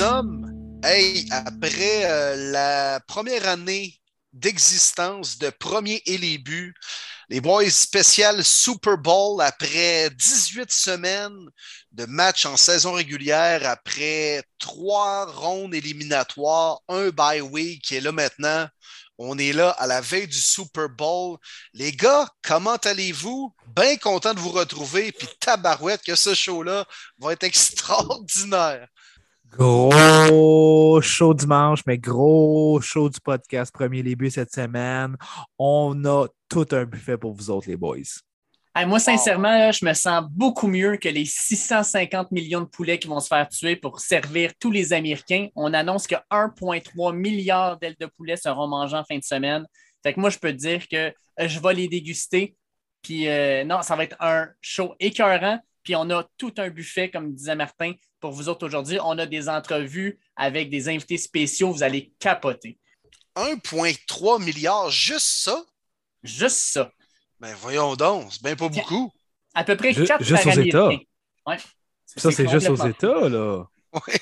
sommes. Hey, après euh, la première année d'existence de premier et les buts, les Boys spécial Super Bowl après 18 semaines de matchs en saison régulière, après trois rondes éliminatoires, un bye week qui est là maintenant. On est là à la veille du Super Bowl. Les gars, comment allez-vous? Bien content de vous retrouver. Puis tabarouette que ce show-là va être extraordinaire. Gros show dimanche, mais gros show du podcast premier début cette semaine. On a tout un buffet pour vous autres, les boys. moi, sincèrement, je me sens beaucoup mieux que les 650 millions de poulets qui vont se faire tuer pour servir tous les Américains. On annonce que 1,3 milliard d'ailes de poulet seront mangées en fin de semaine. Fait que moi, je peux te dire que euh, je vais les déguster. Puis euh, non, ça va être un show écœurant. Puis on a tout un buffet, comme disait Martin, pour vous autres aujourd'hui. On a des entrevues avec des invités spéciaux. Vous allez capoter. 1,3 milliard, juste ça? Juste ça. Ben voyons donc, c'est bien pas beaucoup. À peu près 4 Juste aux États. Ouais. Ça, c'est juste aux États, là. Oui.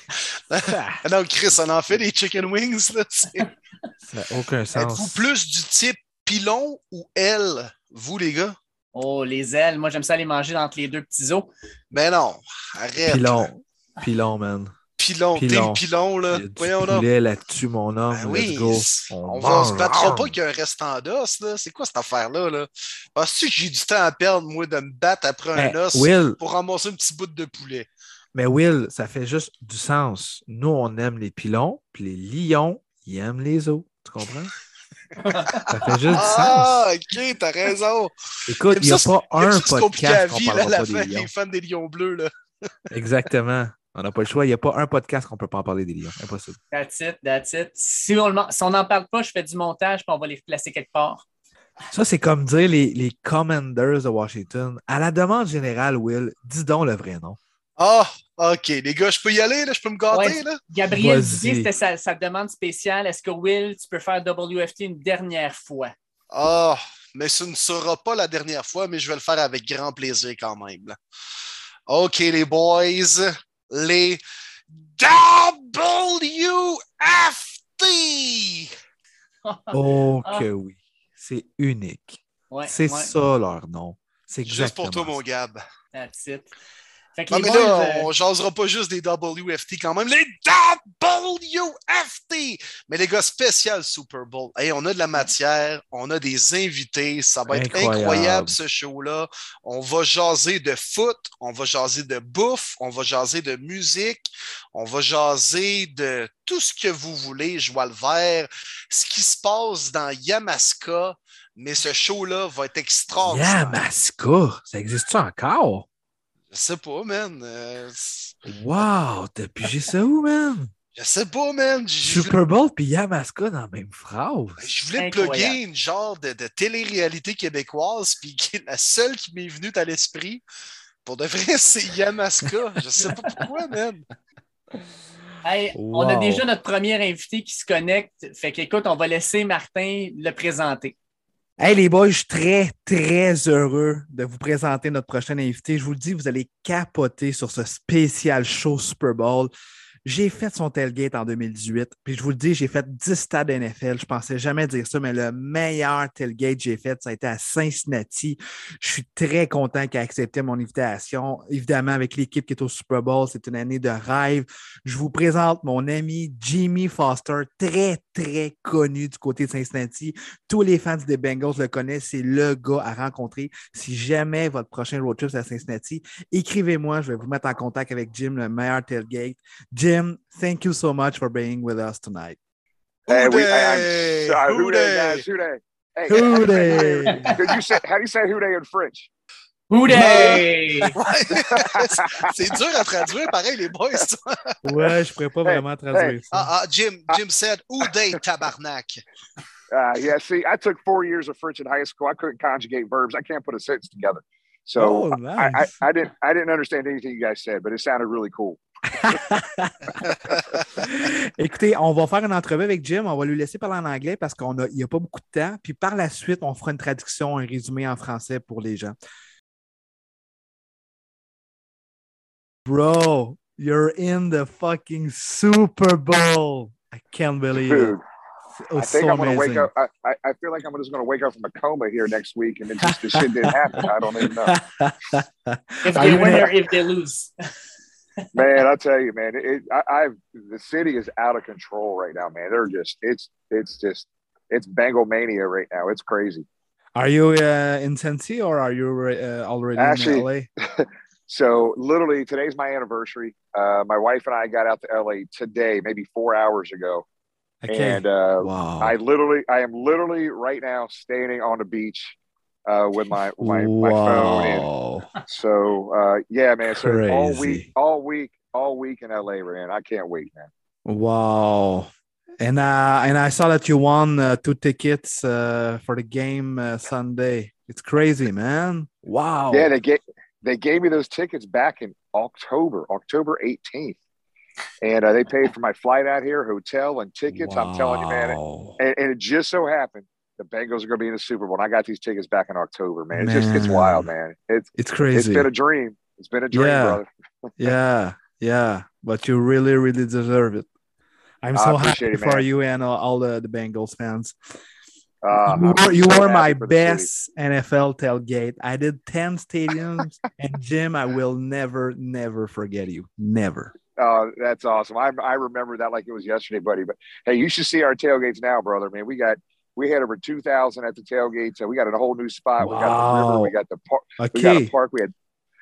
non, Chris, on en fait des chicken wings, là. Ça n'a aucun sens. Êtes-vous plus du type pilon ou aile, vous, les gars? Oh, les ailes. Moi, j'aime ça les manger entre les deux petits os. Ben non, arrête. Pilon. Pilon, man. Pilon, pilon, pilon là. Voyons poulet là-dessus, mon homme. Ben oui, Let's go. on, va se battra pas qu'il y a un restant d'os, là. C'est quoi cette affaire-là, là? Penses-tu que j'ai du temps à perdre, moi, de me battre après un Ben, os Will. pour ramasser un petit bout de poulet? Mais Will, ça fait juste du sens. Nous, on aime les pilons, puis les lions, ils aiment les os. Tu comprends? Ça fait juste du sens. Ah, ok, t'as raison. Écoute, il n'y a Ça, pas c'est- il y a un podcast qu'on la pas des lions. les fans des lions bleus, là. Exactement. On n'a pas le choix. Il n'y a pas un podcast qu'on ne peut pas en parler des lions. Impossible. That's it, that's it. Si on n'en parle pas, je fais du montage puis on va les placer quelque part. Ça, c'est comme dire les, les Commanders de Washington. À la demande générale, Will, dis donc le vrai nom. Ah, ok, les gars, je peux y aller, là? Je peux me gâter, Ouais. là? Gabriel c'était sa, sa demande spéciale. Est-ce que Will, tu peux faire WFT une dernière fois? Ah, mais ce ne sera pas la dernière fois, mais je vais le faire avec grand plaisir quand même. là. OK, les boys, les WFT! Oh Ah. que oui. C'est unique. Ouais, C'est ouais, ça leur nom. C'est Juste pour toi, ça. mon Gab. That's it. Fait que Non, les mais boys, là, euh, on jasera pas juste des WFT quand même. Les WFT! Mais les gars, spécial Super Bowl. Hey, on a de la matière, on a des invités. Ça va être Incroyable. incroyable, ce show-là. On va jaser de foot, on va jaser de bouffe, on va jaser de musique, on va jaser de tout ce que vous voulez. Je vois le vert. Ce qui se passe dans Yamaska. Mais ce show-là va être extraordinaire. Yamaska, ça existe-tu encore? Je sais pas, man. Euh, Wow, t'as pigé ça où, man? je sais pas, man. Super Bowl puis Yamaska dans la même phrase. Je voulais plugger une genre de, de télé-réalité québécoise, puis la seule qui m'est venue à l'esprit. Pour de vrai, c'est Yamaska. Je sais pas pourquoi, man. hey, on a déjà notre premier invité qui se connecte. Fait qu'écoute, on va laisser Martin le présenter. Hey les boys, je suis très, très heureux de vous présenter notre prochain invité. Je vous le dis, vous allez capoter sur ce spécial show Super Bowl. J'ai fait son tailgate en 2018, puis je vous le dis, j'ai fait 10 stades NFL. Je pensais jamais dire ça, mais le meilleur tailgate que j'ai fait, ça a été à Cincinnati. Je suis très content qu'il ait accepté mon invitation. Évidemment, avec l'équipe qui est au Super Bowl, c'est une année de rêve. Je vous présente mon ami Jimmy Foster, très, très connu du côté de Cincinnati. Tous les fans des Bengals le connaissent. C'est le gars à rencontrer. Si jamais votre prochain road trip c'est à Cincinnati, écrivez-moi. Je vais vous mettre en contact avec Jim, le meilleur tailgate. Thank you so much for being with us tonight. Hey, we, I, Hooday! I'm sorry. Who Hooday! day, guys? Who? Hey, Who day? Could you say, how do you say who in French? Hooday! Ouais. c'est dur à traduire, pareil, les boys. ça. Ouais, je pourrais pas Hey, vraiment traduire hey. ça. Ah, ah, Jim, Jim said, Who day, tabarnak? Uh, yeah, see, I took four years of French in high school. I couldn't conjugate verbs. I can't put a sentence together. So Oh, I, I. I didn't I didn't understand anything you guys said, but it sounded really cool. Écoutez, on va faire une entrevue avec Jim. On va lui laisser parler en anglais parce qu'il n'y a pas beaucoup de temps. Puis par la suite, on fera une traduction, un résumé en français pour les gens. Bro, You're in the fucking Super Bowl. I can't believe it. I think so I'm gonna amazing. wake up. I, I, I feel like I'm just gonna wake up from a coma here next week, and then just the shit didn't happen. I don't even know. If they win in- or if they lose. Man, I tell you, man, it, I, I've the city is out of control right now, man. They're just it's it's just it's Bengal mania right now. It's crazy. Are you uh, in Tennessee or are you uh, already Actually, in LA? So literally today's my anniversary. Uh, my wife and I got out to LA today, maybe four hours ago, Okay. and uh, wow. I literally I am literally right now standing on the beach uh, with my my, my phone and. So uh, yeah, man. So all week, all week, all week in LA, man. I can't wait, man. Wow. And uh, and I saw that you won uh, two tickets uh, for the game uh, Sunday. It's crazy, man. Wow. Yeah, they get they gave me those tickets back in October, October 18th, and uh, they paid for my flight out here, hotel, and tickets. I'm telling you, man. Wow. And, and it just so happened the Bengals are going to be in the Super Bowl. And I got these tickets back in October, man. It's just it's Man. wild, man. It's It's crazy. It's been a dream. It's been a dream, Yeah. brother. yeah, yeah. But you really, really deserve it. I'm so happy it, for you and all, all the, the Bengals fans. Uh, you were, you so were my for the city. best NFL tailgate. I did 10 stadiums, and Jim, I will never, never forget you. Never. Oh, that's awesome. I I remember that like it was yesterday, buddy. But hey, you should see our tailgates now, brother. Man, we got we had over two thousand at the tailgate. So we got a whole new spot. We got the river. We got the park. We got a park. We had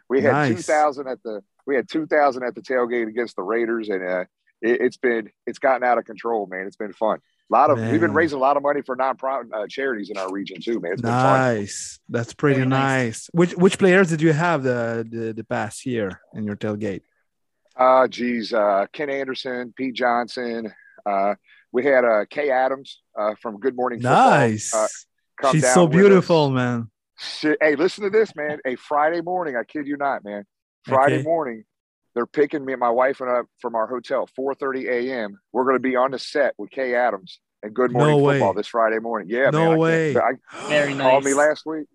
we had Nice. two thousand at the we had two thousand at the tailgate against the Raiders, and uh, it, it's been it's gotten out of control, man. It's been fun. A lot of we've been raising a lot of money for non-profit uh, charities in our region too, man. It's been fun. Nice. That's pretty nice. nice. Which which players did you have the, the the past year in your tailgate? Uh, geez, uh, Ken Anderson, Pete Johnson. Uh, we had uh, Kay Adams uh, from Good Morning Football. Nice. uh, She's so beautiful, man. Shit. Hey, listen to this, man. A Friday morning, I kid you not, man. Friday Okay. morning, they're picking me and my wife and I from our hotel, 4:30 a.m. We're going to be on the set with Kay Adams and Good No Morning way. Football this Friday morning. Yeah, No man. I way. I, Very called me last week.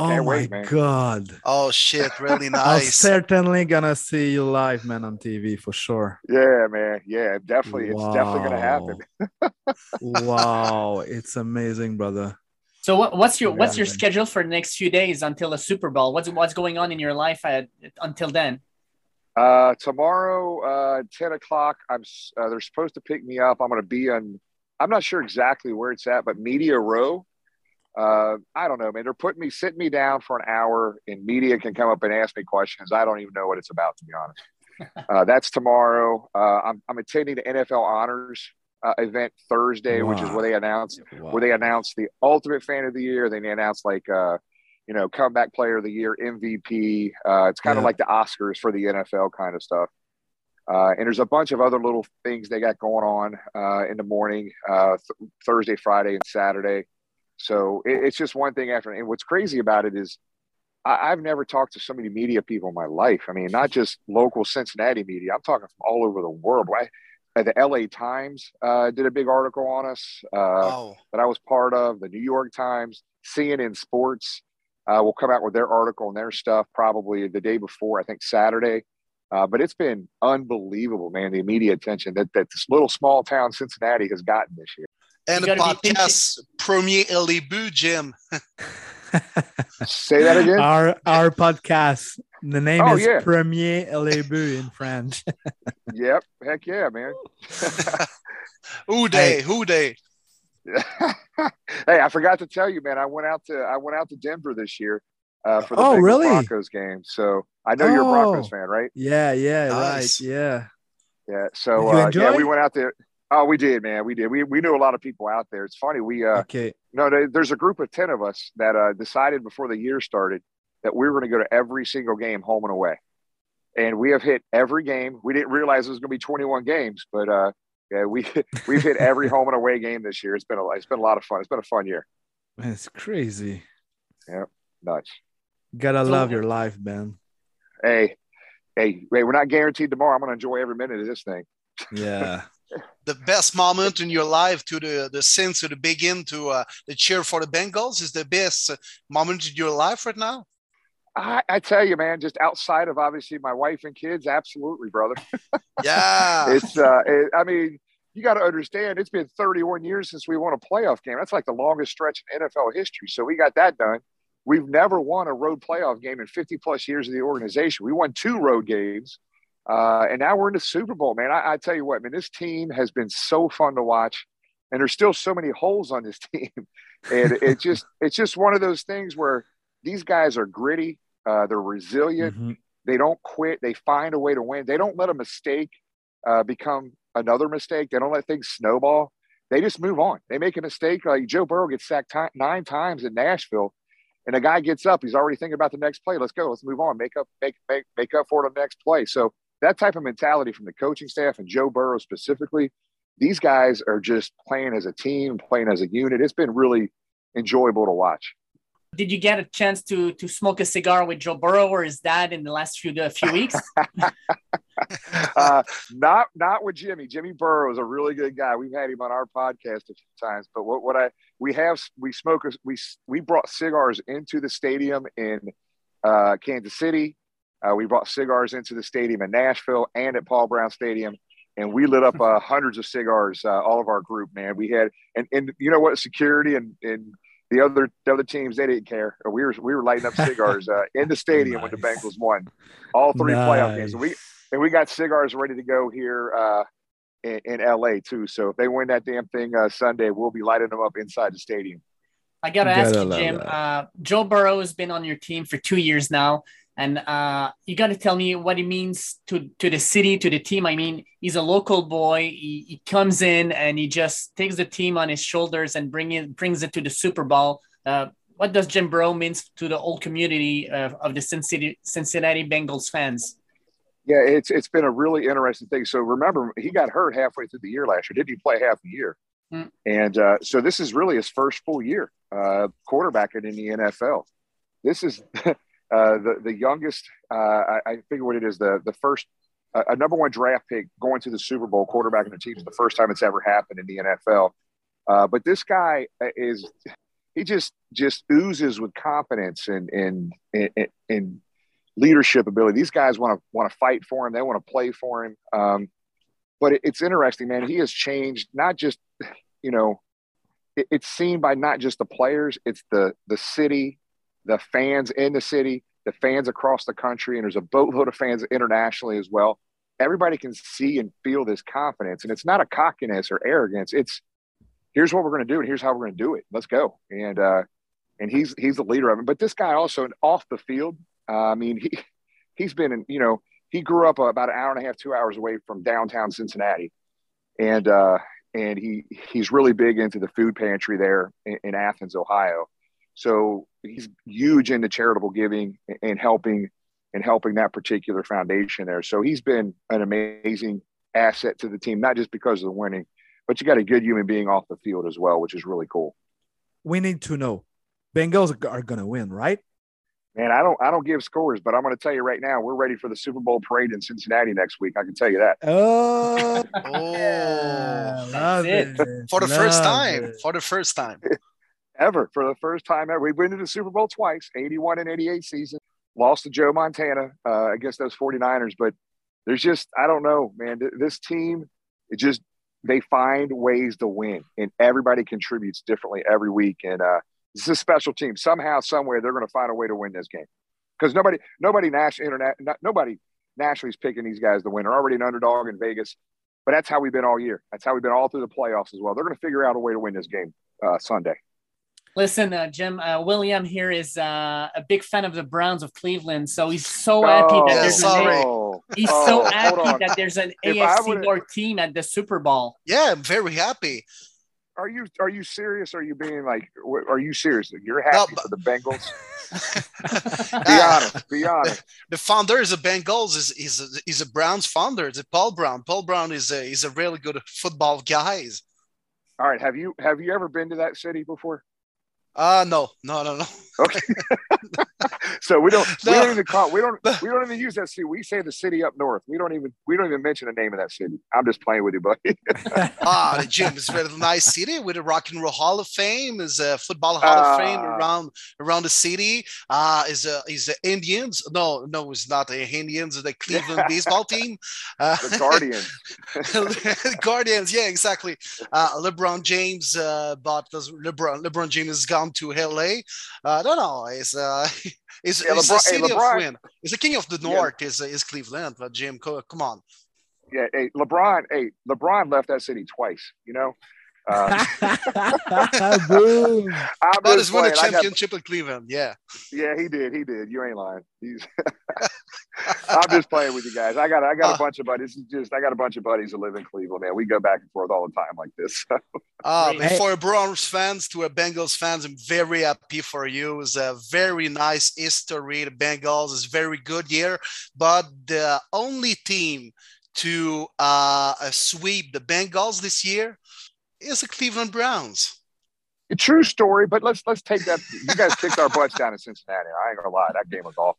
Oh Can't my wait, god. Oh shit, really nice. I'm nice. certainly gonna see you live, man, on TV for sure. Yeah, man. Yeah, definitely. It's definitely going to happen. wow, it's amazing, brother. So what, what's your what's your Amazing. schedule for the next few days until the Super Bowl? What's what's going on in your life at, until then? Uh, tomorrow, uh, 10 o'clock, I'm, uh, they're supposed to pick me up. I'm going to be on, I'm not sure exactly where it's at, but Media Row. Uh, I don't know, man. They're putting me, sitting me down for an hour and media can come up and ask me questions. I don't even know what it's about, to be honest. uh, that's tomorrow. Uh, I'm, I'm attending the NFL honors, uh, event Thursday, which is where they announced Wow. where they announced the ultimate fan of the year. Then they announced like uh, you know, comeback player of the year, MVP. Uh, it's kind of Yeah. like the Oscars for the NFL kind of stuff. Uh, and there's a bunch of other little things they got going on uh, in the morning, uh, th- Thursday, Friday, and Saturday. So it, it's just one thing after. And what's crazy about it is I, I've never talked to so many media people in my life. I mean, not just local Cincinnati media. I'm talking from all over the world. I, uh, the LA Times uh, did a big article on us. Uh, Oh, that I was part of, the New York Times, CNN Sports uh, will come out with their article and their stuff probably the day before, I think Saturday. Uh, but it's been unbelievable, man, the media attention that, that this little small town Cincinnati has gotten this year. And You the podcast Premier Elibu, Jim. Say that again? our our podcast. The name Oh, is yeah. Premier Elebu in French. yep. Heck yeah, man. Who they? Who day? hey, I forgot to tell you, man. I went out to I went out to Denver this year uh, for the Oh, Bengals really? Broncos game. So I know you're a Broncos Oh. fan, right? yeah, yeah, Nice. right. Yeah. Yeah. So uh, yeah, we went out there. Oh, we did, man. We did. We we knew a lot of people out there. It's funny. We uh, Okay. no, there- there's a group of ten of us that uh, decided before the year started that we were going to go to every single game, home and away. And we have hit every game. We didn't realize it was going to be 21 games, but uh, yeah, we we've hit every home and away game this year. It's been a it's been a lot of fun. It's been a fun year. Man, it's crazy. Yeah, nuts. Gotta So- love your life, man. Hey, hey, hey, we're not guaranteed tomorrow. I'm going to enjoy every minute of this thing. Yeah. The best moment in your life to the the since to the begin to uh, the cheer for the Bengals is the best moment in your life right now. I, I tell you, man, just outside of obviously my wife and kids, absolutely, brother. Yeah. it's, uh, it, I mean, you got to understand, it's been 31 years since we won a playoff game. That's like the longest stretch in NFL history. So we got that done. We've never won a road playoff game in 50 plus years of the organization. We won two road games, uh, and now we're in the Super Bowl, man. I, I tell you what, man, this team has been so fun to watch, and there's still so many holes on this team, and it just it's just one of those things where these guys are gritty, uh, they're resilient, Mhm. they don't quit, they find a way to win. They don't let a mistake uh, become another mistake. They don't let things snowball. They just move on. They make a mistake. Like Joe Burrow gets sacked ti- nine times in Nashville, and a guy gets up. He's already thinking about the next play. Let's go. Let's move on. Make up. Make make make up for it on the next play. So that type of mentality from the coaching staff and Joe Burrow specifically, these guys are just playing as a team, playing as a unit. It's been really enjoyable to watch. Did you get a chance to to smoke a cigar with Joe Burrow or his dad in the last few a few weeks? uh, not not with Jimmy. Jimmy Burrow is a really good guy. We've had him on our podcast a few times. But what, what I we have we smoke we we brought cigars into the stadium in uh, Kansas City. Uh, we brought cigars into the stadium in Nashville and at Paul Brown Stadium, and we lit up uh, hundreds of cigars. Uh, all of our group, man. We had and and you know what? Security and and the other the other teams they didn't care. We were we were lighting up cigars uh, in the stadium when the Nice. Bengals won all three playoff games. And we and we got cigars ready to go here uh, in, in LA too. So if they win that damn thing uh, Sunday, we'll be lighting them up inside the stadium. I gotta ask Gotta you, Jim. that. Uh, Joe Burrow has been on your team for two years now, and uh, you got to tell me what it means to to the city, to the team. I mean, he's a local boy. He, he comes in and he just takes the team on his shoulders and bring it brings it to the Super Bowl. Uh, what does Jim Burrow means to the whole community of, of the Cincinnati Cincinnati Bengals fans? Yeah, it's it's been a really interesting thing. So remember, he got hurt halfway through the year last year. Didn't he play half the year? Hmm. And uh, so this is really his first full year uh, quarterbacking in the NFL. This is uh, the the youngest. Uh, I, I figure what it is the the first uh, a number one draft pick going to the Super Bowl quarterback in the team is the first time it's ever happened in the NFL. Uh, but this guy is he just just oozes with confidence and and and, and leadership ability. These guys want to want to fight for him. They want to play for him. Um, but it, it's interesting, man. He has changed not just you know it, it's seen by not just the players. It's the the city, the fans in the city, the fans across the country, and there's a boatload of fans internationally as well. Everybody can see and feel this confidence, and it's not a cockiness or arrogance. It's here's what we're going to do, and here's how we're going to do it. Let's go. And uh, and he's he's the leader of it. But this guy also off the field. Uh, I mean, he he's been in. You know, he grew up about an hour and a half, two hours away from downtown Cincinnati, and uh, and he he's really big into the food pantry there in, in Athens, Ohio. So he's huge into charitable giving and helping and helping that particular foundation there. So he's been an amazing asset to the team, not just because of the winning, but you got a good human being off the field as well, which is really cool. We need to know. Bengals are going to win, right? Man, I don't I don't give scores, but I'm going to tell you right now, we're ready for the Super Bowl parade in Cincinnati next week. I can tell you that. Oh, Oh, love it. it. for the first time. it. For the first time. Ever for the first time ever, we've been to the Super Bowl twice, 81 and 88 season. Lost to Joe Montana uh, against those 49ers, but there's just I don't know, man. This team, it just they find ways to win, and everybody contributes differently every week. And uh, this is a special team. Somehow, somewhere, they're going to find a way to win this game because nobody, nobody national internet, nobody nationally is picking these guys to win. They're already an underdog in Vegas, but that's how we've been all year. That's how we've been all through the playoffs as well. They're going to figure out a way to win this game uh, Sunday. Listen, uh, Jim, uh, William here is uh, a big fan of the Browns of Cleveland, so he's so happy that there's sorry. an Oh, he's oh, so happy on. that there's an If AFC North team at the Super Bowl. Yeah, I'm very happy. Are you are you serious? Are you being like? Are you serious? You're happy No, for the Bengals? Be honest. Be honest. the founder is a Bengals is is a, is a Browns founder. It's a Paul Brown. Paul Brown is a is a really good football guy. All right. Have you have you ever been to that city before? Uh no, no, no, no. Okay. so we don't we don't even call we don't we don't even use that city. We say the city up north. We don't even we don't even mention the name of that city. I'm just playing with you, buddy. ah, the gym is a very nice city with a rock and roll hall of fame. Is a football hall of fame Ah. around around the city. Uh is a is the Indians? No, no, it's not the Indians. It's the Cleveland baseball team. Uh, the Guardians. Guardians, yeah, exactly. Uh, LeBron James, uh, but LeBron LeBron James has gone to LA. Uh, no, no, it's uh, it's, Yeah, it's LeBron- hey, city LeBron- of win. It's the king of the Yeah. north. Is is Cleveland? But Jim, come on. Yeah, hey, LeBron. Hey, LeBron left that city twice. You know. Uh, Boom. I'm But just won a playing. I got- championship in Cleveland. Yeah. yeah, he did. He did. You ain't lying. He's. I'm just playing with you guys. I got I got Uh, a bunch of buddies. Just I got a bunch of buddies that live in Cleveland. Man, we go back and forth all the time like this. Uh, Great. but for a Browns fans to a Bengals fans, I'm very happy for you. It's a very nice history. The Bengals is very good year, but the only team to uh, uh, sweep the Bengals this year is the Cleveland Browns. A true story, but let's let's take that. You guys kicked our butts down in Cincinnati. I ain't gonna lie, that game was awful.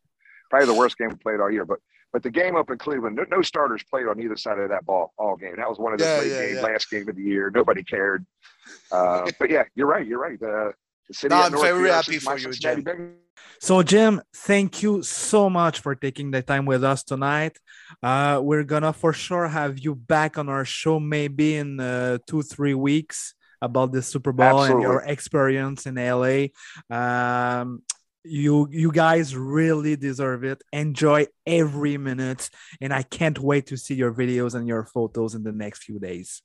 Probably the worst game we played all year. But but the game up in Cleveland, no, no starters played on either side of that ball all game. That was one of the Yeah, yeah, yeah. last game of the year. Nobody cared. Uh, but yeah, you're right. You're right. Uh, city. No, I'm North very happy for you, Jim. Bengals. So, Jim, thank you so much for taking the time with us tonight. Uh, we're gonna for sure have you back on our show maybe in uh, two, three weeks about the Super Bowl and your experience in LA. Um, you you guys really deserve it. Enjoy every minute, and I can't wait to see your videos and your photos in the next few days.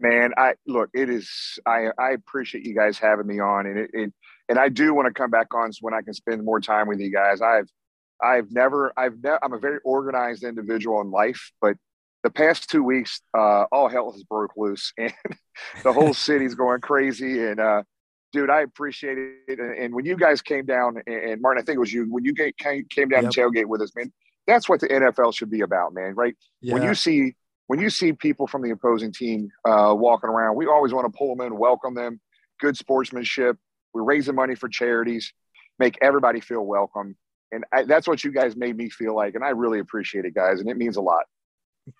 Man i look it is i i appreciate you guys having me on and it, it and i do want to come back on so when i can spend more time with you guys. I've i've never i've ne- i'm a very organized individual in life but the past two weeks uh all hell has broke loose and the whole city's going crazy and uh dude i appreciate it and, and when you guys came down and, and martin i think it was you when you came, came down Yep. to tailgate with us man that's what the nfl should be about man right? When you see when you see people from the opposing team uh, walking around, we always want to pull them in, welcome them, good sportsmanship. We're raising money for charities, make everybody feel welcome, and I, that's what you guys made me feel like, and I really appreciate it, guys, and it means a lot.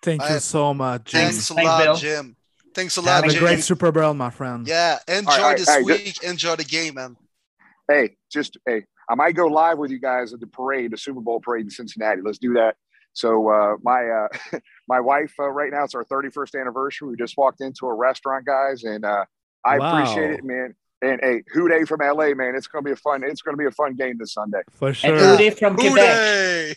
thank you so much, Jim. Thanks a Thanks, lot, Bill. Jim. Thanks a lot. Have lot, a Jim. great Super Bowl, my friend. Yeah, enjoy All right, this all right, just- week. Enjoy the game, man. Hey, just hey, I might go live with you guys at the parade, the Super Bowl parade in Cincinnati. Let's do that. So uh, my uh, my wife uh, right now it's our 31st anniversary. We just walked into a restaurant, guys, and uh, I Wow. appreciate it, man. And hey, Houday from LA, man, it's gonna be a fun. It's gonna be a fun game this Sunday. For And sure. Uday from Quebec. Hooray!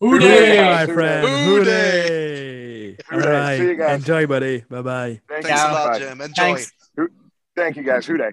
Hooray, my Hooray. friend. Hooray. Hooray. All Hooray. right. See you guys. Enjoy, buddy. Bye bye. Thank Thanks a lot, Jim. Enjoy. Thanks. Thank you, guys. Houday.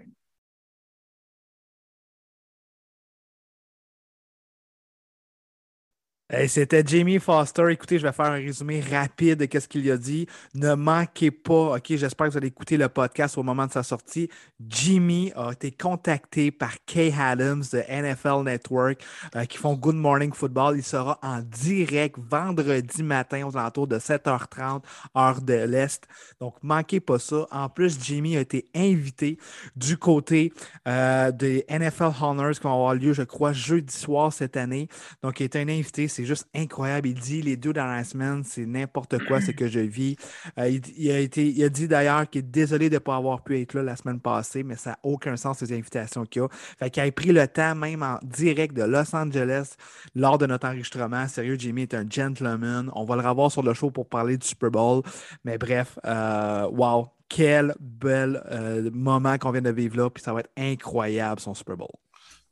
C'était Jamie Foster. Écoutez, je vais faire un résumé rapide de ce qu'il a dit. Ne manquez pas, OK, j'espère que vous allez écouter le podcast au moment de sa sortie. Jimmy a été contacté par Kay Adams de NFL Network euh, qui font Good Morning Football. Il sera en direct vendredi matin aux alentours de 7h30, heure de l'Est. Donc, manquez pas ça. En plus, Jimmy a été invité du côté euh, des NFL Honors qui vont avoir lieu, je crois, jeudi soir cette année. Donc, il est un invité, juste incroyable. Il dit les deux dernières semaines, c'est n'importe quoi ce que je vis. Euh, il, il a été, il a dit d'ailleurs qu'il est désolé de ne pas avoir pu être là la semaine passée, mais ça n'a aucun sens ces invitations qu'il a. Fait qu'il a pris le temps, même en direct de Los Angeles, lors de notre enregistrement. Sérieux, Jimmy est un gentleman. On va le revoir sur le show pour parler du Super Bowl. Mais bref, euh, wow, quel bel euh, moment qu'on vient de vivre là. Puis ça va être incroyable son Super Bowl.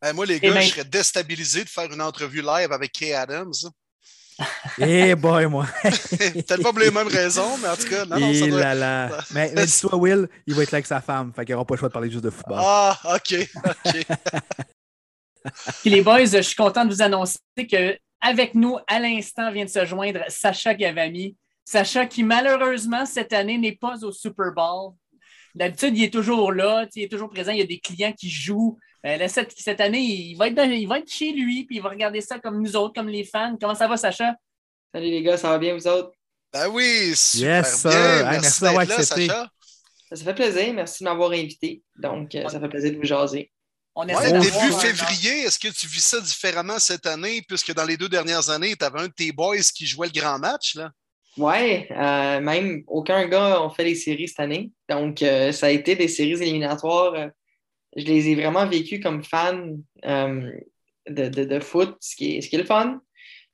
Eh, moi, les gars, ben- je serais déstabilisé de faire une entrevue live avec Kay Adams. Eh boy, moi. Peut-être pas pour les mêmes raisons, mais en tout cas, non, non, ça Et doit... là là. Mais, mais dis-toi, Will, il va être là avec sa femme. Fait qu'il n'aura pas le choix de parler juste de football. Ah, OK, OK. Puis les boys, je suis content de vous annoncer que avec nous, à l'instant, vient de se joindre Sacha Gavami. Sacha qui, malheureusement, cette année, n'est pas au Super Bowl. D'habitude, il est toujours là, tu sais, il est toujours présent. Il y a des clients qui jouent. Euh, là, cette, cette année, il va, être dans- il va être chez lui, puis il va regarder ça comme nous autres, comme les fans. Comment ça va, Sacha? Salut les gars, ça va bien vous autres? Ben oui, super Yes, bien. Hey, merci merci d'avoir d'être là, accepté. Sacha. Ça fait plaisir, merci de m'avoir invité. Donc, euh, ça fait plaisir de vous jaser. On Ouais, début février, est-ce que tu vis ça différemment cette année, puisque dans les deux dernières années, tu avais un de tes boys qui jouait le grand match, là? Ouais, euh, même aucun gars ont fait les séries cette année. Donc, euh, ça a été des séries éliminatoires. Je les ai vraiment vécues comme fan euh, de, de, de foot, ce qui, est, ce qui est le fun.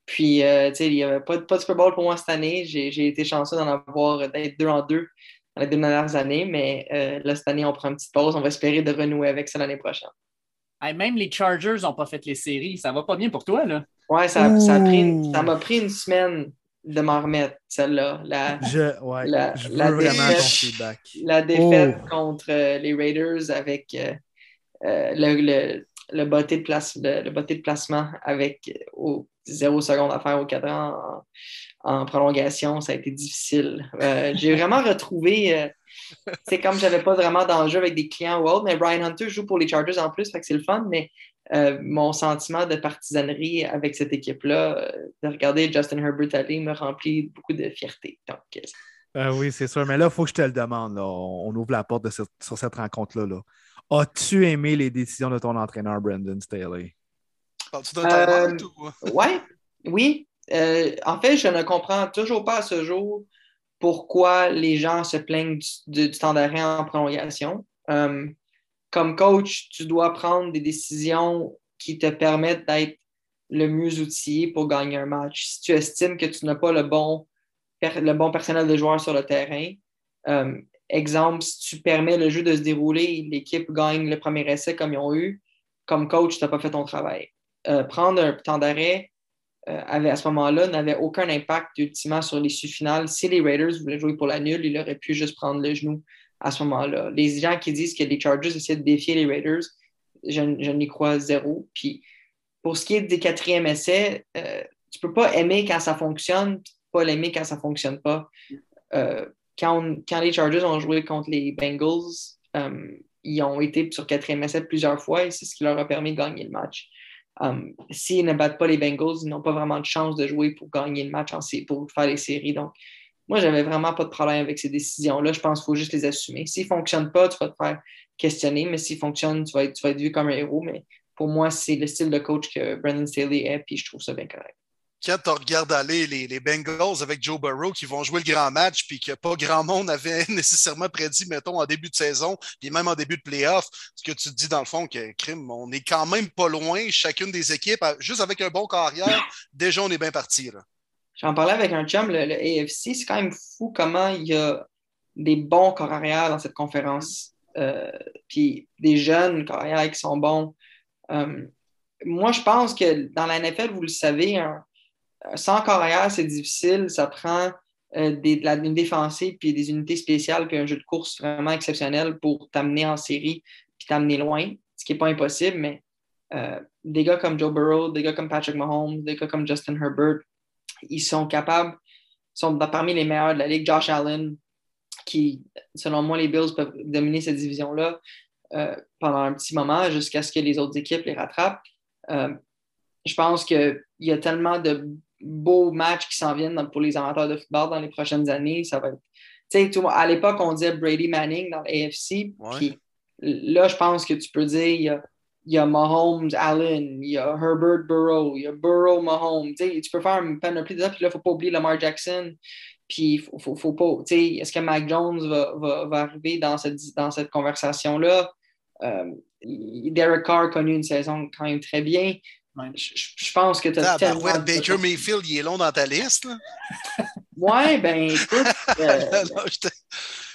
Puis, euh, tu sais, il n'y avait pas, de- pas de Super Bowl pour moi cette année. J'ai j'ai été chanceux d'en avoir d'être deux en deux dans les deux dernières années. Mais euh, là, cette année, on prend une petite pause. On va espérer de renouer avec ça l'année prochaine. Hey, même les Chargers n'ont pas fait les séries. Ça va pas bien pour toi, là? Ouais, ça ça a pris une- Ouh. ça m'a pris une semaine de m'en remettre, celle-là. La, Je, ouais, La- je veux la vraiment défaite- ton feedback. la défaite Oh. contre les Raiders avec le, le, le, botté de place, le, le de placement avec euh, au zéro seconde à faire au cadran en, prolongation, ça a été difficile. Euh, J'ai vraiment retrouvé, euh, c'est comme j'avais pas vraiment d'enjeu avec des clients ou autre, mais Brian Hunter joue pour les Chargers en plus, c'est le fun, mais euh, mon sentiment de partisanerie avec cette équipe-là, euh, de regarder Justin Herbert aller, me remplit beaucoup de fierté. Donc, euh, Ah oui, c'est sûr. Mais là, il faut que je te le demande. On, ouvre la porte sur cette rencontre-là. là. As-tu aimé les décisions de ton entraîneur, Brandon Staley? Parles-tu d'un time-out Euh, ou- Ouais, oui. Euh, en fait, je ne comprends toujours pas à ce jour pourquoi les gens se plaignent du, du- du temps d'arrêt en prolongation. Euh, comme coach, tu dois prendre des décisions qui te permettent d'être le mieux outillé pour gagner un match. Si tu estimes que tu n'as pas le bon, le bon personnel de joueurs sur le terrain, euh, exemple, si tu permets le jeu de se dérouler, l'équipe gagne le premier essai comme ils ont eu, comme coach, tu n'as pas fait ton travail. Euh, prendre un temps d'arrêt euh, à ce moment-là n'avait aucun impact ultimement sur l'issue finale. Si les Raiders voulaient jouer pour la nulle, ils auraient pu juste prendre le genou à ce moment-là. Les gens qui disent que les Chargers essaient de défier les Raiders, je, n'y crois zéro. Puis pour ce qui est des quatrièmes essais, euh, tu peux pas aimer quand ça fonctionne, pas l'aimer quand ça fonctionne pas. Quand, quand les Chargers ont joué contre les Bengals, euh, ils ont été sur quatrième essai plusieurs fois et c'est ce qui leur a permis de gagner le match. Um, S'ils ne battent pas les Bengals, ils n'ont pas vraiment de chance de jouer pour gagner le match, en pour faire les séries. Donc, moi, j'avais vraiment pas de problème avec ces décisions-là. Je pense qu'il faut juste les assumer. S'ils ne fonctionnent pas, tu vas te faire questionner, mais s'ils fonctionnent, tu vas, être, tu vas être vu comme un héros. Mais pour moi, c'est le style de coach que Brandon Staley est, puis je trouve ça bien correct. Quand tu regardes aller les, les Bengals avec Joe Burrow qui vont jouer le grand match, puis que pas grand monde avait nécessairement prédit, mettons, en début de saison, puis même en début de playoff, ce que tu te dis dans le fond, que crime, on est quand même pas loin, chacune des équipes, juste avec un bon carrière, déjà on est bien parti. J'en parlais avec un chum, le, AFC, c'est quand même fou comment il y a des bons corps arrière dans cette conférence. Euh, puis des jeunes corps arrière qui sont bons. Euh, moi, je pense que dans la NFL, vous le savez, un, sans corps arrière, c'est difficile. Ça prend euh, de la, une défensive, puis des unités spéciales, puis un jeu de course vraiment exceptionnel pour t'amener en série, puis t'amener loin, ce qui n'est pas impossible, mais euh, des gars comme Joe Burrow, des gars comme Patrick Mahomes, des gars comme Justin Herbert, ils sont capables, sont parmi les meilleurs de la ligue. Josh Allen, qui, selon moi, les Bills peuvent dominer cette division-là euh, pendant un petit moment jusqu'à ce que les autres équipes les rattrapent. Je pense qu'il y a tellement de beaux matchs qui s'en viennent pour les amateurs de football dans les prochaines années. Ça va être... Tu sais, à l'époque, on disait Brady Manning dans l'AFC. Puis là, je pense que tu peux dire il y a, il y a Mahomes, Allen, il y a Herbert Burrow, il y a Burrow, Mahomes. Tu peux faire une panoplie de ça. Puis là, il ne faut pas oublier Lamar Jackson. Puis il faut, faut, faut pas. Tu sais, est-ce que Mac Jones va, va, va arriver dans cette, dans cette conversation-là? Euh, Derek Carr a connu une saison quand même très bien. Ouais. Je, pense que tu as Ah, ouais, de Baker. Mayfield, il est long dans ta liste. Là. Ouais, ben écoute. euh, Non, je te-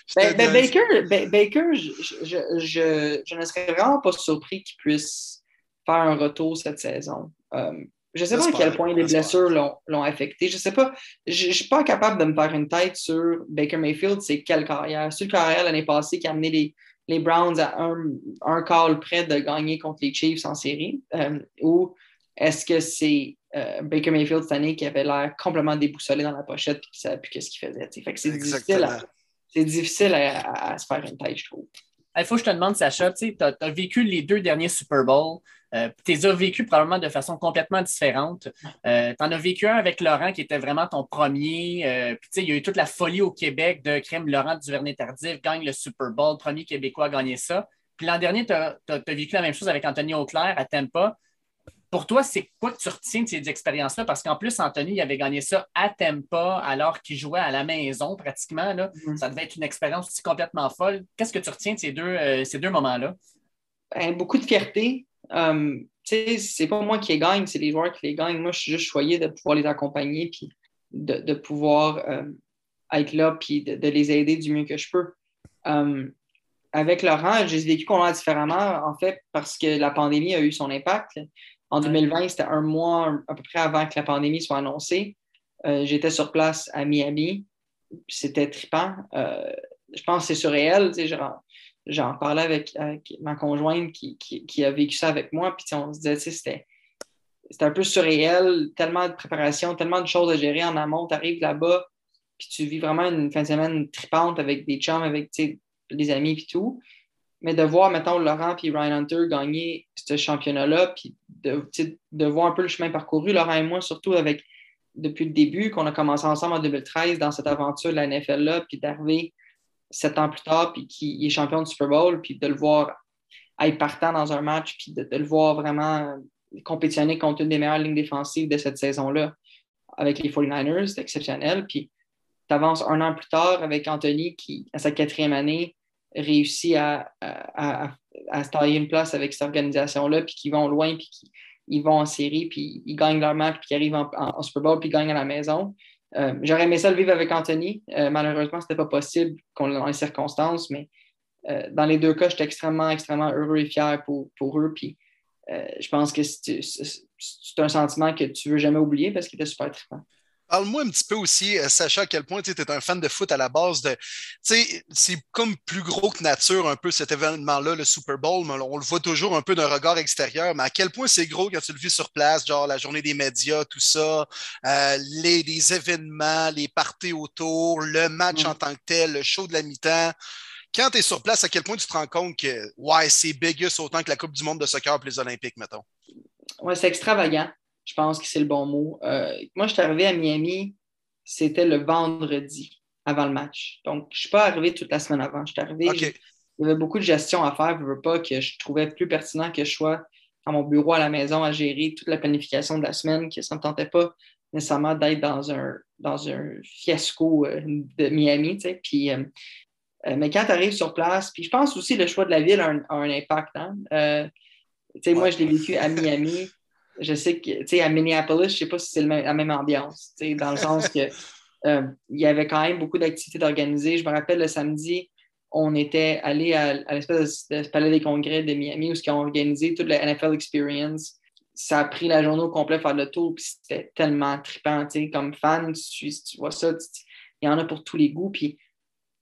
je Ben, ben, Baker, Ben- Baker je, ne serais vraiment pas surpris qu'il puisse faire un retour cette saison. Euh, je ne sais pas à quel point les blessures l'ont affecté. Je ne sais pas. Je ne suis pas capable de me faire une tête sur Baker Mayfield, c'est quelle carrière. C'est une carrière l'année passée qui a amené les, les Browns à un, un call près de gagner contre les Chiefs en série. Euh, ou est-ce que c'est euh, Baker Mayfield cette année qui avait l'air complètement déboussolé dans la pochette et qui ne savait plus qu'est-ce qu'il faisait? t'sais. Fait que c'est difficile, à, Exactement. c'est difficile à, à- à se faire une tête, je trouve. Il faut que je te demande, Sacha, tu as, vécu les deux derniers Super Bowls. Euh, tu les as vécus probablement de façon complètement différente. Euh, tu en as vécu un avec Laurent qui était vraiment ton premier. Euh, puis, il y a eu toute la folie au Québec de Crème Laurent Duvernay-Tardif gagne le Super Bowl, premier Québécois à gagner ça. Puis l'an dernier, tu as, vécu la même chose avec Anthony Auclair à Tampa. Pour toi, c'est quoi que tu retiens de ces expériences-là? Parce qu'en plus, Anthony il avait gagné ça à Tampa alors qu'il jouait à la maison pratiquement. Là. Mm-hmm. Ça devait être une expérience aussi complètement folle. Qu'est-ce que tu retiens de ces deux, euh, ces deux moments-là? Ben, beaucoup de fierté. Um, c'est pas moi qui les gagne, c'est les joueurs qui les gagnent. Moi, je suis juste choyé de pouvoir les accompagner puis de, pouvoir euh, être là puis de, les aider du mieux que je peux. Um, avec Laurent, j'ai vécu a différemment, en fait, parce que la pandémie a eu son impact. En 2020, c'était un mois à peu près avant que la pandémie soit annoncée. Euh, j'étais sur place à Miami. C'était trippant. Euh, je pense que c'est surréel. J'en parlais avec, ma conjointe qui, a vécu ça avec moi. Puis on se disait, c'était c'était un peu surréel, tellement de préparation, tellement de choses à gérer en amont. Tu arrives là-bas, puis tu vis vraiment une fin de semaine tripante avec des chums, avec des amis, puis tout. Mais de voir, mettons, Laurent et Ryan Hunter gagner ce championnat-là, puis de, de, voir un peu le chemin parcouru, Laurent et moi, surtout avec depuis le début, qu'on a commencé ensemble en 2013 dans cette aventure de la NFL-là, puis d'arriver sept ans plus tard, puis qu'il est champion du Super Bowl, puis de le voir être partant dans un match, puis de, le voir vraiment compétitionner contre une des meilleures lignes défensives de cette saison-là avec les 49ers, c'est exceptionnel. Puis tu avances un an plus tard avec Anthony qui, à sa quatrième année, réussit à, à, à, se tailler une place avec cette organisation-là, puis qui vont loin, puis qui ils vont en série, puis ils gagnent leur match, puis ils arrivent en, Super Bowl, puis ils gagnent à la maison. Euh, j'aurais aimé ça le vivre avec Anthony. Euh, malheureusement, ce n'était pas possible dans les circonstances, mais euh, dans les deux cas, j'étais extrêmement, extrêmement heureux et fier pour, pour eux. Puis je pense que c'est un sentiment que tu ne veux jamais oublier parce qu'il était super trippant. Parle-moi un petit peu aussi, euh, sachant à quel point tu es un fan de foot à la base. de C'est comme plus gros que nature un peu cet événement-là, le Super Bowl. Mais on le voit toujours un peu d'un regard extérieur. Mais à quel point c'est gros quand tu le vis sur place, genre la journée des médias, tout ça, euh, les, événements, les parties autour, le match en tant que tel, le show de la mi-temps. Quand tu es sur place, à quel point tu te rends compte que ouais, c'est biggest autant que la Coupe du monde de soccer pour les Olympiques, mettons? Ouais, c'est extravagant. Je pense que c'est le bon mot. Euh, moi, je suis arrivé à Miami, c'était le vendredi avant le match. Donc, je ne suis pas arrivé toute la semaine avant. Je suis arrivé, il y avait beaucoup de gestion à faire. Je veux pas que je trouvais plus pertinent que je sois à mon bureau à la maison à gérer toute la planification de la semaine, que ça ne me tentait pas nécessairement d'être dans un, dans un fiasco euh, de Miami. Puis, euh, mais quand tu arrives sur place, puis je pense aussi que le choix de la ville a un, impact. Hein? Moi, je l'ai vécu à Miami je sais que, tu sais, à Minneapolis, je ne sais pas si c'est la même ambiance, tu sais, dans le sens que euh, il y avait quand même beaucoup d'activités d'organiser. Je me rappelle le samedi, on était allé à, l'espèce de, palais des congrès de Miami où ils ont organisé toute la NFL Experience. Ça a pris la journée au complet faire le tour, puis c'était tellement trippant, tu sais, comme fan, tu, tu vois ça, il y en a pour tous les goûts. Puis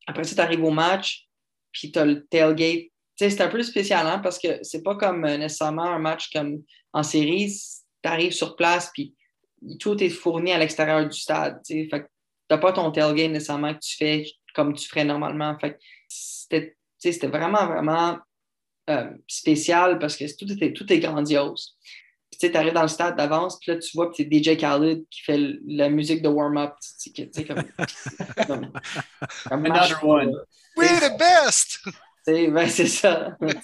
après ça, tu arrives au match, puis tu as le tailgate. C'est un peu spécial, hein, parce que c'est pas comme euh, nécessairement un match comme en série, tu arrives sur place, puis tout est fourni à l'extérieur du stade. Tu n'as pas ton tailgate nécessairement que tu fais comme tu ferais normalement. c'était, vraiment, vraiment euh, spécial parce que tout, était, tout est grandiose. Tu arrives dans le stade d'avance, puis là, tu vois, c'est DJ Khaled qui fait la musique de warm-up. comme, comme, Another one. We're the best! Ben, c'est ça.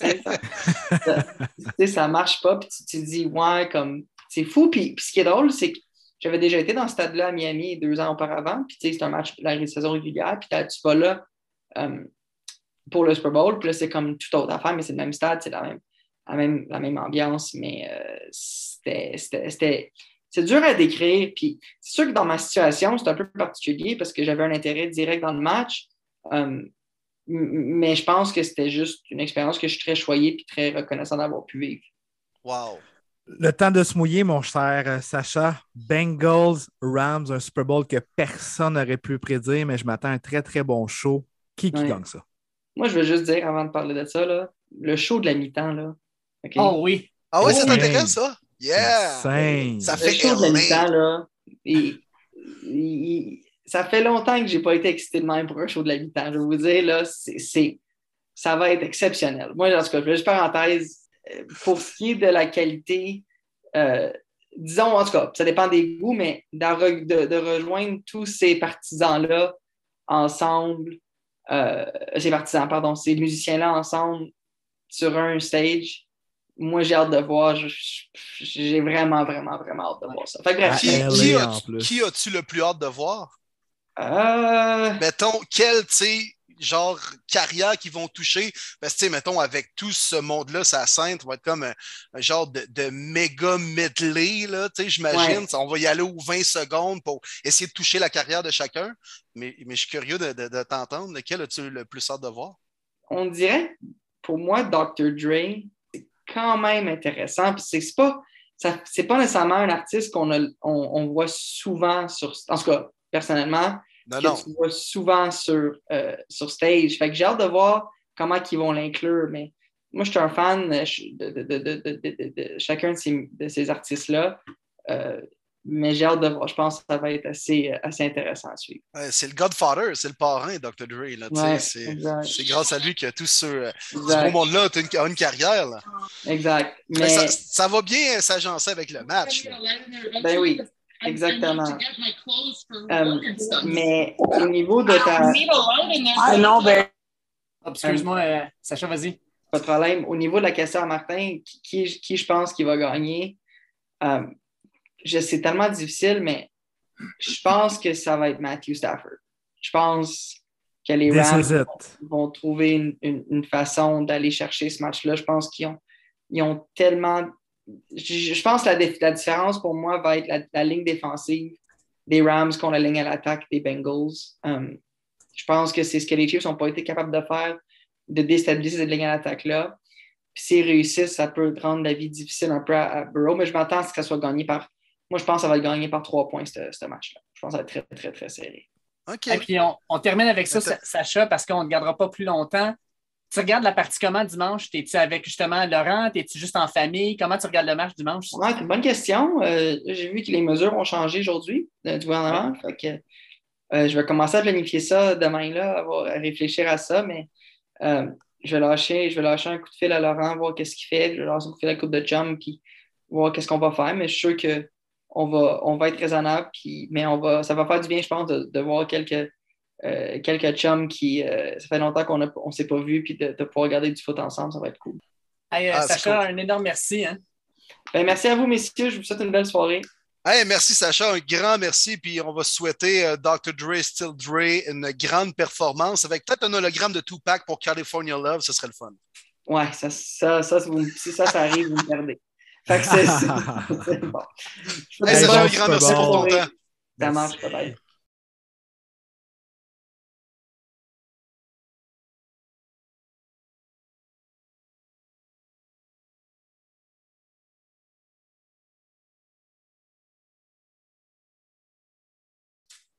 ça, ça, marche pas, puis tu te dis, ouais, comme, c'est fou. Puis, ce qui est drôle, c'est que j'avais déjà été dans ce stade-là à Miami deux ans auparavant, puis c'est un match la saison régulière, puis tu vas là euh, pour le Super Bowl, puis là, c'est comme toute autre affaire, mais c'est le même stade, c'est la même, la même, la même ambiance, mais euh, c'était c'est dur à décrire. Puis c'est sûr que dans ma situation, c'est un peu particulier parce que j'avais un intérêt direct dans le match. Euh, mais je pense que c'était juste une expérience que je suis très choyé et très reconnaissant d'avoir pu vivre. Wow. Le temps de se mouiller, mon cher euh, Sacha. Bengals, Rams, un Super Bowl que personne n'aurait pu prédire, mais je m'attends à un très, très bon show. Qui, qui gagne ça? Moi, je veux juste dire, avant de parler de ça, là, le show de la mi-temps. Là. Oh oui. Ah oui, ça t'intéresse, ça? Yeah! Ça fait le show de la mi-temps, là. Et, ça fait longtemps que je n'ai pas été excité de même pour un show de la mi-temps. Je vais vous dire, là, c'est, ça va être exceptionnel. Moi, en tout cas, je vais juste parenthèse. Euh, pour ce qui est de la qualité, euh, disons, en tout cas, ça dépend des goûts, mais de, de, rejoindre tous ces partisans-là ensemble, euh, ces partisans, pardon, ces musiciens-là ensemble, sur un stage. Moi, j'ai hâte de voir. J'ai vraiment, vraiment, vraiment hâte de voir ça. Fait que, bref, qui, LA qui en as- plus. qui as-tu le plus hâte de voir? Euh, Mettons, quel, tu genre, carrière qu'ils vont toucher? Parce que, tu sais, mettons, avec tout ce monde-là, sa scène, va être comme un, un genre de, de méga medley, là, tu sais, j'imagine. Ouais. On va y aller aux 20 secondes pour essayer de toucher la carrière de chacun. Mais, mais je suis curieux de, de- de t'entendre. Lequel as-tu le plus hâte de voir? on dirait, pour moi, Dr. Dre, c'est quand même intéressant. Puis c'est c'est pas, ça- c'est pas nécessairement un artiste qu'on a- on, on voit souvent sur. En tout cas, personnellement, Non, que non. tu vois souvent sur, euh, sur stage. Fait que j'ai hâte de voir comment ils vont l'inclure. Mais moi, je suis un fan de, de- de- de- de- de- de chacun de ces, de ces artistes-là. Euh, mais j'ai hâte de voir. Je pense que ça va être assez, euh, assez intéressant à suivre. Ouais, c'est le Godfather, c'est le parrain, Dr. Dre. Ouais, c'est, grâce à lui que tout ce, ce beau monde-là a une, a une carrière. Là. exact. Mais Mais ça, ça va bien s'agencer avec le match. là. Ben oui, exactement. Euh, mais au niveau de ta. Ah non, ben. Excuse-moi, euh, Sacha, vas-y. Pas de problème. Au niveau de la question à Martin, qui, qui, je pense qui va gagner, euh, je c'est tellement difficile, mais je pense que ça va être Matthew Stafford. Je pense que les This Rams vont trouver une, une- une façon d'aller chercher ce match-là. Je pense qu'ils ont, ils ont tellement. Je, je pense que la, dif- la différence pour moi va être la, la ligne défensive des Rams contre la ligne à l'attaque des Bengals. Um, je pense que c'est ce que les Chiefs n'ont pas été capables de faire, de déstabiliser cette ligne à l'attaque-là. Puis s'ils réussissent, ça peut rendre la vie difficile un peu à, à Burrow, mais je m'attends à ce que ça soit gagné par. Moi, je pense que ça va être gagné par trois points, ce, match-là. Je pense que ça va être très, très, très serré. OK. Et puis, on, on termine avec ça, Sacha, parce qu'on ne gardera pas plus longtemps. Tu regardes la partie comment dimanche? T'es-tu avec justement Laurent? T'es-tu juste en famille? Comment tu regardes le match dimanche? Ouais, c'est une bonne question. Euh, J'ai vu que les mesures ont changé aujourd'hui euh, du gouvernement. Fait que, euh, je vais commencer à planifier ça demain, là, à, à réfléchir à ça, mais je, vais lâcher, je vais lâcher un coup de fil à Laurent, voir qu'est-ce qu'il fait. Je vais lâcher un coup de fil à la coupe de chum, puis voir qu'est-ce qu'on va faire. Mais je suis sûr qu'on va, on va être raisonnable, puis, mais on va, ça va faire du bien, je pense, de, de voir quelques, euh, quelques chums qui. euh, ça fait longtemps qu'on ne on s'est pas vus, puis de, de pouvoir regarder du foot ensemble, ça va être cool. Hey, euh, Ah, Sacha, cool. un énorme merci. Hein? Ben, merci à vous, messieurs. Je vous souhaite une belle soirée. Hey, merci Sacha, un grand merci. Puis on va souhaiter euh, Dr. Dre, Still Dre, une grande performance avec peut-être un hologramme de Tupac pour California Love, ce serait le fun. Ouais, ça, ça, ça, si, vous me- si ça, ça arrive, vous me perdez. Fait que c'est bon. Je Hey, un grand merci pour ton temps. Ça marche peut-être.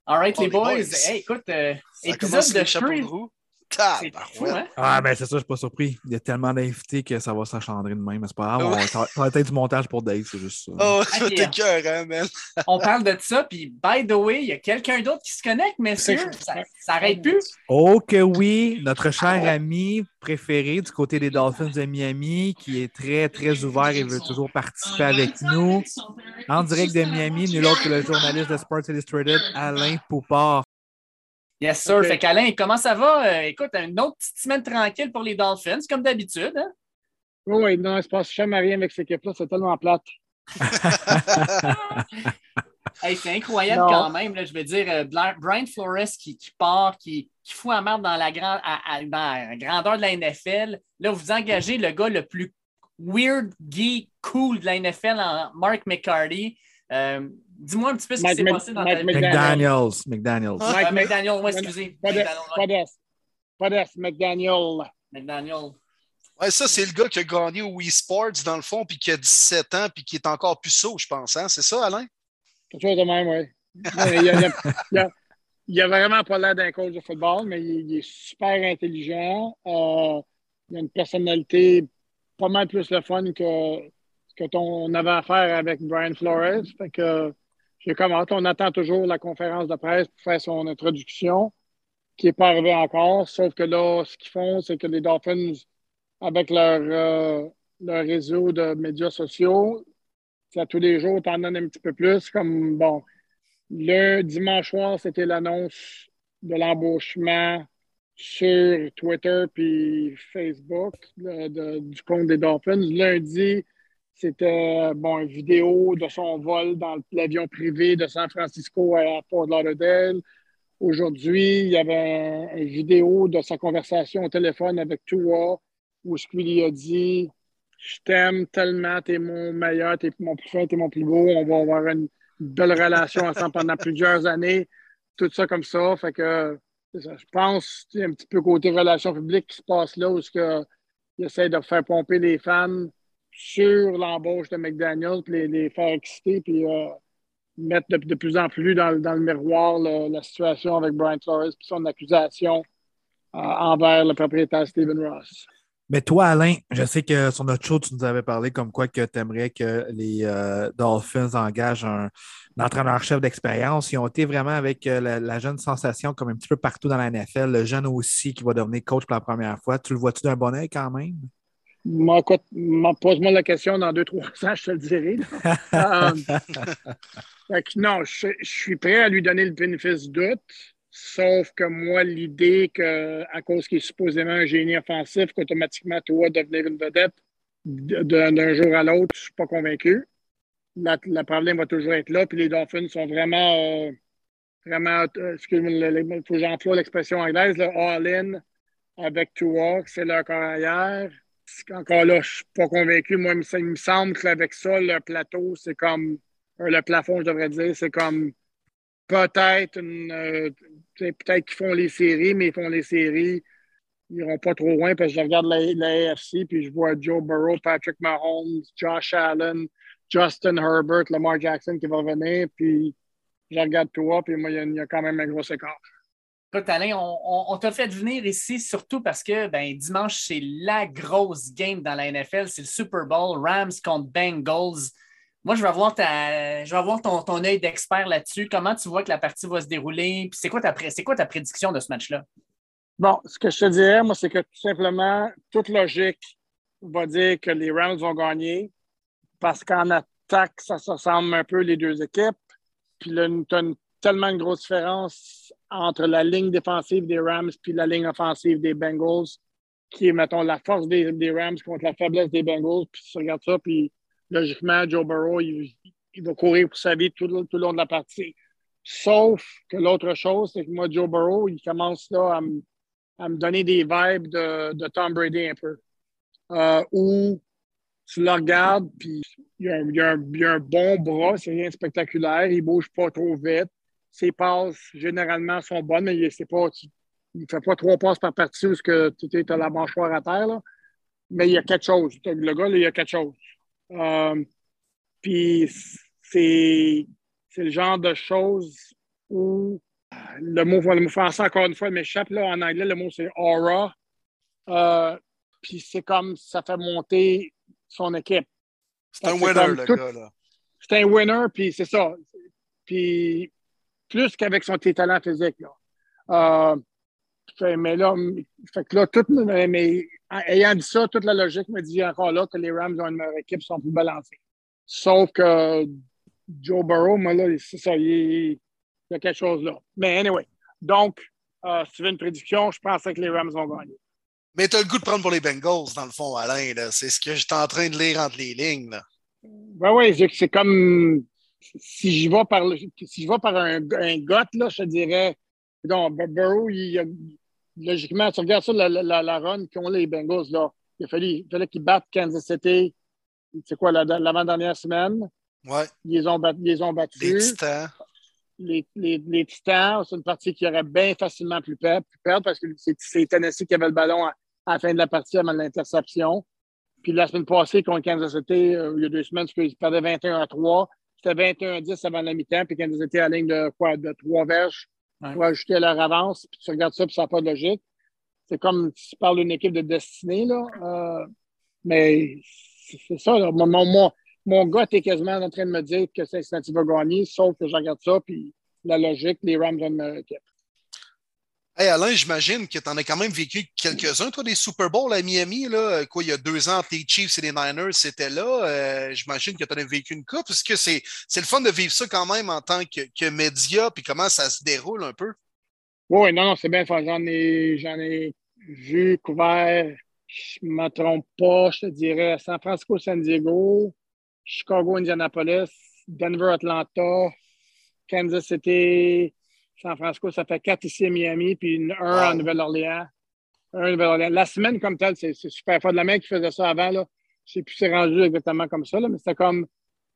All right, Oh, les boys. boys. Hey, écoute, euh, épisode de les fou, hein? Ah, ben c'est ça, je suis pas surpris. Il y a tellement d'invités que ça va s'achandrer de même. mais C'est pas grave, on- ça, va- ça va être du montage pour Dave, c'est juste ça. Oh, Ok. t'es cœur, hein, man? On parle de ça, puis by the way, il y a quelqu'un d'autre qui se connecte, messieurs. Ça, ça arrête plus. Oh que oui, notre cher ami préféré du côté des Dolphins de Miami, qui est très, très ouvert et veut toujours participer avec nous. En direct de Miami, nul autre que le journaliste de Sports Illustrated, Alain Poupard. Yes, sir. Fait qu'Alain, comment ça va? Euh, écoute, une autre petite semaine tranquille pour les Dolphins, comme d'habitude. Hein? Oui, non, il se passe jamais rien avec cette équipe-là, c'est tellement plate. Hey, c'est incroyable Non. quand même. Là, je veux dire, euh, Brian Flores qui, qui part, qui, qui fout à marde dans la, grande, à- à- dans la grandeur de la NFL. Là, vous engagez le gars le plus weird, gay, cool de la NFL, en Mark McCarty. Euh, Dis-moi un petit peu ce qui s'est passé dans Mike ta McDaniels. McDaniels. Ah, Mike Mc- McDaniel, ouais, excusez. Pas de- McDaniel, McDaniel. McDaniel. Ouais, ça, c'est le gars qui a gagné au Wii Sports, dans le fond, puis qui a 17 ans, puis qui est encore puceau, je pense. Hein? C'est ça, Alain? Quelque chose de même, oui. il, il, a, vraiment pas l'air d'un coach de football, mais il, il est super intelligent. Euh, il a une personnalité pas mal plus le fun que ce que ton, on avait à faire avec Brian Flores. Fait que j'ai comme hâte. On attend toujours la conférence de presse pour faire son introduction, qui n'est pas arrivée encore. Sauf que là, ce qu'ils font, c'est que les Dolphins, avec leur, euh, réseau de médias sociaux, à tous les jours, t'en donnes un petit peu plus. Comme, bon, le dimanche soir, c'était l'annonce de l'embauchement sur Twitter puis Facebook du compte des Dolphins. Lundi, c'était bon, une vidéo de son vol dans l'avion privé de San Francisco à Fort Lauderdale. Aujourd'hui, il y avait une vidéo de sa conversation au téléphone avec Tua où ce lui a dit Je t'aime tellement, t'es mon meilleur, t'es mon plus fin, t'es mon plus beau, on va avoir une belle relation ensemble pendant plusieurs années. Tout ça comme ça. Fait que je pense qu'il y a un petit peu côté relations publiques qui se passe là où il essaie de faire pomper les fans sur l'embauche de McDaniel, puis les, faire exciter, puis euh, mettre de, plus en plus dans, le miroir la situation avec Brian Flores puis son accusation euh, envers le propriétaire Stephen Ross. Mais toi, Alain, je sais que sur notre show, tu nous avais parlé comme quoi que tu aimerais que les euh, Dolphins engagent un, entraîneur-chef d'expérience. Ils ont été vraiment avec euh, la, jeune sensation comme un petit peu partout dans la NFL, le jeune aussi qui va devenir coach pour la première fois. Tu le vois-tu d'un bon oeil quand même? Pose-moi la question dans deux, trois ans, je te le dirai. Euh, non, je, suis prêt à lui donner le bénéfice du doute. Sauf que moi, l'idée qu'à cause qu'il est supposément un génie offensif, qu'automatiquement, toi, devenir une vedette d'un jour à l'autre, je ne suis pas convaincu. Le problème va toujours être là. Puis les Dolphins sont vraiment, euh, vraiment, euh, excusez-moi, il faut que j'emploie l'expression anglaise, all-in avec Tua, c'est leur carrière. Encore là, je ne suis pas convaincu. Moi, il me semble qu'avec ça, le plateau, c'est comme, euh, le plafond, je devrais dire, c'est comme peut-être euh, peut-être qu'ils font les séries, mais ils font les séries. Ils n'iront pas trop loin parce que je regarde la, la, AFC puis je vois Joe Burrow, Patrick Mahomes, Josh Allen, Justin Herbert, Lamar Jackson qui va venir. Puis je regarde toi, puis moi, il y, a quand même un gros écart. On, t'a fait venir ici surtout parce que ben, dimanche, c'est la grosse game dans la NFL. C'est le Super Bowl, Rams contre Bengals. Moi, je vais avoir, ta, je vais avoir ton, œil d'expert là-dessus. Comment tu vois que la partie va se dérouler? C'est quoi ta, quoi ta prédiction de ce match-là? Bon, ce que je te dirais, moi, c'est que tout simplement, toute logique va dire que les Rams vont gagner parce qu'en attaque, ça se ressemble un peu les deux équipes. Puis là, tu as tellement une grosse différence entre la ligne défensive des Rams puis la ligne offensive des Bengals, qui est, mettons, la force des, des Rams contre la faiblesse des Bengals. Puis tu regardes ça, puis logiquement, Joe Burrow, il, va courir pour sa vie tout, le long de la partie. Sauf que l'autre chose, c'est que moi, Joe Burrow, il commence là à, me donner des vibes de, Tom Brady un peu. Euh, où tu le regardes, puis il y, a, un, bon bras, c'est rien de spectaculaire, il bouge pas trop vite. Ses passes, généralement, sont bonnes, mais il ne fait pas trois passes par partie où tu as la mâchoire à terre. Mais il y a quelque chose. Le gars, il y a quelque chose. Euh, puis c'est, le genre de choses où le mot, le mot français, encore une fois, m'échappe. Là, en anglais, le mot c'est aura. Euh, puis c'est comme ça fait monter son équipe. C'est un winner, le gars. Là. C'est un winner, puis c'est ça. Puis plus qu'avec son talent physique. Là. Euh, mais là, fait que là, tout, mais ayant dit ça, toute la logique me dit encore là que les Rams ont une meilleure équipe, sont plus balancés. Sauf que Joe Burrow, moi, là, c'est ça, il, y a quelque chose là. Mais anyway, donc, euh, si tu veux une prédiction, je pense que les Rams vont gagner. Mais tu as le goût de prendre pour les Bengals, dans le fond, Alain. C'est ce que j'étais en train de lire entre les lignes. Là. Ben oui, c'est comme si je vais par, si je vais par un, un got, là, je te dirais, donc, Burrow, il, a logiquement, tu regardes ça, la, la, la run qu'ont les Bengals, là. Il fallait, fallait qu'ils battent Kansas City, c'est quoi, l'avant-dernière semaine? Ouais. Ils les ont, ils ont battus. Les Titans. Les, les, les Titans, c'est une partie qui aurait bien facilement pu perdre, parce que c'est Tennessee qui avait le ballon à, la fin de la partie avant l'interception. Puis la semaine passée, contre Kansas City, euh, il y a deux semaines, ils perdaient 21 à 3. C'était 21 à 10 avant la mi-temps, puis Kansas City à la ligne de quoi, de trois verges pour ajouter leur avance, puis tu regardes ça, puis ça n'a pas de logique. C'est comme si tu parles d'une équipe de destinée, là. Euh, mais c'est ça, là. Mon, mon, mon gars était quasiment en train de me dire que Cincinnati va gagner, sauf que je regarde ça, puis la logique, les Rams ont une meilleure équipe. Hey Alain, j'imagine que tu en as quand même vécu quelques-uns, toi, des Super Bowls à Miami. Là. Quoi, il y a deux ans, tes Chiefs et les Niners, c'était là. Euh, j'imagine que tu en as vécu une coupe. Est-ce que c'est, c'est le fun de vivre ça quand même en tant que, que média, puis comment ça se déroule un peu? Oui, non, c'est bien J'en ai, j'en ai vu, couvert, je ne me trompe pas, je te dirais San Francisco, San Diego, Chicago, Indianapolis, Denver, Atlanta, Kansas City, San Francisco, ça fait quatre ici à Miami, puis un en Nouvelle-Orléans. Un Nouvelle-Orléans. La semaine comme telle, c'est, super fort. De la main qui faisait ça avant, là, je sais plus si c'est rendu exactement comme ça, là, mais c'était comme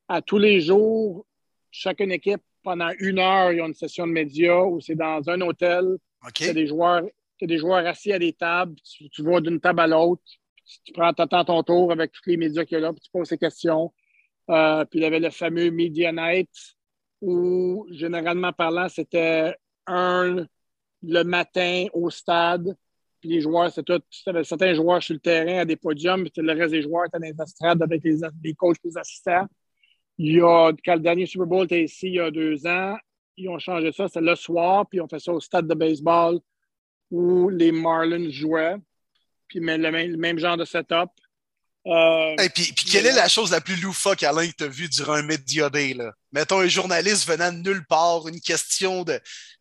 à tous les jours, chacune équipe, pendant une heure, ils ont une session de médias où c'est dans un hôtel. OK. Il y a des joueurs, il y a des joueurs assis à des tables, tu, tu vas d'une table à l'autre, tu prends attends ton tour avec tous les médias qu'il y a là, puis tu poses tes questions. Euh, puis il y avait le fameux Media Night où, généralement parlant, c'était un le matin au stade. Puis les joueurs, tout. certains joueurs sur le terrain à des podiums, puis le reste des joueurs étaient dans les estrades avec les, les coachs les assistants. Il y a, quand le dernier Super Bowl était ici il y a deux ans, ils ont changé ça. C'est le soir, puis on fait ça au stade de baseball où les Marlins jouaient. Puis le, même, le même genre de setup. Euh, Et puis, puis quelle est la chose la plus loufoque, Alain, que tu as vue durant un Media Day? Là? Mettons un journaliste venant de nulle part, une question de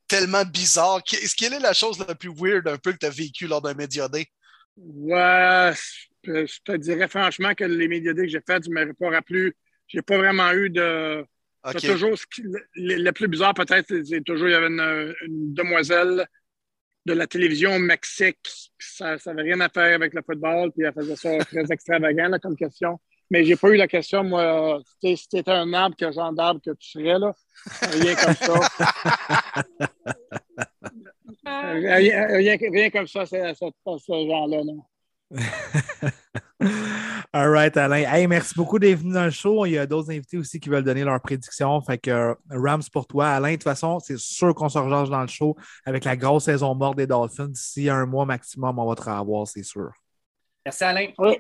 tellement bizarre. Qu'est- Quelle est la chose la plus weird un peu que tu as vécue lors d'un Media Day? Ouais, je je te dirais franchement que les médias que j'ai fait, je ne m'avais pas rappelé. J'ai pas vraiment eu de. OK. C'est toujours le, le plus bizarre, peut-être, c'est- c'est toujours, il y avait une, une demoiselle de la télévision au Mexique. Ça n'avait rien à faire avec le football, puis elle faisait ça très extravagant là, comme question. Mais j'ai pas eu la question, moi, si t'étais un arbre, quel genre d'arbre que tu serais, là. Rien comme ça. rien, rien- rien comme ça, ce genre-là, non. All right, Alain. Hey, merci beaucoup d'être venu dans le show. Il y a d'autres invités aussi qui veulent donner leurs prédictions. Fait que euh, Rams pour toi. Alain, de toute façon, c'est sûr qu'on se recharge dans le show avec la grosse saison morte des Dolphins. D'ici un mois maximum, on va te revoir, c'est sûr. Merci, Alain. Oui,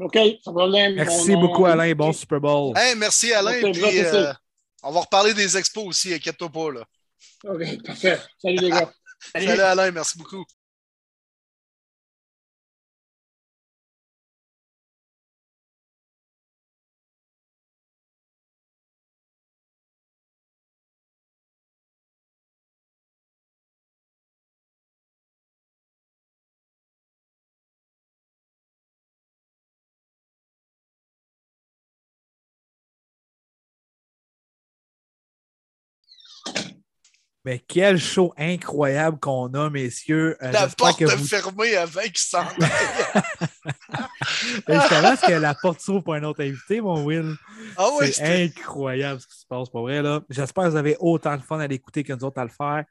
OK, sans problème. Merci beaucoup, on- Alain. Bon Super Bowl. Hey, merci Alain. Ok, puis, merci. euh, on va reparler des expos aussi, inquiète-toi pas. Là. OK, parfait. Salut les gars. Salut. Salut Alain, merci beaucoup. Mais quel show incroyable qu'on a, messieurs. Euh, La porte que vous- fermée avant qu'il s'en aille. Mais Justement, est-ce que la porte s'ouvre pour un autre invité, mon Will? Ah oui, c'est incroyable ce qui se passe, pour vrai. J'espère que vous avez autant de fun à l'écouter que nous autres à le faire.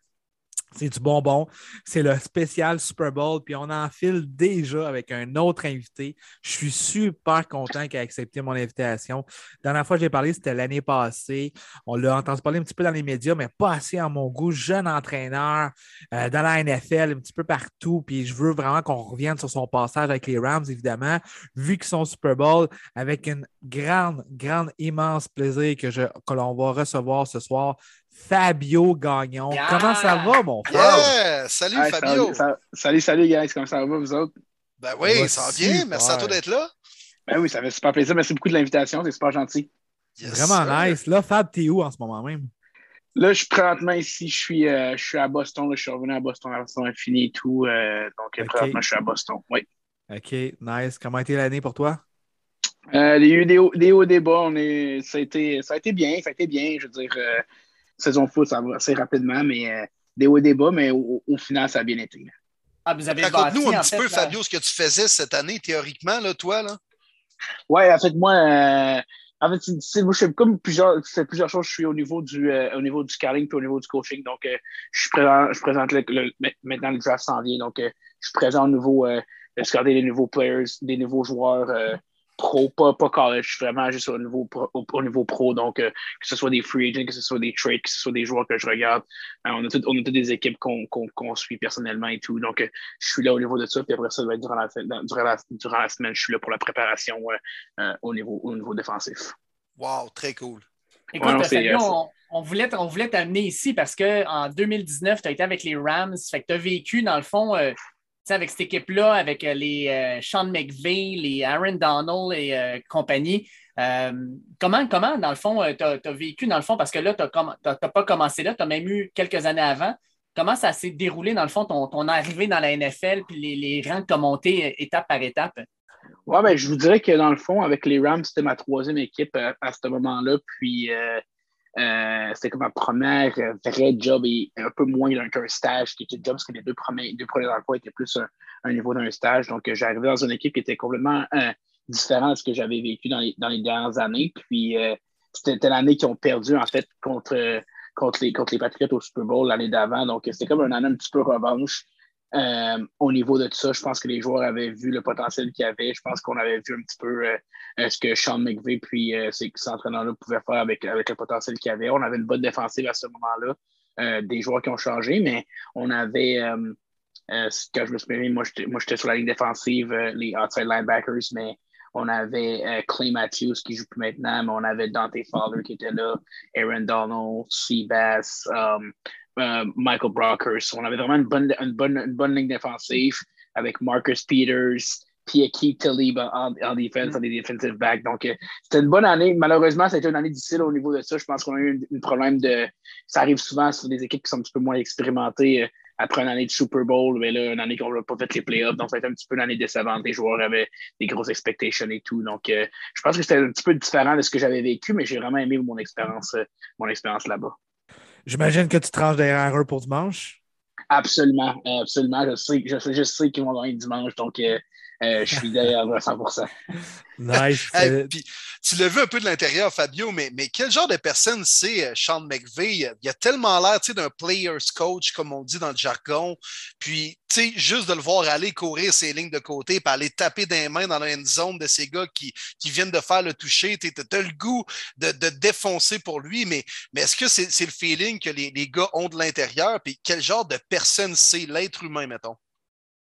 C'est du bonbon. C'est le spécial Super Bowl. Puis on enfile déjà avec un autre invité. Je suis super content qu'il ait accepté mon invitation. La dernière fois que j'ai parlé, c'était l'année passée. On l'a entendu parler un petit peu dans les médias, mais pas assez à mon goût. Jeune entraîneur euh, dans la NFL, un petit peu partout. Puis je veux vraiment qu'on revienne sur son passage avec les Rams, évidemment, vu qu'ils sont Super Bowl, avec une grande, grande, immense plaisir que, je, que l'on va recevoir ce soir. Fabio Gagnon. Yeah! Comment ça va, mon frère? Yeah! Salut Hey, Fabio! salut, ça- salut, salut, guys. Comment ça va, vous autres? Ben oui, Ça va ça va bien. super. Merci à toi d'être là. Ben oui, ça fait super plaisir. Merci beaucoup de l'invitation. C'est super gentil. Yes, Vraiment sir. nice. Là, Fab, t'es où en ce moment même? Là, je suis présentement ici. Je suis, euh, je suis à Boston. Là. Je suis revenu à Boston. La saison est finie et tout. euh, donc, euh, Ok. présentement, je suis à Boston. Oui. OK, nice. Comment a été l'année pour toi? Euh, il y a eu des hauts, des hauts, des bas. On est, ça, a été, ça a été bien. Ça a été bien. Je veux dire, euh, saison foot, ça va assez rapidement, mais euh, des hauts, des bas. Mais au, au final, ça a bien été. Ah, vous avez Raconte-nous un petit fait, peu, là. Fabio, ce que tu faisais cette année, théoriquement, là, toi. Là. Ouais, en fait, moi, euh, en fait, c'est- c'est- moi, je fais comme plusieurs, c'est plusieurs choses. Je suis au niveau du, euh, au niveau du scouting puis au niveau du coaching. Donc, euh, je suis présent, je présente le, le- maintenant le draft s'en vient. Donc, euh, je suis présent au niveau, euh, de scorer des nouveaux players, des nouveaux joueurs euh, pro, pas, pas college, je suis vraiment juste au niveau pro, au, au niveau pro. Donc, euh, que ce soit des free agents, que ce soit des trades, que ce soit des joueurs que je regarde. Euh, on, a tout- on a toutes des équipes qu'on suit personnellement et tout. Donc, euh, je suis là au niveau de ça. Puis après ça, va être durant la, dans- durant la, durant la semaine, je suis là pour la préparation euh, euh, au, niveau, au niveau défensif. Wow, très cool. Écoute, Ouais, non, on, on voulait, on voulait t'amener ici parce qu'en 2019, tu as été avec les Rams. Fait que tu as vécu, dans le fond, euh, avec cette équipe-là, avec euh, les euh, Sean McVay, les Aaron Donald et euh, compagnie. Comment, comment, dans le fond, tu as, vécu, dans le fond, parce que là, tu n'as pas commencé là, tu as même eu quelques années avant. comment ça s'est déroulé, dans le fond, ton, arrivée dans la NFL, puis les, les rangs que tu as montés étape par étape? Ouais, ben, je vous dirais que dans le fond, avec les Rams, c'était ma troisième équipe à, à ce moment-là. Puis euh, c'était comme ma première euh, vraie job et un peu moins qu'un stage qui était job parce que les deux premiers, deux premiers emplois étaient plus un, un niveau d'un stage. Donc, euh, j'arrivais dans une équipe qui était complètement différente de ce que j'avais vécu dans les, dans les dernières années. Puis euh, c'était l'année qu'ils ont perdu, en fait, contre, contre, les, contre les Patriots au Super Bowl l'année d'avant. Donc, c'était comme une année un petit peu revanche. Euh, au niveau de tout ça, je pense que les joueurs avaient vu le potentiel qu'il y avait. Je pense qu'on avait vu un petit peu euh, ce que Sean McVay puis euh, ces, entraîneurs-là pouvaient faire avec, avec le potentiel qu'il y avait. On avait une bonne défensive à ce moment-là, euh, des joueurs qui ont changé, mais on avait, quand je me souviens, moi j'étais sur la ligne défensive, les outside linebackers, mais on avait Clay Matthews qui joue plus maintenant, mais on avait Dante Fowler qui était là, Aaron Donald, Seabass, um, euh, Michael Brockers. On avait vraiment une bonne, une bonne, une bonne ligne défensive avec Marcus Peters, puis Keith Talib en, en défense, en des defensive backs. Donc, euh, c'était une bonne année. Malheureusement, c'était une année difficile au niveau de ça. Je pense qu'on a eu un problème de. Ça arrive souvent sur des équipes qui sont un petit peu moins expérimentées. Euh, après une année de Super Bowl, mais là, une année qu'on n'a pas fait les playoffs. Donc, ça a été un petit peu une année décevante. Les joueurs avaient des grosses expectations et tout. Donc, euh, je pense que c'était un petit peu différent de ce que j'avais vécu, mais j'ai vraiment aimé mon expérience, mon expérience là-bas. J'imagine que tu tranches derrière eux pour dimanche? Absolument, absolument. Je sais, je sais, je sais qu'ils vont gagner dimanche, donc euh, euh, je suis derrière à 100%. Nice. Hey, puis, tu l'as vu un peu de l'intérieur, Fabio, mais, mais quel genre de personne c'est euh, Sean McVay? Il a tellement l'air d'un player's coach, comme on dit dans le jargon. Puis, tu sais, juste de le voir aller courir ses lignes de côté, puis aller taper des mains dans la end zone de ces gars qui, qui viennent de faire le toucher. Tu as le goût de, de défoncer pour lui, mais, mais est-ce que c'est c'est le feeling que les, les gars ont de l'intérieur? Puis, quel genre de personne c'est? L'être humain, mettons?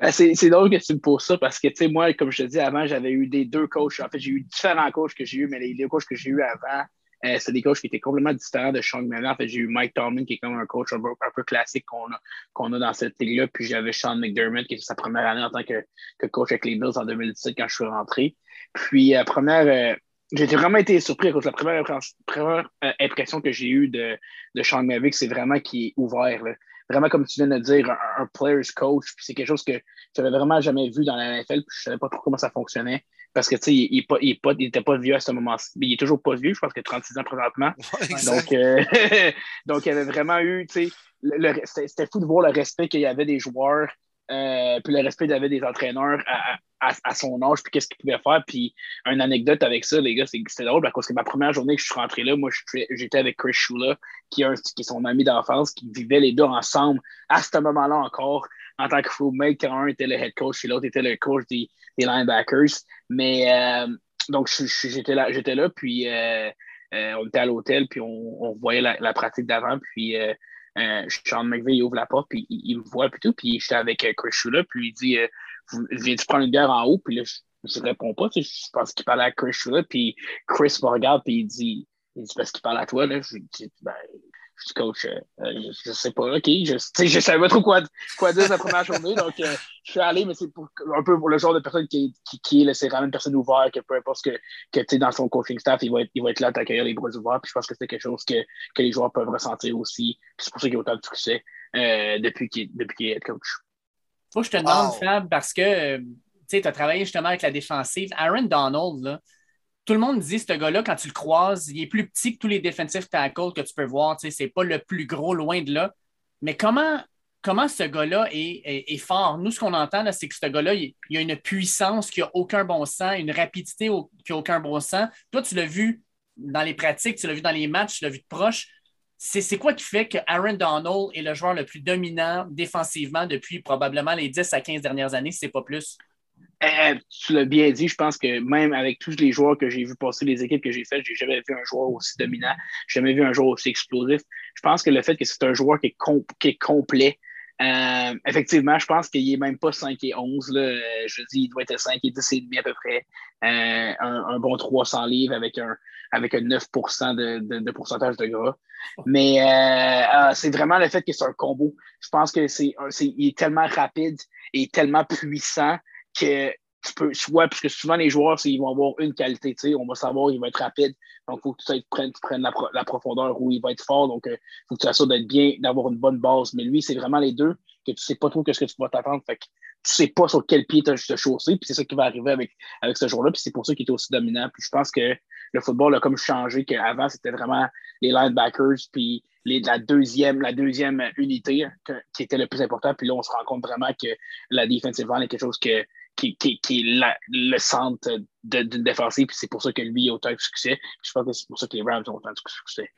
Ben, C'est drôle que tu me poses ça parce que, tu sais, moi, comme je te dis avant, j'avais eu des deux coachs. En fait, j'ai eu différents coachs que j'ai eu, mais les deux coachs que j'ai eu avant, euh, c'est des coachs qui étaient complètement différents de Sean McVay. En fait, j'ai eu Mike Tomlin, qui est comme un coach un peu, classique qu'on a, a dans cette ligue-là. Puis j'avais Sean McDermott, qui était sa première année en tant que, que coach avec les Bills en 2017 quand je suis rentré. Puis, la première, euh, j'ai vraiment été surpris à cause de la première, première euh, impression que j'ai eue de, de Sean McVay, c'est vraiment qui est ouvert. Là. Vraiment, comme tu viens de dire, un, un player's coach. Puis c'est quelque chose que je n'avais vraiment jamais vu dans la NFL. Puis je ne savais pas trop comment ça fonctionnait. Parce que, tu sais, il n'était pas, il pas, il était pas vieux à ce moment-ci. Il est toujours pas vieux, je pense qu'il a 36 ans présentement. Ouais. Donc, euh, donc, il y avait vraiment eu, tu sais, c'était fou de voir le respect qu'il y avait des joueurs, euh, puis le respect qu'il avait des entraîneurs à, à, son âge, puis qu'est-ce qu'ils pouvaient faire. Puis, une anecdote avec ça, les gars, c'est- c'était drôle parce que ma première journée que je suis rentré là, moi, j'étais avec Chris Shula, qui est, un- qui est son ami d'enfance, qui vivait les deux ensemble à ce moment-là encore, en tant que roommate, quand un était le head coach et l'autre était le coach des, des linebackers. Mais, euh, donc, j'étais là, j'étais là, puis. euh, on était à l'hôtel, puis on, on voyait la, la pratique d'avant, puis euh, Sean McVay il ouvre la porte, puis il, me voit, puis tout, puis j'étais avec euh, Chris Shula, puis il dit euh, Viens-tu prendre une bière en haut? Puis là, je, réponds pas, tu je pense qu'il parlait à Chris Shula, puis Chris me regarde, puis il dit Il dit Parce qu'il parle à toi, là. Je dis Ben, je dis coach, euh, euh, je, je sais pas, ok, je, je savais pas trop quoi, quoi dire la première journée, donc euh, je suis allé, mais c'est pour, un peu pour le genre de personne qui, qui, qui est, c'est vraiment une personne ouverte, que peu importe ce que, que tu sais, dans son coaching staff, il va être, il va être là à t'accueillir les bras ouverts. Puis je pense que c'est quelque chose que, que les joueurs peuvent ressentir aussi. C'est pour ça qu'il y a autant de succès euh, depuis qu'il est coach. Faut que je te demande, Wow. Fab, parce que tu as travaillé justement avec la défensive. Aaron Donald, là, tout le monde dit ce gars-là, quand tu le croises, il est plus petit que tous les defensive tackles que tu peux voir. Tu sais, c'est pas le plus gros loin de là. Mais comment, comment ce gars-là est, fort? Nous, ce qu'on entend, c'est que ce gars-là, il, a une puissance qui n'a aucun bon sens, une rapidité qui n'a aucun bon sens. Toi, tu l'as vu dans les pratiques, tu l'as vu dans les matchs, tu l'as vu de proche. C'est c'est quoi qui fait que Aaron Donald est le joueur le plus dominant défensivement depuis probablement les 10 à 15 dernières années, si c'est pas plus? Euh, tu l'as bien dit, je pense que même avec tous les joueurs que j'ai vu passer, les équipes que j'ai faites, j'ai jamais vu un joueur aussi dominant, j'ai jamais vu un joueur aussi explosif. Je pense que le fait que c'est un joueur qui est, est complet, euh, effectivement, je pense qu'il est même pas 5 et 11. Là. Euh, Je dis, il doit être 5 et 10 et demi à peu près. Euh, un, bon 300 livres avec un, avec un 9 de, de, de pourcentage de gras. Mais euh, euh, c'est vraiment le fait que c'est un combo. Je pense que c'est, c'est, il est tellement rapide et tellement puissant que tu peux, soit, parce que souvent les joueurs, ils vont avoir une qualité, tu sais, on va savoir, il va être rapide, donc il faut que tu prennes, la, profondeur où il va être fort, donc il faut que tu assures d'être bien, d'avoir une bonne base. Mais lui, c'est vraiment les deux, que tu sais pas trop ce que tu vas t'attendre, fait que tu sais pas sur quel pied tu as chaussé, puis c'est ça qui va arriver avec, avec ce joueur-là, puis c'est pour ça qu'il est aussi dominant. Puis je pense que le football a comme changé, qu'avant, c'était vraiment les linebackers, puis la, deuxième, la deuxième unité qui était le plus important. Puis là, on se rend compte vraiment que la defensive line est quelque chose que, qui, qui, est le centre d'une défensive. Puis c'est pour ça que lui a autant de succès. je pense que c'est pour ça que les Rams ont autant de succès.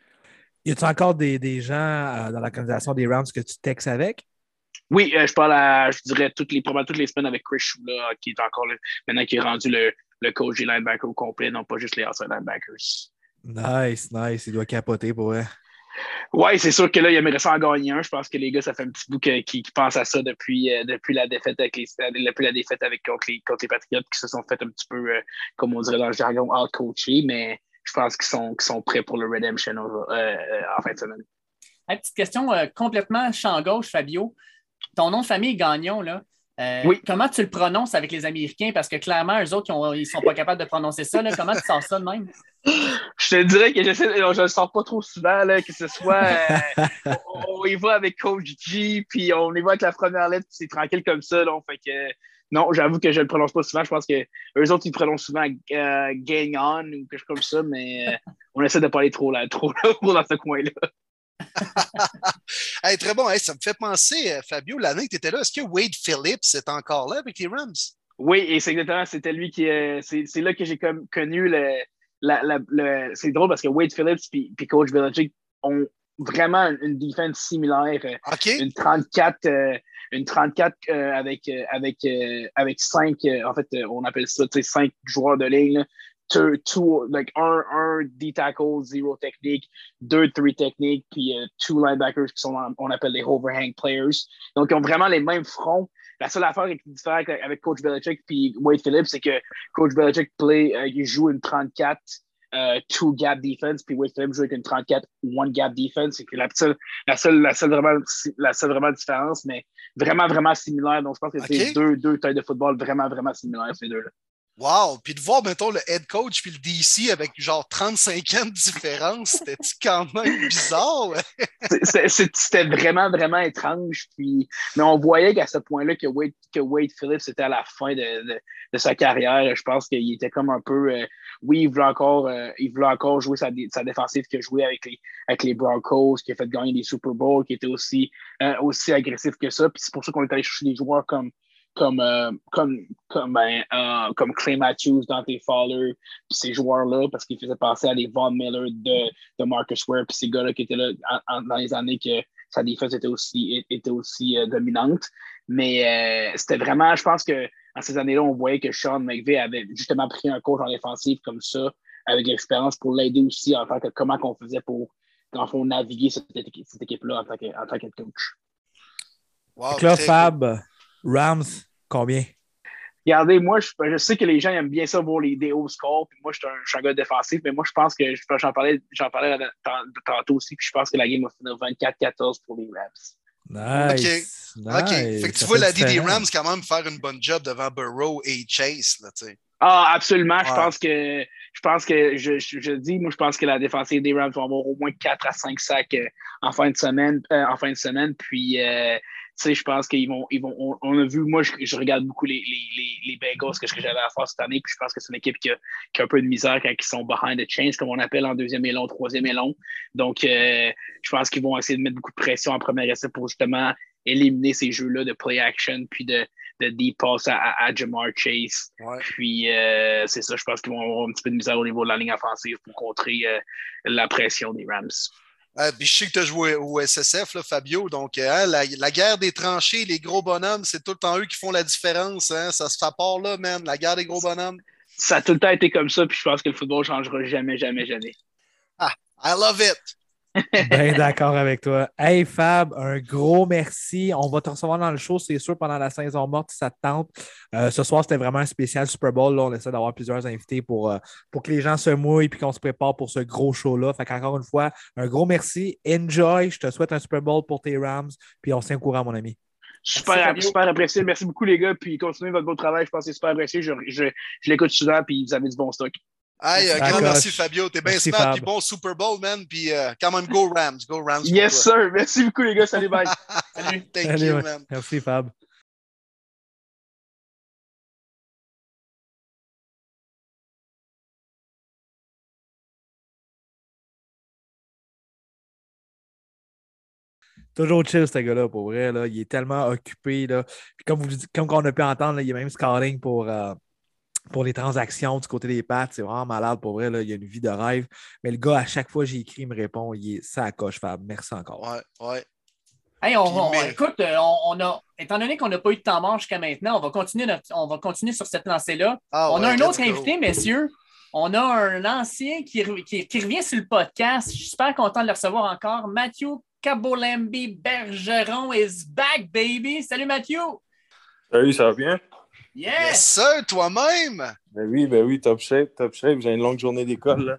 Y a-t-il encore des, des gens euh, dans l'organisation des Rams que tu textes avec? Oui, euh, je parle à, je dirais, toutes les, probablement toutes les semaines avec Chris Shula, qui est encore là, maintenant qui est rendu le, le coach des linebackers au complet, non pas juste les outside linebackers. Nice, nice. Il doit capoter pour eux. Oui, c'est sûr que là, il aimerait ça en gagner un. Je pense que les gars, ça fait un petit bout qu'ils pensent à ça depuis, euh, depuis la défaite avec les, depuis la défaite avec contre les, contre les Patriotes qui se sont fait un petit peu, euh, comme on dirait dans le jargon, out-coachés, mais je pense qu'ils sont, sont prêts pour le redemption euh, en fin de semaine. petite question complètement champ gauche, Fabio. Ton nom de famille Gagnon, là, oui. Comment tu le prononces avec les Américains? Parce que clairement, eux autres, ils ne sont pas capables de prononcer ça. Là. Comment tu sors ça de même? Je te dirais que j'essaie, je le sors pas trop souvent, là, que ce soit euh, on, y va avec Coach G, puis on y va avec la première lettre, puis c'est tranquille comme ça. Là, fait que non, j'avoue que je le prononce pas souvent. Je pense que eux autres, ils le prononcent souvent euh, Gang On ou quelque chose comme ça, mais euh, on essaie de pas aller trop là, trop, dans ce coin-là. très bon. ça me fait penser, Fabio, l'année que tu étais là, est-ce que Wade Phillips est encore là avec les Rams? Oui, et c'est exactement, c'était lui qui. c'est là que j'ai connu le, c'est drôle parce que Wade Phillips et Coach Belichick ont vraiment une défense similaire. Euh, une 34, euh, une 34 euh, avec, avec, avec 5, en fait, on appelle ça 5 joueurs de ligne. Two, two, like un, un D-tackle, zero technique, deux, three technique, puis two linebackers qui sont, on appelle les overhang players. Donc, ils ont vraiment les mêmes fronts. La seule affaire qui est différente avec Coach Belichick puis Wade Phillips, c'est que Coach Belichick play, euh, il joue une 34 euh, two gap defense, puis Wade Phillips joue avec une 34 one gap defense. C'est la seule, la seule, la seule vraiment, la seule vraiment différence, mais vraiment, vraiment similaire. Donc, je pense que c'est deux, deux tailles de football vraiment, vraiment similaires, ces deux-là. Wow! Puis de voir, mettons, le head coach puis le DC avec genre 35 ans de différence, c'était quand même bizarre? c'était vraiment, vraiment étrange. Puis... Mais on voyait qu'à ce point-là, que Wade, que Wade Phillips était à la fin de, de, sa carrière. Je pense qu'il était comme un peu. Euh, oui, il voulait encore, euh, il voulait encore jouer sa, défensive qu'il a joué avec les, avec les Broncos, qui a fait gagner des Super Bowls, qui était aussi, euh, aussi agressif que ça. Puis c'est pour ça qu'on est allé chercher des joueurs comme comme, euh, comme, comme, ben, euh, comme Clay Matthews, Dante Fowler, puis ces joueurs-là, parce qu'ils faisaient passer à des Von Miller de, de Marcus Ware, puis ces gars-là qui étaient là dans les années que sa défense était aussi, était aussi euh, dominante. Mais c'était vraiment, je pense que en ces années-là, on voyait que Sean McVay avait justement pris un coach en défensive comme ça, avec l'expérience pour l'aider aussi en tant que comment qu'on faisait pour, dans fond, naviguer cette, cette équipe-là en tant que, en tant que coach. Wow, Fab, Rams, combien? Regardez, moi, je, sais que les gens aiment bien ça voir les, des hauts scores. Puis moi, je suis, un, gars défensif, mais moi, je pense que j'en parlais, j'en parlais tantôt aussi. Puis je pense que la game va finir 24-14 pour les Rams. Nice. OK. OK. Fait que tu vois la D des Rams quand même faire une bonne job devant Burrow et Chase. Là, ah, absolument. Je pense que je pense que je, je, dis, moi, je pense que la défensive des Rams va avoir au moins 4 à 5 sacs euh, en fin de semaine. Euh, en fin de semaine. Puis euh, sais, je pense qu'ils vont, ils vont on, a vu, moi, je, regarde beaucoup les, les, les, Bengals, que ce que j'avais à faire cette année, puis je pense que c'est une équipe qui a, qui a, un peu de misère quand ils sont behind the chains, comme on appelle en deuxième et long, troisième et long. Donc, euh, je pense qu'ils vont essayer de mettre beaucoup de pression en premier essai pour justement éliminer ces jeux-là de play action, puis de, de deep pass à, Jamar Chase. Puis, euh, c'est ça, je pense qu'ils vont avoir un petit peu de misère au niveau de la ligne offensive pour contrer euh, la pression des Rams. Euh, je sais que tu as joué au SSF, là, Fabio. Donc, hein, la, guerre des tranchées, les gros bonhommes, c'est tout le temps eux qui font la différence. Hein? Ça se fait part là, man. La guerre des gros bonhommes. Ça a tout le temps été comme ça, puis je pense que le football ne changera jamais, jamais, jamais. Ah, I love it. Bien d'accord avec toi. Hey Fab, un gros merci. On va te recevoir dans le show, c'est sûr, pendant la saison morte, si ça te tente. Euh, ce soir, c'était vraiment un spécial Super Bowl. Là. On essaie d'avoir plusieurs invités pour, euh, pour que les gens se mouillent et qu'on se prépare pour ce gros show-là. Fait qu'encore une fois, un gros merci. Enjoy. Je te souhaite un Super Bowl pour tes Rams. Puis on se tient au courant, mon ami. Super, super apprécié. Merci beaucoup, les gars. Puis continuez votre beau travail. Je pense que c'est super apprécié. Je, je, je l'écoute souvent. Puis vous avez du bon stock. Hey, grand merci Fabio, t'es bien smart, puis bon Super Bowl, man, puis euh, quand même go Rams, go Rams. Yes, sir. Merci beaucoup, les gars. Salut, bye. Salut. Thank you, ouais. man. Merci, Fab. Toujours chill, ce gars-là, pour vrai. Là. Il est tellement occupé. Là. Puis comme, vous, comme on a pu entendre, là, il est même scouting pour, euh, pour les transactions du côté des pattes. C'est vraiment malade, pour vrai. Là. Il a une vie de rêve. Mais le gars, à chaque fois que j'ai écrit, il me répond. Il est ça coche, Fab. Merci encore. Ouais, ouais. Hey, on, Puis, on- mais- écoute, euh, on, on a, étant donné qu'on n'a pas eu de temps mort jusqu'à maintenant, on va continuer, notre- on va continuer sur cette lancée-là. Ah on a un autre go. invité, messieurs. On a un ancien qui- qui revient sur le podcast. Je suis super content de le recevoir encore. Mathieu Cabolambi Bergeron is back, baby. Salut, Mathieu. Salut, ça va bien? Yes, Yes! sir, toi-même. Ben oui, ben oui, top shape, top shape. J'ai une longue journée d'école, là.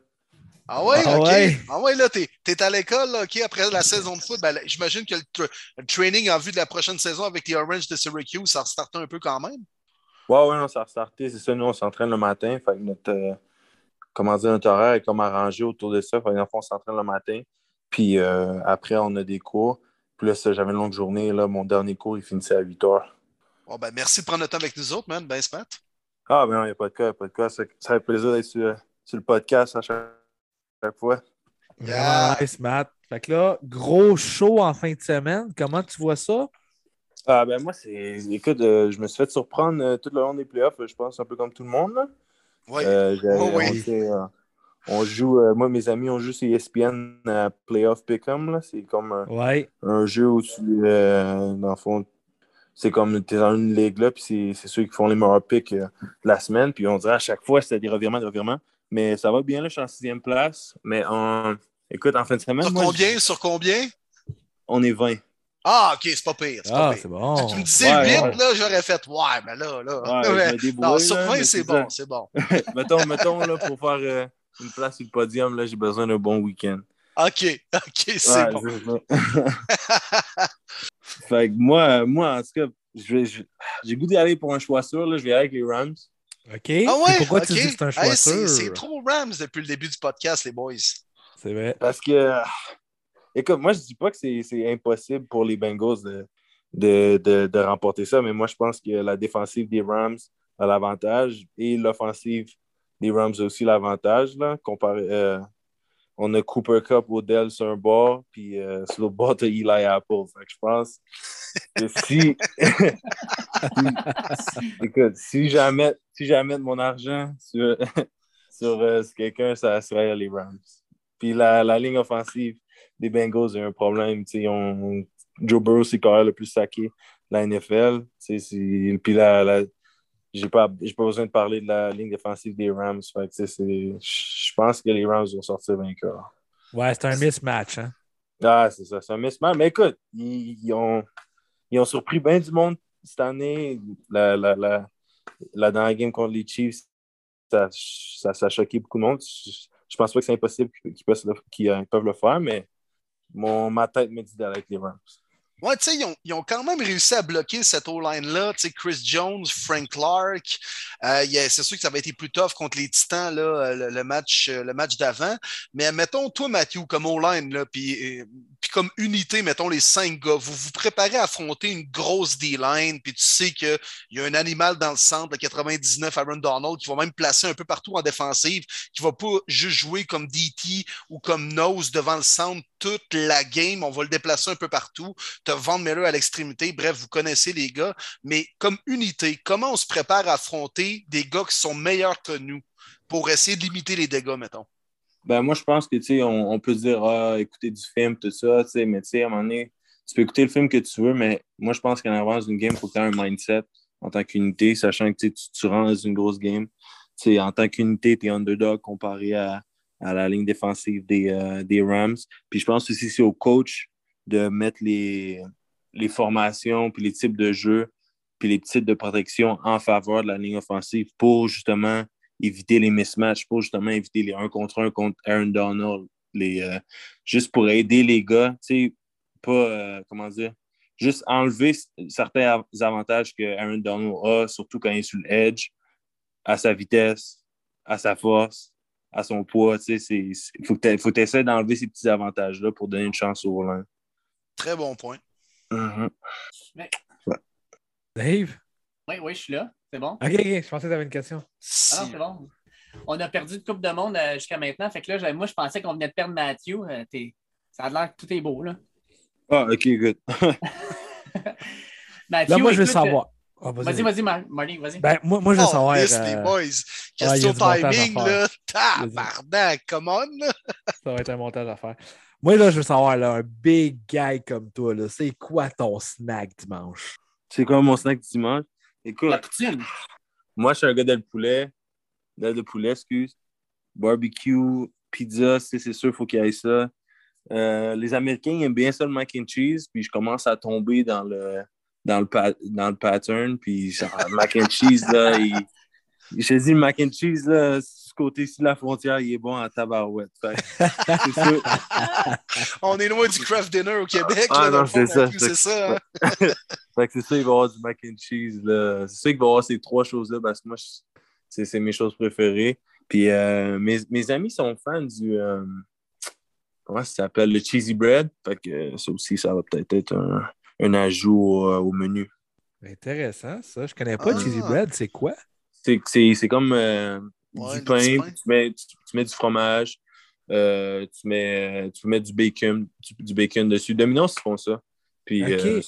Ah ouais, Ah ok. ouais. Ah ouais, là, t'es es à l'école, là, ok, après la saison de foot. Ben, J'imagine que le, tra- le training en vue de la prochaine saison avec les Orange de Syracuse, ça restarte un peu quand même? Ouais, ouais, non, ça a restarté. C'est ça, nous, on s'entraîne le matin. Fait que notre, euh, comment dire, notre horaire est comme arrangé autour de ça. Fait que, dans le fond, on s'entraîne le matin. Puis euh, après, on a des cours. Puis là, j'avais une longue journée. Là, mon dernier cours, il finissait à 8 heures. Bon, ben, merci de prendre le temps avec nous autres, man. Ben, smart. Ah, ben non, il n'y a pas de cas, il n'y a pas de cas. Ça, ça fait plaisir d'être sur, euh, sur le podcast à chaque, chaque fois. Yeah. Nice, Matt. Fait que là, gros show en fin de semaine. Comment tu vois ça? Ah, ben moi, c'est. Écoute, euh, je me suis fait surprendre euh, tout le long des playoffs, je pense, un peu comme tout le monde. Là. Oui. Euh, Oh oui. on, euh, joue, euh, moi, mes amis, on joue sur ESPN à Playoff Pick'em. là. C'est comme un, Ouais. un jeu où tu, euh, dans le fond, c'est comme tu es dans une ligue là, puis c'est- c'est ceux qui font les meilleurs picks euh, de la semaine. Puis on dirait à chaque fois, c'était des revirements, des revirements. Mais ça va bien, là, je suis en sixième place. Mais en, écoute, en fin de semaine, Sur moi, combien? je- Sur combien? on est 20. Ah, ok, c'est pas pire. c'est pas Ah, pire. c'est bon. Tu me disais Ouais, 8, ouais. là, j'aurais fait Ouais, mais là, là. Ouais, Mais- je me débrouille, non, sur là, 20, mais c'est bon, c'est bon. mettons, mettons là, pour faire euh, une place sur le podium, là, j'ai besoin d'un bon week-end. OK, OK, c'est Ouais, bon. Fait que moi, moi, en tout cas, j'ai goût d'y aller pour un choix sûr. Là, je vais aller avec les Rams. OK. Ah ouais? Pourquoi ok. tu dis que c'est un choix sûr? C'est trop Rams depuis le début du podcast, les boys. C'est vrai. Parce que, écoute, moi, je dis pas que c'est c'est impossible pour les Bengals de, de, de, de remporter ça, mais moi, je pense que la défensive des Rams a l'avantage et l'offensive des Rams a aussi l'avantage. comparé, euh, on a Cooper Cup, Odell sur un bord, puis euh, sur l'autre bord, tu Eli Apple. Fait que je pense que si. si- écoute, si jamais, si jamais mon argent sur, sur, euh, sur quelqu'un, ça serait les Rams. Puis la, la ligne offensive des Bengals a un problème. Ils ont, Joe Burrow, c'est le carrière le plus saqué de la NFL. Puis la, la, j'ai pas, j'ai pas besoin de parler de la ligne défensive des Rams. Je pense que les Rams vont sortir vainqueurs. Ouais, c'est un mismatch. Hein? Ah, c'est ça, c'est un mismatch. Mais écoute, ils, ils ont, ils ont surpris bien du monde cette année. La, la, la, la dernière game contre les Chiefs, ça, ça, ça a choqué beaucoup de monde. Je, je pense pas que c'est impossible qu'ils peuvent, le- qu'ils, euh, peuvent le faire, mais mon, ma tête me dit d'aller avec les Rams. Ouais, tu sais, ils ont, quand même réussi à bloquer cette O-line-là. Tu sais, Chris Jones, Frank Clark. Euh, c'est sûr que ça va été plus tough contre les Titans, là, euh, le, match, euh, le match d'avant. Mais mettons, toi, Matthew, comme O-line, puis comme unité, mettons les cinq gars, vous vous préparez à affronter une grosse D-line, puis tu sais qu'il y a un animal dans le centre, le 99 Aaron Donald, qui va même placer un peu partout en défensive, qui va pas juste jouer comme DT ou comme nose devant le centre toute la game. On va le déplacer un peu partout te Van Miller à l'extrémité. Bref, vous connaissez les gars. Mais comme unité, comment on se prépare à affronter des gars qui sont meilleurs que nous pour essayer de limiter les dégâts, mettons? Ben, moi, je pense que, tu sais, on, on peut dire, ah, écouter du film, tout ça, tu sais, mais tu sais, à un moment donné, tu peux écouter le film que tu veux, mais moi, je pense qu'en avance d'une game, il faut que tu aies un mindset en tant qu'unité, sachant que tu, tu, tu rentres dans une grosse game. Tu sais, en tant qu'unité, tu es underdog comparé à, à la ligne défensive des, euh, des Rams. Puis je pense aussi c'est au coach de mettre les, les formations, puis les types de jeux, puis les types de protection en faveur de la ligne offensive pour justement éviter les mismatchs, pour justement éviter les 1 contre 1 contre Aaron Donald, les, euh, juste pour aider les gars, tu sais, pas, euh, comment dire, juste enlever certains avantages que Aaron Donald a, surtout quand il est sur le edge, à sa vitesse, à sa force, à son poids. Il faut que tu essaies d'enlever ces petits avantages-là pour donner une chance au Roland. Très bon point. Mhm. Dave? Oui, oui, je suis là. C'est bon? OK, OK, je pensais que tu avais une question. Ah c'est bon. On a perdu de Coupe de Monde euh, jusqu'à maintenant. Fait que là, moi, je pensais qu'on venait de perdre Matthew. Euh, ça a l'air que tout est beau, là. Ah, OK, good. Matthew, Là, moi, je veux savoir. Ah, Vas-y, vas-y, Mar- Marley, vas-y. Ben, moi, moi, je veux Oh, savoir. lisse, euh, les boys. Question à timing, faire. là? Tabarnak, come on. Ça va être un montage à faire. Moi, là, je veux savoir, là, un big guy comme toi, là, c'est quoi ton snack dimanche? C'est quoi mon snack dimanche? Écoute, La poutine. moi, je suis un gars d'aile poulet. D'aile de poulet, excuse. Barbecue, pizza, c'est c'est sûr, il faut qu'il y ait ça. Euh, les Américains ils aiment bien ça, le mac and cheese, puis je commence à tomber dans le, dans le, dans le pattern, puis genre, mac and cheese, là, il, je te dis, le mac and cheese, là, ce côté-ci de la frontière, il est bon en tabarouette. Fait. On est loin du craft dinner au Québec. Ah là, non, c'est ça. Matthew, C'est ça. hein? Fait que c'est ça, il va y avoir du mac and cheese. là. C'est sûr qu'il va y avoir ces trois choses-là parce que moi, c'est mes choses préférées. Puis euh, mes, mes amis sont fans du. euh, comment ça s'appelle? Le cheesy bread. Fait que ça aussi, ça va peut-être être un, un ajout au, euh, au menu. Intéressant, ça. Je connais pas Ah. Cheesy Bread, c'est quoi? C'est- C'est c'est comme euh, Ouais, du pain, tu mets, tu, tu mets du fromage, euh, tu, mets, tu mets du bacon, du, du bacon dessus. Domino's, ils font ça. Puis euh,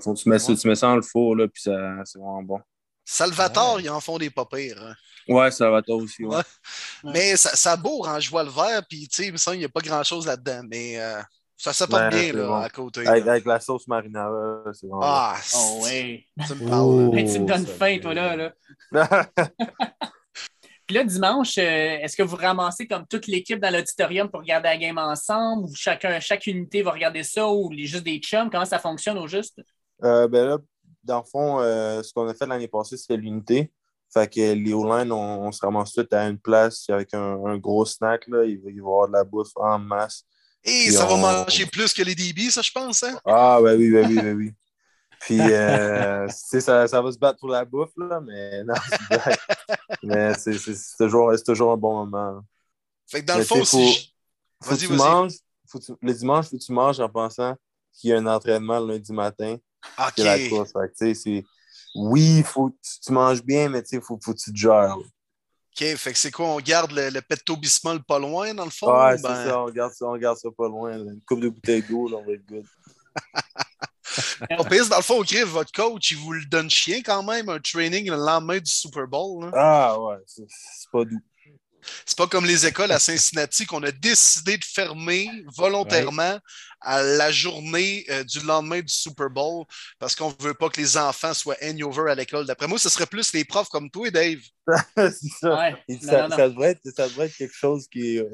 fond, tu, mets ça, tu mets ça dans le four, là, puis ça, c'est vraiment bon. Salvatore, Ouais. ils en font des pas pires. hein. Ouais, ça va toi aussi. Ouais. Ouais. Mais ça, ça bourre en joie le vert, puis tu sais, il me semble qu'il n'y a pas grand-chose là-dedans. Mais euh, ça se porte Ouais, bien là, bon. à côté. Avec, là. avec la sauce marinara, c'est vraiment Ah, Oh, ouais. tu me Oh. parles. Hey, tu me donnes faim, toi, là. là. bon. Puis là, dimanche, euh, est-ce que vous ramassez comme toute l'équipe dans l'auditorium pour regarder la game ensemble ou chacun, chaque unité va regarder ça ou les, juste des chums? Comment ça fonctionne au juste? Euh, ben là, dans le fond, euh, ce qu'on a fait l'année passée, c'était l'unité. Fait que les O-line, on, on se ramasse tout à une place avec un, un gros snack. Là. Il va y avoir de la bouffe en masse. Et ça va manger plus que les DB, ça, je pense. Hein? Ah, ben oui, ben oui, ben oui. Puis, euh, tu sais, ça, ça va se battre pour la bouffe, là, mais non. Mais c'est toujours, c'est toujours un bon moment. Fait que dans le fond, si. Faut tu vas-y. manges, faut tu- le dimanche, faut que tu manges en pensant qu'il y a un entraînement le lundi matin. OK. C'est la course. Fait que, oui, faut que tu, tu manges bien, mais il faut, faut que tu te gères. OK. Fait que c'est quoi? On garde le, le Petto Bismol pas loin, dans le fond? Ouais, c'est Ben, ça, on garde ça, on garde ça pas loin. là. Une coupe de bouteilles d'eau, là, on va être good. Au pire, dans le fond, au crime, votre coach, il vous le donne chien quand même, un training le lendemain du Super Bowl. là. Ah ouais, c'est pas doux. C'est pas comme les écoles à Cincinnati qu'on a décidé de fermer volontairement à la journée euh, du lendemain du Super Bowl parce qu'on veut pas que les enfants soient hangover à l'école. D'après moi, ce serait plus les profs comme toi, Dave. c'est ça. Ouais. Et Non, ça, non, non. ça devrait être, ça devrait être quelque chose qui est euh,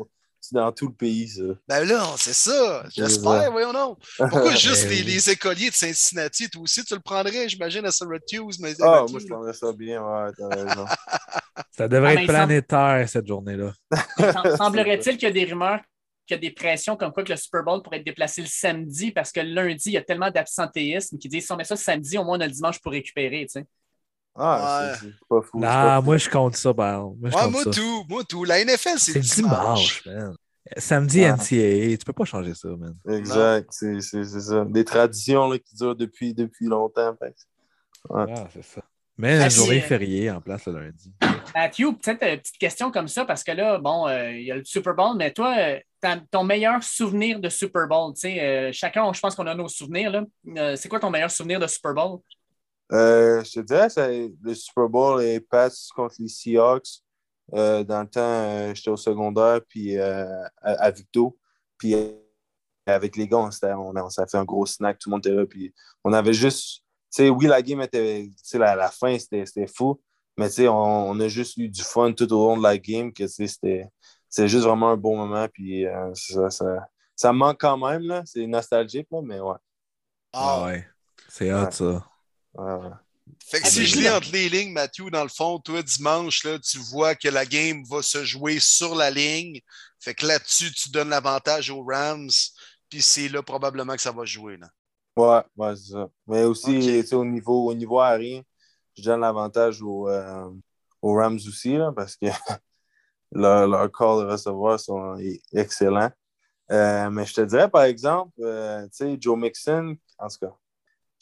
dans tout le pays, ça. Ben là, c'est ça. C'est J'espère, voyons non. Pourquoi juste Ben les, écoliers de Cincinnati, toi aussi, tu le prendrais, j'imagine, à Syracuse, mais Ah, moi, je prendrais ça bien, ouais, t'as raison. Ça devrait Ah, être semble- planétaire cette journée-là. Sem- Semblerait-il qu'il y a des rumeurs, qu'il y a des pressions comme quoi que le Super Bowl pourrait être déplacé le samedi parce que le lundi, il y a tellement d'absentéisme qui disent si on met ça le samedi, au moins on a le dimanche pour récupérer. Tu sais. Ah, Ouais. c'est pas fou. Non, moi, je compte ça, par exemple. Moi, je Ouais, compte moi ça. tout, moi tout. La NFL, c'est C'est le dimanche, man. Samedi Ah. NCAA, tu peux pas changer ça, man. Exact, c'est c'est- c'est ça. Des traditions là, qui durent depuis, depuis longtemps. Ouais. Ah, c'est ça. Mais Ah, journée euh, fériée en place le lundi. Matthew, peut-être une petite question comme ça, parce que là, bon, euh, il y a le Super Bowl, mais toi, euh, ton meilleur souvenir de Super Bowl, tu sais, euh, chacun, je pense qu'on a nos souvenirs, là. Euh, c'est quoi ton meilleur souvenir de Super Bowl? Euh, je te dirais, ça, le Super Bowl et Pats contre les Seahawks. Euh, dans le temps, euh, j'étais au secondaire, puis euh, à, à Victo. Puis euh, avec les gars, on, on, a- on s'est fait un gros snack, tout le monde était là. Puis on avait juste, tu sais, oui, la game était, tu sais, la, la fin, c'était c'était fou. Mais tu sais, on, on a juste eu du fun tout au long de la game, que tu sais, c'était juste vraiment un bon moment. Puis euh, ça, ça, ça me manque quand même, là. C'est nostalgique, là, mais ouais. Ah, Ah ouais. C'est hot, Ouais. ça. Fait que Ah, si je lis entre les lignes, Mathieu, dans le fond, toi, dimanche, là, tu vois que la game va se jouer sur la ligne. Fait que là-dessus, tu donnes l'avantage aux Rams. Puis c'est là probablement que ça va jouer. Là. Ouais, ouais, c'est ça. Mais aussi, au niveau, au niveau aérien, je donne l'avantage aux, euh, aux Rams aussi, là, parce que leur, leur corps de recevoir sont excellents. Euh, mais je te dirais, par exemple, euh, tu sais, Joe Mixon, en tout cas,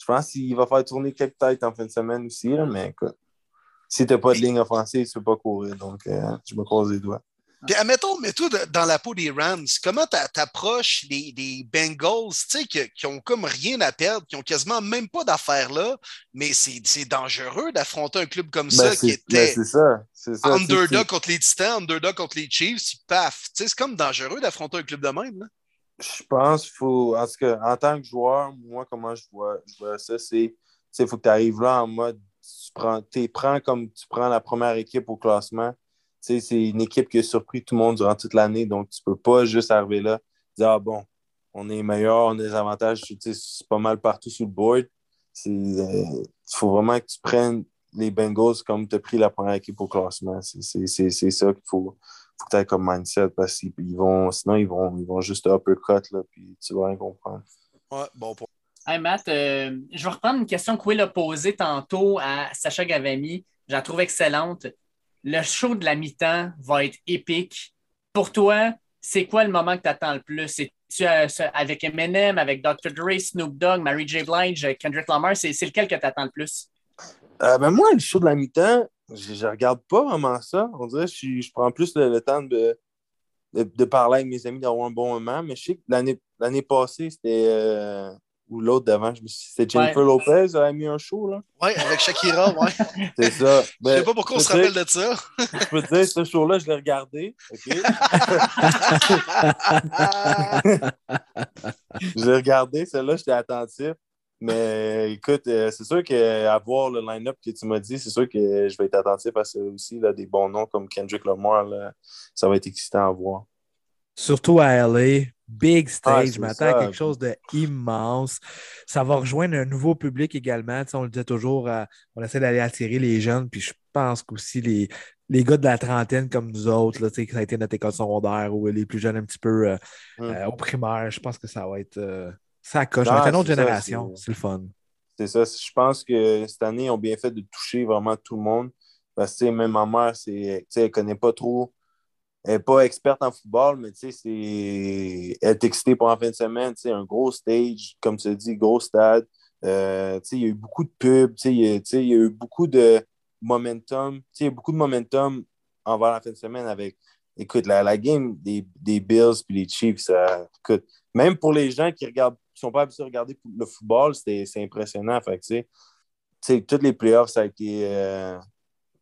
pense qu'il va faire tourner quelques têtes en fin de semaine aussi, là, mais écoute, si t'as pas de ligne offensive, tu peux pas courir. Donc, euh, je me croise les doigts. Puis, admettons, mets-toi dans la peau des Rams. Comment t'a- t'approches les, les Bengals, tu sais, qui, qui ont comme rien à perdre, qui ont quasiment même pas d'affaires là, mais c'est dangereux d'affronter un club comme ça Ben, qui c'est ben, était c'est ça. C'est ça. underdog contre les Titans, underdog contre les Chiefs, paf. Tu sais, c'est comme dangereux d'affronter un club de même. Là. Je pense qu'il faut, en tout en tant que joueur, moi, comment je vois, je vois ça, c'est, il faut que tu arrives là en mode, tu prends, prends comme tu prends la première équipe au classement. C'est une équipe qui a surpris tout le monde durant toute l'année, donc tu peux pas juste arriver là, dire, ah bon, on est meilleur, on a des avantages, c'est pas mal partout sur le board. C'est, euh, il faut vraiment que tu prennes les Bengals comme tu as pris la première équipe au classement. C'est ça qu'il faut, faut que tu aies comme mindset parce qu'ils vont, sinon ils vont, ils vont juste uppercut, là, puis tu vas rien comprendre. Ouais, bon, pour- Hey Matt, euh, je vais reprendre une question que Will a posée tantôt à Sacha Gavami. Je la trouve excellente. Le show de la mi-temps va être épique. Pour toi, c'est quoi le moment que tu attends le plus? C'est-tu euh, ce- avec Eminem, avec Dr. Dre, Snoop Dogg, Mary J. Blige, Kendrick Lamar? C'est c'est lequel que tu attends le plus? Euh, ben moi, le show de la mi-temps, je, je regarde pas vraiment ça. On dirait que je, je prends plus le, le temps de, de, de parler avec mes amis, d'avoir un bon moment. Mais je sais que l'année passée, c'était. euh, ou l'autre d'avant, je c'était Jennifer Ouais. Lopez, elle a mis un show, là. ouais, avec Shakira, ouais. C'est ça. Je Ben, sais pas pourquoi on je se rappelle de ça. Je peux te dire, ce show-là, je l'ai regardé. OK? je l'ai regardé, celle-là, j'étais attentif. Mais écoute, euh, c'est sûr qu'à voir le line-up que tu m'as dit, c'est sûr que je vais être attentif à ça aussi. Là, des bons noms comme Kendrick Lamar, là, ça va être excitant à voir. Surtout à LA, big Ah, stage, c'est je m'attends à quelque chose d'immense. Ça va rejoindre un nouveau public également. Tu sais, on le disait toujours, euh, on essaie d'aller attirer les jeunes, puis je pense qu'aussi les, les gars de la trentaine comme nous autres, là, tu sais, que ça a été notre école secondaire ou les plus jeunes un petit peu euh, Mm. euh, au primaire, je pense que ça va être. Ça coche. Ah, être une autre c'est génération. c'est- C'est le fun. C'est ça. Je pense que cette année, ils ont bien fait de toucher vraiment tout le monde. Parce que même ma mère, c'est, elle ne connaît pas trop. Elle n'est pas experte en football, mais c'est... elle est excitée pour en fin de semaine. Un gros stage, comme tu dit, gros stade. Euh, il y a eu beaucoup de pubs. Il y a, il y a eu beaucoup de momentum. Il y a beaucoup de momentum envers la fin de semaine avec. Écoute, la, la game des, des Bills et les Chiefs, ça, écoute, même pour les gens qui regardent, qui sont pas habitués à regarder le football, c'était- c'est impressionnant. Fait que, tu sais, tu sais, tous les playoffs, ça a été euh,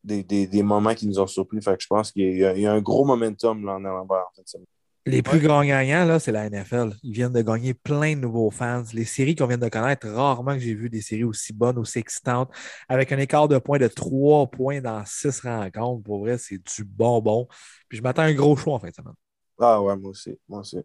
des, des- des moments qui nous ont surpris. Fait que je pense qu'il y, a- il y a un gros momentum là, en Alabama. En fait, Les plus grands gagnants, là, c'est la NFL. Ils viennent de gagner plein de nouveaux fans. Les séries qu'on vient de connaître, rarement que j'ai vu des séries aussi bonnes, aussi excitantes, avec un écart de points de 3 points dans 6 rencontres. Pour vrai, c'est du bonbon. Puis je m'attends à un gros show en fin de semaine. Ah ouais, moi aussi. Moi aussi.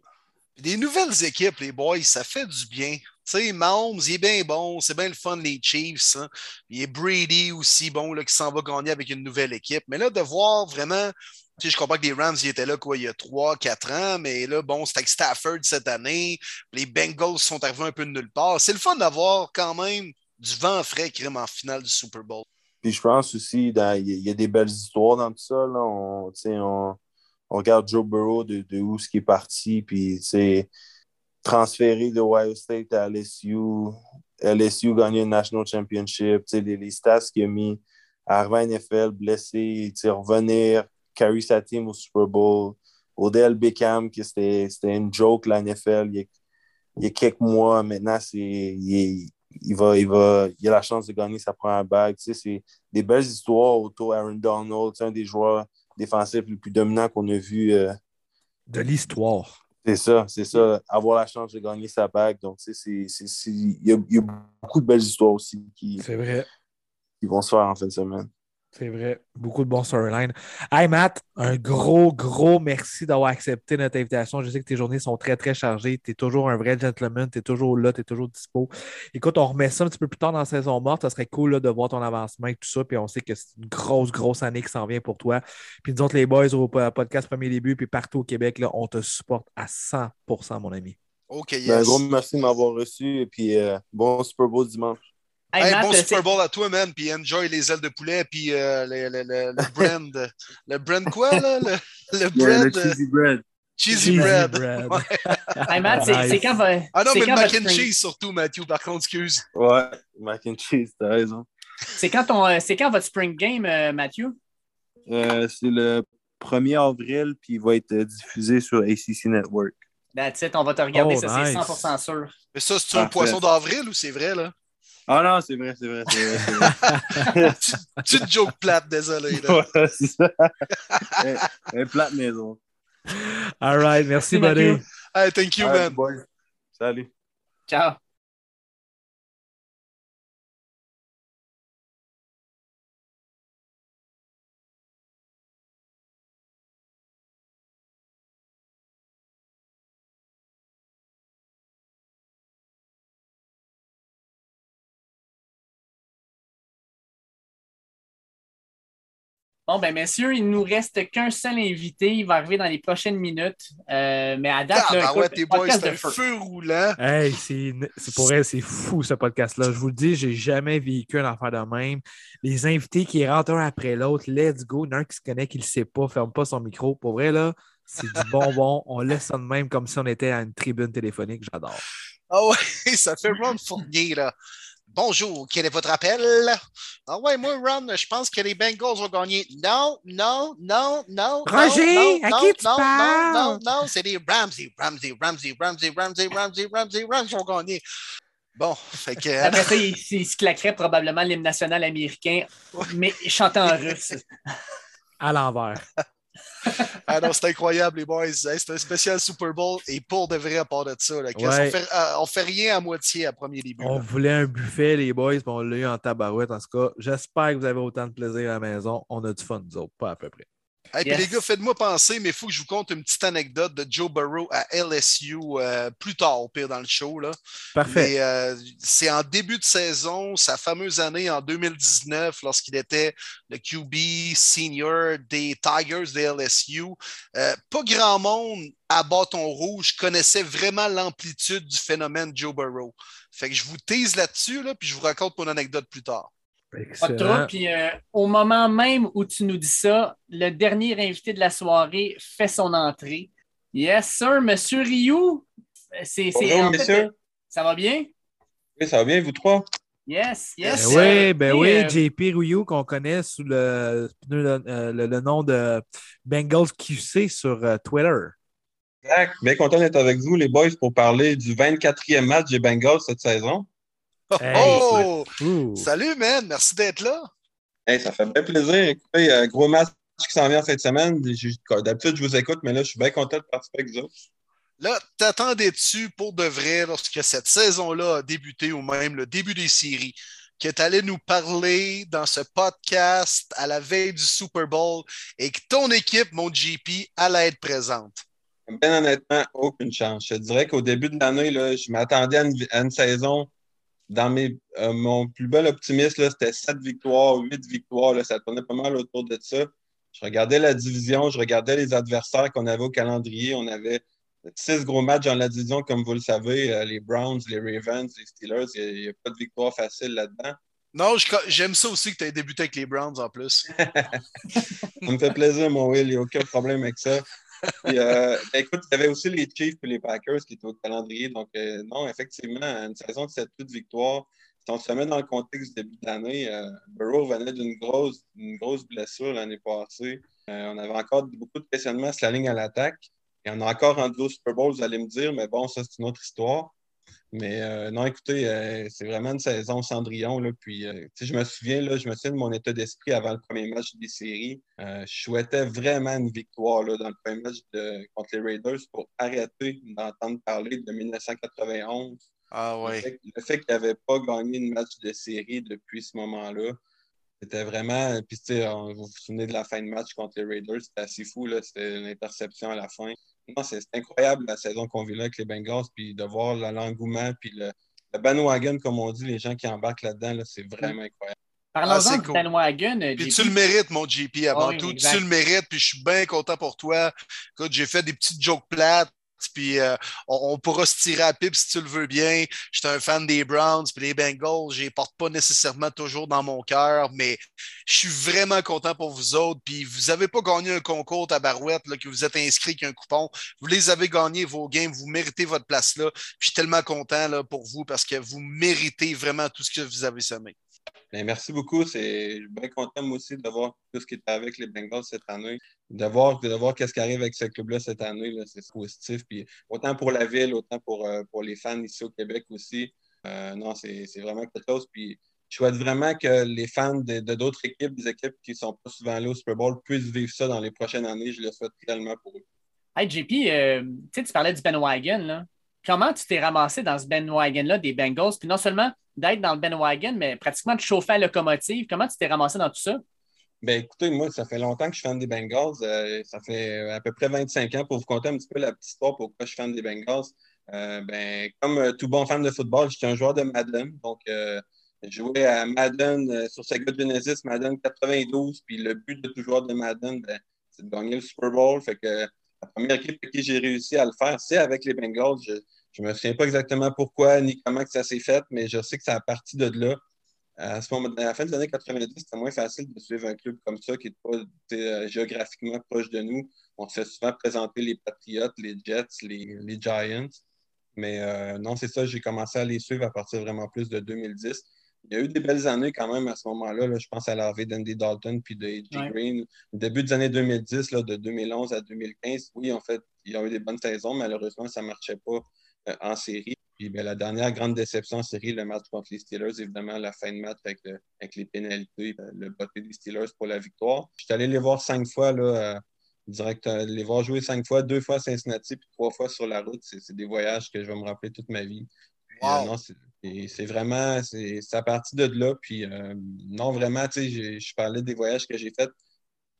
Des nouvelles équipes, les boys, ça fait du bien. Tu sais, Mahomes, il est bien bon, c'est bien le fun, les Chiefs. hein. Il a Brady aussi, bon, là, qui s'en va gagner avec une nouvelle équipe. Mais là, de voir vraiment, tu sais, je comprends que les Rams, ils étaient là, quoi, il y a 3-4 ans, mais là, bon, c'est avec Stafford cette année. Les Bengals sont arrivés un peu de nulle part. C'est le fun d'avoir quand même du vent frais crime en finale du Super Bowl. Puis je pense aussi, il y, a- des belles histoires dans tout ça. Là. On, on, on regarde Joe Burrow de, de où ce qui est parti, puis sais, transféré de Ohio State à LSU. LSU gagné une National Championship. Les, les stats qu'il a mis, arriver à NFL, blessé, revenir, carry sa team au Super Bowl. Odell Beckham, que c'était une joke, la NFL, il y a, il quelques mois. Maintenant, c'est, il, il va, il, va, il a la chance de gagner sa première bague. C'est des belles histoires autour d'Aaron Donald, c'est un des joueurs défensifs les plus dominants qu'on a vu. euh, De l'histoire. c'est ça, c'est ça, avoir la chance de gagner sa bague. Donc, il y, a, il y a beaucoup de belles histoires aussi qui, vrai. qui vont se faire en fin de semaine. C'est vrai. Beaucoup de bons storylines. Hey Matt, un gros, gros merci d'avoir accepté notre invitation. Je sais que tes journées sont très, très chargées. Tu es toujours un vrai gentleman. Tu es toujours là. Tu es toujours dispo. Écoute, on remet ça un petit peu plus tard dans la saison morte. Ça serait cool là, de voir ton avancement et tout ça. Puis on sait que c'est une grosse, grosse année qui s'en vient pour toi. Puis nous autres, les boys au po- podcast Premier Début, puis partout au Québec, là, on te supporte à 100% mon ami. OK, Ben, yes. un gros merci de m'avoir reçu et puis euh, bon Super Bowl dimanche. Hey, Hey, Matt, bon c'est- Super Bowl à toi, man, puis enjoy les ailes de poulet, puis euh, le, le, le, le brand. le brand quoi, là? Le, le brand. euh, cheesy bread. cheesy, Cheesy bread. bread. Ouais. hey, Matt, c'est Nice. quand va. Ah non, c'est mais le quand mac and cheese surtout, Matthew, par contre, excuse. Ouais, mac and cheese, t'as raison. C'est quand, ton, euh, c'est quand votre spring game, euh, Mathieu? Euh, c'est le 1er avril, puis il va être euh, diffusé sur ACC Network. That's it, on va te regarder, Oh, ça, c'est nice. 100% sûr. Mais ça, c'est un poisson d'avril ou c'est vrai, là? Ah non, c'est vrai, c'est vrai, c'est vrai. c'est vrai. Petite joke plate, désolé. Là. ouais, c'est ça. un, un plat de maison. All right, merci, Merci, buddy. Hey, thank you, man. Salut. Ciao. Bon, ben, messieurs, il nous reste qu'un seul invité. Il va arriver dans les prochaines minutes. Euh, mais à date, Ah, là, ben écoute, ouais, tes boys, podcast c'est de un feu. feu roulant. Hey, c'est c'est pour elle, c'est fou ce podcast-là. Je vous le dis, j'ai jamais vécu une affaire de même. Les invités qui rentrent un après l'autre, let's go. Il y en a un qui se connaît, qui ne le sait pas, ferme pas son micro. Pour vrai, là, c'est du bonbon. On laisse ça de même comme si on était à une tribune téléphonique. J'adore. Ah ouais, ça fait Ron Fournier, là. Bonjour, quel est votre appel? Ah ouais, moi, Ron, je pense que les Bengals vont gagner. Non, non, non, non. Roger, non, non, à non, qui tu non, parles? Non, non, non, c'est les Rams, les Rams, les Rams, les Rams, les Rams, les Rams, les Rams, les Rams vont gagner. Bon, fait que. Après ça, il, il se claquerait probablement l'hymne national américain, mais chantant en russe. À l'envers. Ah non, c'est incroyable, les boys. C'est un spécial Super Bowl et pour de vrai, à part de ça, là, Chris, Ouais. on, fait, euh, on fait rien à moitié à premier début. On là. voulait un buffet, les boys, puis on l'a eu en tabarouette. En tout cas, j'espère que vous avez autant de plaisir à la maison. On a du fun, nous autres, pas à peu près. Hey, puis Yes. les gars, faites-moi penser, mais il faut que je vous conte une petite anecdote de Joe Burrow à LSU euh, plus tard, au pire, dans le show. Là. Parfait. Euh, c'est en début de saison, sa fameuse année en 2019, lorsqu'il était le QB senior des Tigers de LSU. Euh, pas grand monde à bâton rouge connaissait vraiment l'amplitude du phénomène Joe Burrow. Fait que je vous tease là-dessus, là, puis je vous raconte mon anecdote plus tard. Pas de Excellent. trouble. Puis euh, au moment même où tu nous dis ça, le dernier invité de la soirée fait son entrée. Yes, sir, Monsieur Rioux. C'est, c'est- Bonjour, fait, euh, ça va bien? Oui, ça va bien, vous trois? Yes, Ben yes. oui, euh, ben et, oui, euh, JP Rouillou qu'on connaît sous le, le, le- le nom de Bengals QC sur euh, Twitter. Exact. Bien content d'être avec vous, les boys, pour parler du 24e match des Bengals cette saison. Hey, oh! Salut, man! Merci d'être là. Hey, ça fait bien plaisir. Écoutez, euh, gros match qui s'en vient cette semaine. D'habitude, je vous écoute, mais là, je suis bien content de participer avec vous autres. Là, t'attendais-tu pour de vrai, lorsque cette saison-là a débuté, ou même le début des séries, que tu allais nous parler dans ce podcast à la veille du Super Bowl et que ton équipe, mon GP, allait être présente? Bien honnêtement, aucune chance. Je te dirais qu'au début de l'année, là, je m'attendais à une saison. Dans mes, euh, mon plus bel optimisme, c'était 7 victoires, 8 victoires. Là, ça tournait pas mal autour de ça. Je regardais la division, je regardais les adversaires qu'on avait au calendrier. On avait six gros matchs dans la division, comme vous le savez. euh, les Browns, les Ravens, les Steelers. Il n'y a, pas de victoire facile là-dedans. Non, j'aime ça aussi que tu aies débuté avec les Browns en plus. Ça me fait plaisir, mon Will. Il n'y a aucun problème avec ça. Puis, euh, ben, écoute, il y avait aussi les Chiefs et les Packers qui étaient au calendrier. Donc, euh, non, effectivement, une saison de 7-8 victoires. Si on se met dans le contexte du début de l'année, euh, Burrow venait d'une grosse, grosse blessure l'année passée. Euh, on avait encore beaucoup de questionnements sur la ligne à l'attaque. Et on a encore rendu au Super Bowl, vous allez me dire, mais bon, ça, c'est une autre histoire. Mais euh, non, écoutez, euh, c'est vraiment une saison Cendrillon. Là, puis, euh, je me souviens, là, je me souviens de mon état d'esprit avant le premier match des séries. Euh, je souhaitais vraiment une victoire là, dans le premier match de- contre les Raiders pour arrêter d'entendre parler de 1991. Ah Le ouais. fait, le fait qu'il n'avait pas gagné une match de série depuis ce moment-là, c'était vraiment. Puis, tu sais, on- vous vous souvenez de la fin de match contre les Raiders, c'était assez fou, là. C'était une interception à la fin. Non, c'est incroyable la saison qu'on vit là avec les Bengals, puis de voir l'engouement, puis le, le bandwagon, comme on dit, les gens qui embarquent là-dedans, là, c'est vraiment incroyable. Parlons-en Ah, du cool. bandwagon. Puis JP. tu le mérites, mon JP, avant Oui, tout. exact. Tu le mérites, puis je suis bien content pour toi. Écoute, j'ai fait des petites jokes plates. Puis euh, on, pourra se tirer à pipe si tu le veux bien. J'étais un fan des Browns, puis les Bengals, je les porte pas nécessairement toujours dans mon cœur, mais je suis vraiment content pour vous autres. Puis vous n'avez pas gagné un concours à Barouette, là, que vous êtes inscrit qu'un coupon. Vous les avez gagnés, vos games, vous méritez votre place là. Puis je suis tellement content là, pour vous parce que vous méritez vraiment tout ce que vous avez semé. Ben, merci beaucoup. C'est je suis bien content, moi aussi, de voir tout ce qui était avec les Bengals cette année. De voir, de voir qu'est-ce qui arrive avec ce club-là cette année. C'est positif. Puis, autant pour la ville, autant pour, euh, pour les fans ici au Québec aussi. Euh, non, c'est vraiment quelque chose. Puis, je souhaite vraiment que les fans de d'autres équipes, des équipes qui ne sont pas souvent allées au Super Bowl, puissent vivre ça dans les prochaines années. Je le souhaite réellement pour eux. Hey, JP, euh, tu parlais du bandwagon. Là. Comment tu t'es ramassé dans ce bandwagon-là des Bengals? Puis non seulement d'être dans le bandwagon, mais pratiquement de chauffer à la locomotive. Comment tu t'es ramassé dans tout ça? Ben, écoutez, moi, ça fait longtemps que je suis fan des Bengals. Euh, ça fait à peu près 25 ans. Pour vous conter un petit peu la petite histoire pourquoi je suis fan des Bengals. Euh, ben, comme euh, tout bon fan de football, j'étais un joueur de Madden. Donc, euh, je jouais à Madden euh, sur Sega Genesis, Madden 92. Puis le but de tout joueur de Madden, ben, c'est de gagner le Super Bowl. Fait que la première équipe avec qui j'ai réussi à le faire, c'est avec les Bengals. Ne me souviens pas exactement pourquoi ni comment que ça s'est fait, mais je sais que ça a parti de là. À, ce moment, à la fin des années 90, c'était moins facile de suivre un club comme ça qui n'est pas euh, géographiquement proche de nous. On se fait souvent présenter les Patriots, les Jets, les, les Giants. Mais euh, non, c'est ça, j'ai commencé à les suivre à partir vraiment plus de 2010. Il y a eu des belles années quand même à ce moment-là. là. je pense à l'arrivée d'Andy Dalton puis de A.J. Ouais. Green. Au début des années 2010, là, de 2011 à 2015, oui, en fait, il y a eu des bonnes saisons. Malheureusement, ça ne marchait pas en série. Puis ben, la dernière grande déception en série, le match contre les Steelers, évidemment, la fin de match avec, le- avec les pénalités, euh, le botté des Steelers pour la victoire. Je suis allé les voir cinq fois, là, euh, direct, euh, les voir jouer cinq fois, deux fois à Cincinnati, puis trois fois sur la route. C'est des voyages que je vais me rappeler toute ma vie. Euh, c'est et c'est vraiment, c'est à partir de là. Puis euh, non, vraiment, tu sais, je parlais des voyages que j'ai faits.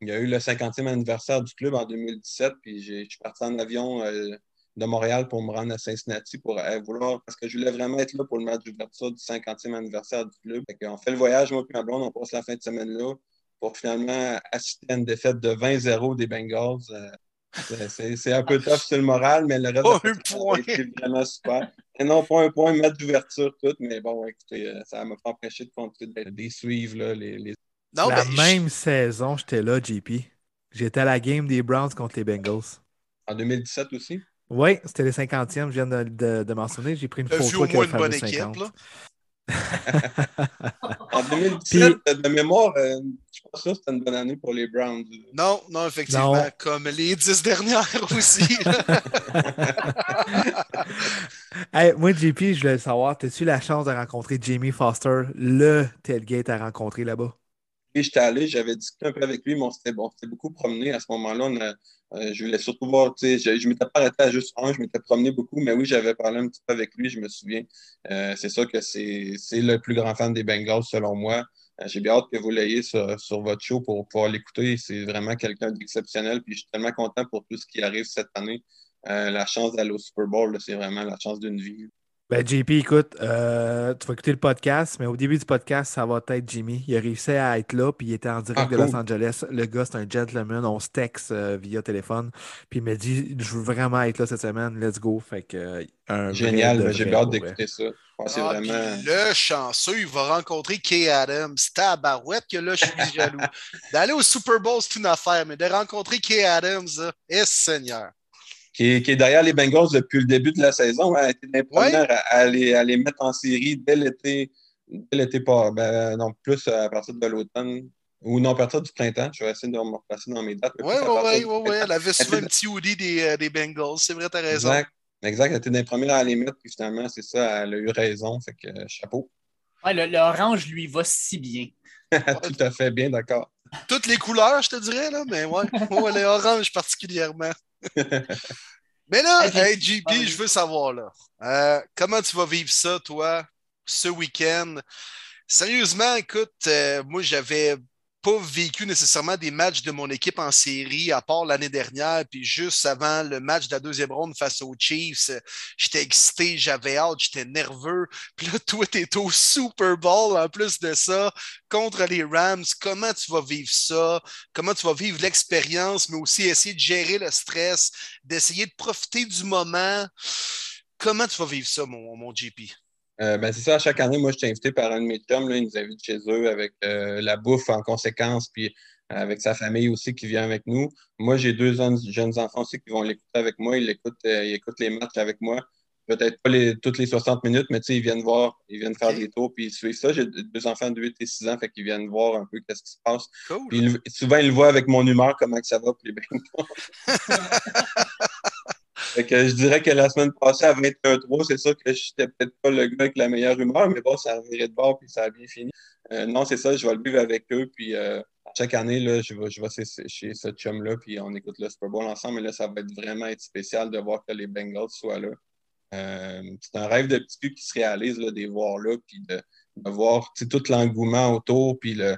Il y a eu le 50e anniversaire du club en 2017, puis je suis parti en avion euh, de Montréal pour me rendre à Cincinnati pour euh, vouloir, parce que je voulais vraiment être là pour le match d'ouverture du 50e anniversaire du club. Fait on fait le voyage, moi et ma blonde, on passe la fin de semaine là pour finalement assister à une défaite de 20-0 des Bengals. Euh, c'est- c'est c'est un peu tough sur le moral, mais le reste de a été vraiment super. Et non, pas un point, match d'ouverture, tout, mais bon, écoutez, euh, ça m'a pas empêché de continuer de les suivre, là, les, les Non, la ben, même saison, j'étais là, JP. J'étais à la game des Browns contre les Bengals. En 2017 aussi? Oui, c'était les 50e, je viens de, de, de mentionner. J'ai pris une photo au moins le une bonne équipe, 50. là. En 2017, de mémoire, euh, je suis pas sûr que c'était une bonne année pour les Browns. Non, non, effectivement, Non. comme les dix dernières aussi. Hey, moi, JP, je voulais savoir, as-tu eu la chance de rencontrer Jamie Foster, le tailgate à rencontrer là-bas? Puis j'étais allé, j'avais discuté un peu avec lui, mais on s'était bon, on s'était beaucoup promené à ce moment-là. On a- euh, je voulais surtout voir, tu sais, je, je m'étais pas arrêté à juste un, je m'étais promené beaucoup, mais oui, j'avais parlé un petit peu avec lui, je me souviens. Euh, c'est sûr que c'est le plus grand fan des Bengals, selon moi. Euh, J'ai bien hâte que vous l'ayez sur, sur votre show pour pouvoir l'écouter. C'est vraiment quelqu'un d'exceptionnel, puis je suis tellement content pour tout ce qui arrive cette année. Euh, la chance d'aller au Super Bowl, c'est vraiment la chance d'une vie. Ben, JP, écoute, euh, tu vas écouter le podcast, mais au début du podcast, ça va être Jimmy. Il a réussi à être là, puis il était en direct Ah, de cool. Los Angeles. Le gars, c'est un gentleman. On se texte euh, via téléphone. Puis il m'a dit Je veux vraiment être là cette semaine. Let's go. Fait que, euh, un Génial, ben, j'ai hâte d'écouter ça. Ah, vraiment. le chanceux, il va rencontrer Kay Adams. Tabarouette que là, je suis jaloux. D'aller au Super Bowl, c'est une affaire, mais de rencontrer Kay Adams, là, eh Seigneur. Qui est, qui est derrière les Bengals depuis le début de la saison. hein, Elle a été Ouais. à, à les, à les mettre en série dès l'été. Dès l'été pas. Ben, non, plus à partir de l'automne. Ou non, à partir du printemps. Je vais essayer de me replacer dans mes dates. Oui, oui, oui, oui. Elle avait souvent un petit hoodie des, euh, des Bengals. C'est vrai, t'as raison. Exact. Exact. Elle était des premières à les mettre. Puis finalement, c'est ça. Elle a eu raison. Fait que euh, chapeau. Ouais, le, le orange lui va si bien. Tout à fait bien, d'accord. Toutes les couleurs, je te dirais, là, mais ouais. ouais les oranges particulièrement. Mais là, Hey, JP, je veux savoir, là, euh, comment tu vas vivre ça, toi, ce week-end? Sérieusement, écoute, euh, moi, j'avais pas vécu nécessairement des matchs de mon équipe en série, à part l'année dernière, puis juste avant le match de la deuxième ronde face aux Chiefs, j'étais excité, j'avais hâte, j'étais nerveux. Puis là, toi, t'es au Super Bowl en plus de ça, contre les Rams. Comment tu vas vivre ça? Comment tu vas vivre l'expérience, mais aussi essayer de gérer le stress, d'essayer de profiter du moment? Comment tu vas vivre ça, mon, mon JP? Euh, ben, c'est ça, à chaque année, moi, je suis invité par un de mes chums. Là, il nous invite chez eux avec euh, la bouffe en conséquence, puis avec sa famille aussi qui vient avec nous. Moi, j'ai deux jeunes enfants aussi qui vont l'écouter avec moi. Ils, écoutent, euh, ils écoutent les matchs avec moi. Peut-être pas les, toutes les 60 minutes, mais ils viennent voir, ils viennent faire des tours, puis ils suivent ça. J'ai deux enfants de 8 et 6 ans, fait qu'ils viennent voir un peu ce qui se passe. Puis, souvent, ils le voient avec mon humeur, comment que ça va, puis que je dirais que la semaine passée, à 21-3, c'est sûr que je n'étais peut-être pas le gars avec la meilleure humeur, mais bon, ça a de bord puis ça a bien fini. Euh, non, c'est ça, je vais le vivre avec eux. Puis euh, chaque année, là, je vais, je chez, ce chum-là, puis on écoute le Super Bowl ensemble. Mais là, ça va être vraiment être spécial de voir que les Bengals soient là. Euh, c'est un rêve de petit cul qui se réalise, là, de les voir là, puis de, voir tout l'engouement autour, puis le,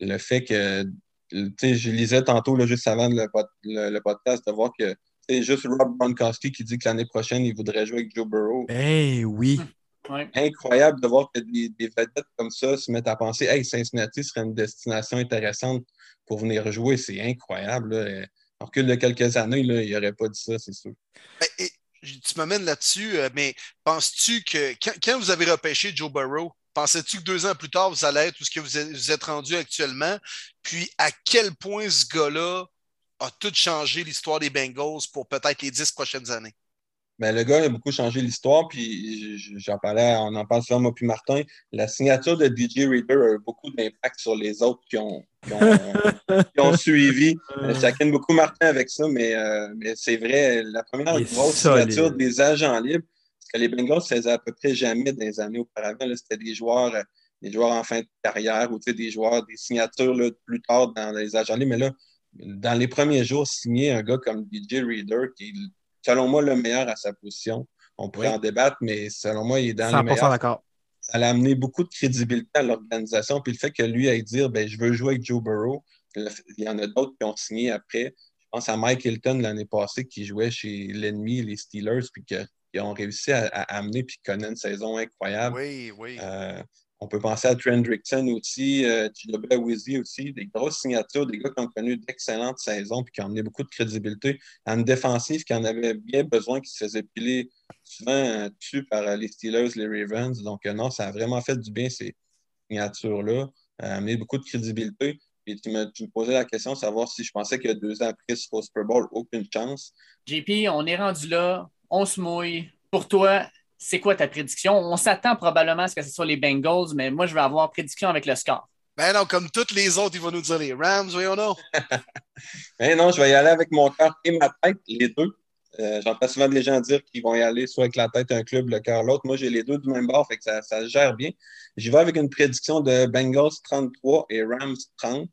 le fait que, je lisais tantôt, là, juste avant le, le podcast, de voir que c'est juste Rob Gronkowski qui dit que l'année prochaine, il voudrait jouer avec Joe Burrow. Eh oui. Incroyable de voir que des, vedettes comme ça se mettent à penser Hey, Cincinnati serait une destination intéressante pour venir jouer. C'est incroyable. En recul de quelques années, là, il n'aurait pas dit ça, c'est sûr. Ben, tu m'amènes là-dessus, euh, mais penses-tu que quand, vous avez repêché Joe Burrow, pensais-tu que deux ans plus tard, vous allez être où ce que vous êtes rendu actuellement? Puis à quel point ce gars-là a tout changé l'histoire des Bengals pour peut-être les dix prochaines années? Ben, le gars a beaucoup changé l'histoire, puis j'en parlais, on en parle souvent, moi puis Martin. La signature de DJ Reader a eu beaucoup d'impact sur les autres qui ont, ont, suivi. J'accueille beaucoup Martin avec ça, mais, euh, mais c'est vrai, la première grosse signature des agents libres, ce que les Bengals faisaient à peu près jamais dans les années auparavant, c'était des joueurs, des joueurs en fin de carrière ou des joueurs, des signatures là, plus tard dans les agents libres, mais là, dans les premiers jours, signer un gars comme DJ Reader, qui est, selon moi, le meilleur à sa position. On pourrait en débattre, mais selon moi, il est dans 100% les d'accord. Ça a amené beaucoup de crédibilité à l'organisation. Puis le fait que lui aille dire ben, Je veux jouer avec Joe Burrow, il y en a d'autres qui ont signé après. Je pense à Mike Hilton l'année passée qui jouait chez l'ennemi, les Steelers, puis qui ont réussi à, amener puis connaît une saison incroyable. Oui, oui. Euh, on peut penser à Trent Rickson aussi, euh, aussi, des grosses signatures, des gars qui ont connu d'excellentes saisons et qui ont amené beaucoup de crédibilité à une défensive qui en avait bien besoin, qui se faisait piler souvent euh, dessus par euh, les Steelers, les Ravens. Donc, euh, non, ça a vraiment fait du bien ces signatures-là, amené beaucoup de crédibilité. Et tu me, tu me, posais la question de savoir si je pensais a deux ans après, au Super Bowl, aucune chance. JP, on est rendu là, on se mouille. Pour toi, c'est quoi ta prédiction? On s'attend probablement à ce que ce soit les Bengals, mais moi, je vais avoir prédiction avec le score. Ben non, comme toutes les autres, il va nous dire les Rams, voyons non. ben non, je vais y aller avec mon cœur et ma tête, les deux. Euh, J'entends souvent des gens dire qu'ils vont y aller soit avec la tête un club, le cœur l'autre. Moi, j'ai les deux du même bord, fait que ça, ça gère bien. J'y vais avec une prédiction de Bengals 33 et Rams 30.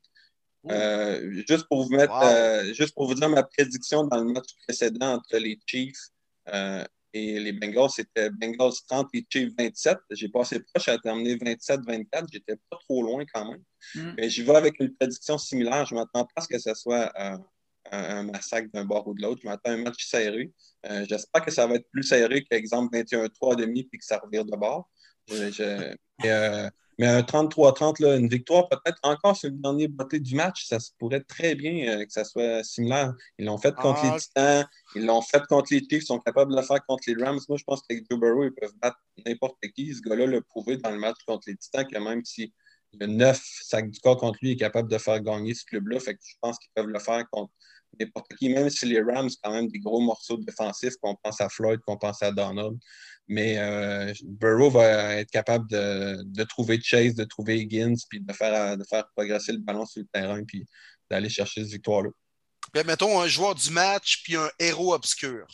Euh, juste, pour vous mettre, euh, juste pour vous dire ma prédiction dans le match précédent entre les Chiefs euh, et les Bengals, c'était Bengals 30 et Chiefs 27. J'ai passé proche à terminer 27-24. J'étais pas trop loin quand même. Mm. Mais j'y vais avec une prédiction similaire. Je m'attends pas à ce que ce soit euh, un, massacre d'un bord ou de l'autre. Je m'attends à un match serré. Euh, j'espère que ça va être plus serré qu'exemple 21-3 demi puis que ça revire de bord. Euh, mais un 33-30, une victoire peut-être encore sur le dernier botté du match, ça se pourrait très bien euh, que ça soit similaire. Ils l'ont fait contre les ah. Titans, ils l'ont fait contre les Chiefs, ils sont capables de le faire contre les Rams. Moi, je pense qu'avec Joe Burrow, ils peuvent battre n'importe qui. Ce gars-là l'a prouvé dans le match contre les Titans que même si le 9 sac du corps contre lui est capable de faire gagner ce club-là, fait que je pense qu'ils peuvent le faire contre n'importe qui, même si les Rams, quand même des gros morceaux défensifs, qu'on pense à Floyd, qu'on pense à Donald. Mais euh, Burrow va être capable de, trouver Chase, de trouver Higgins, puis de faire, de faire progresser le ballon sur le terrain, puis d'aller chercher cette victoire-là. mettons un joueur du match, puis un héros obscur.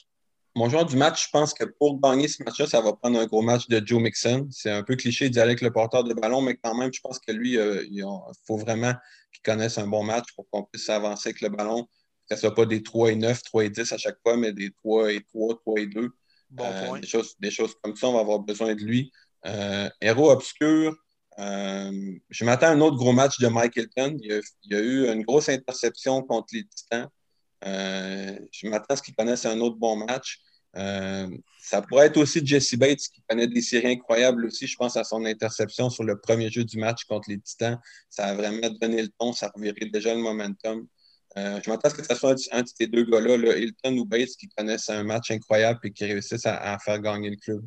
Mon joueur du match, je pense que pour gagner ce match-là, ça va prendre un gros match de Joe Mixon. C'est un peu cliché d'y aller avec le porteur de ballon, mais quand même, je pense que lui, euh, il faut vraiment qu'il connaisse un bon match pour qu'on puisse avancer avec le ballon. Que ce ne soit pas des 3 et 9, 3 et 10 à chaque fois, mais des 3 et 3, 3 et 2. Euh, des, choses, des, choses, comme ça, on va avoir besoin de lui. Euh, héros obscur, Euh, je m'attends à un autre gros match de Mike Hilton. Il y a, eu une grosse interception contre les Titans. Je m'attends à ce qu'il connaisse un autre bon match. Ça pourrait être aussi Jesse Bates qui connaît des séries incroyables aussi. Je pense à son interception sur le premier jeu du match contre les Titans. Ça a vraiment donné le ton, ça revirait déjà le momentum. Je m'attends à ce que ce soit un de ces deux gars-là, Hilton ou Bates, qui connaissent un match incroyable et qui réussissent à faire gagner le club.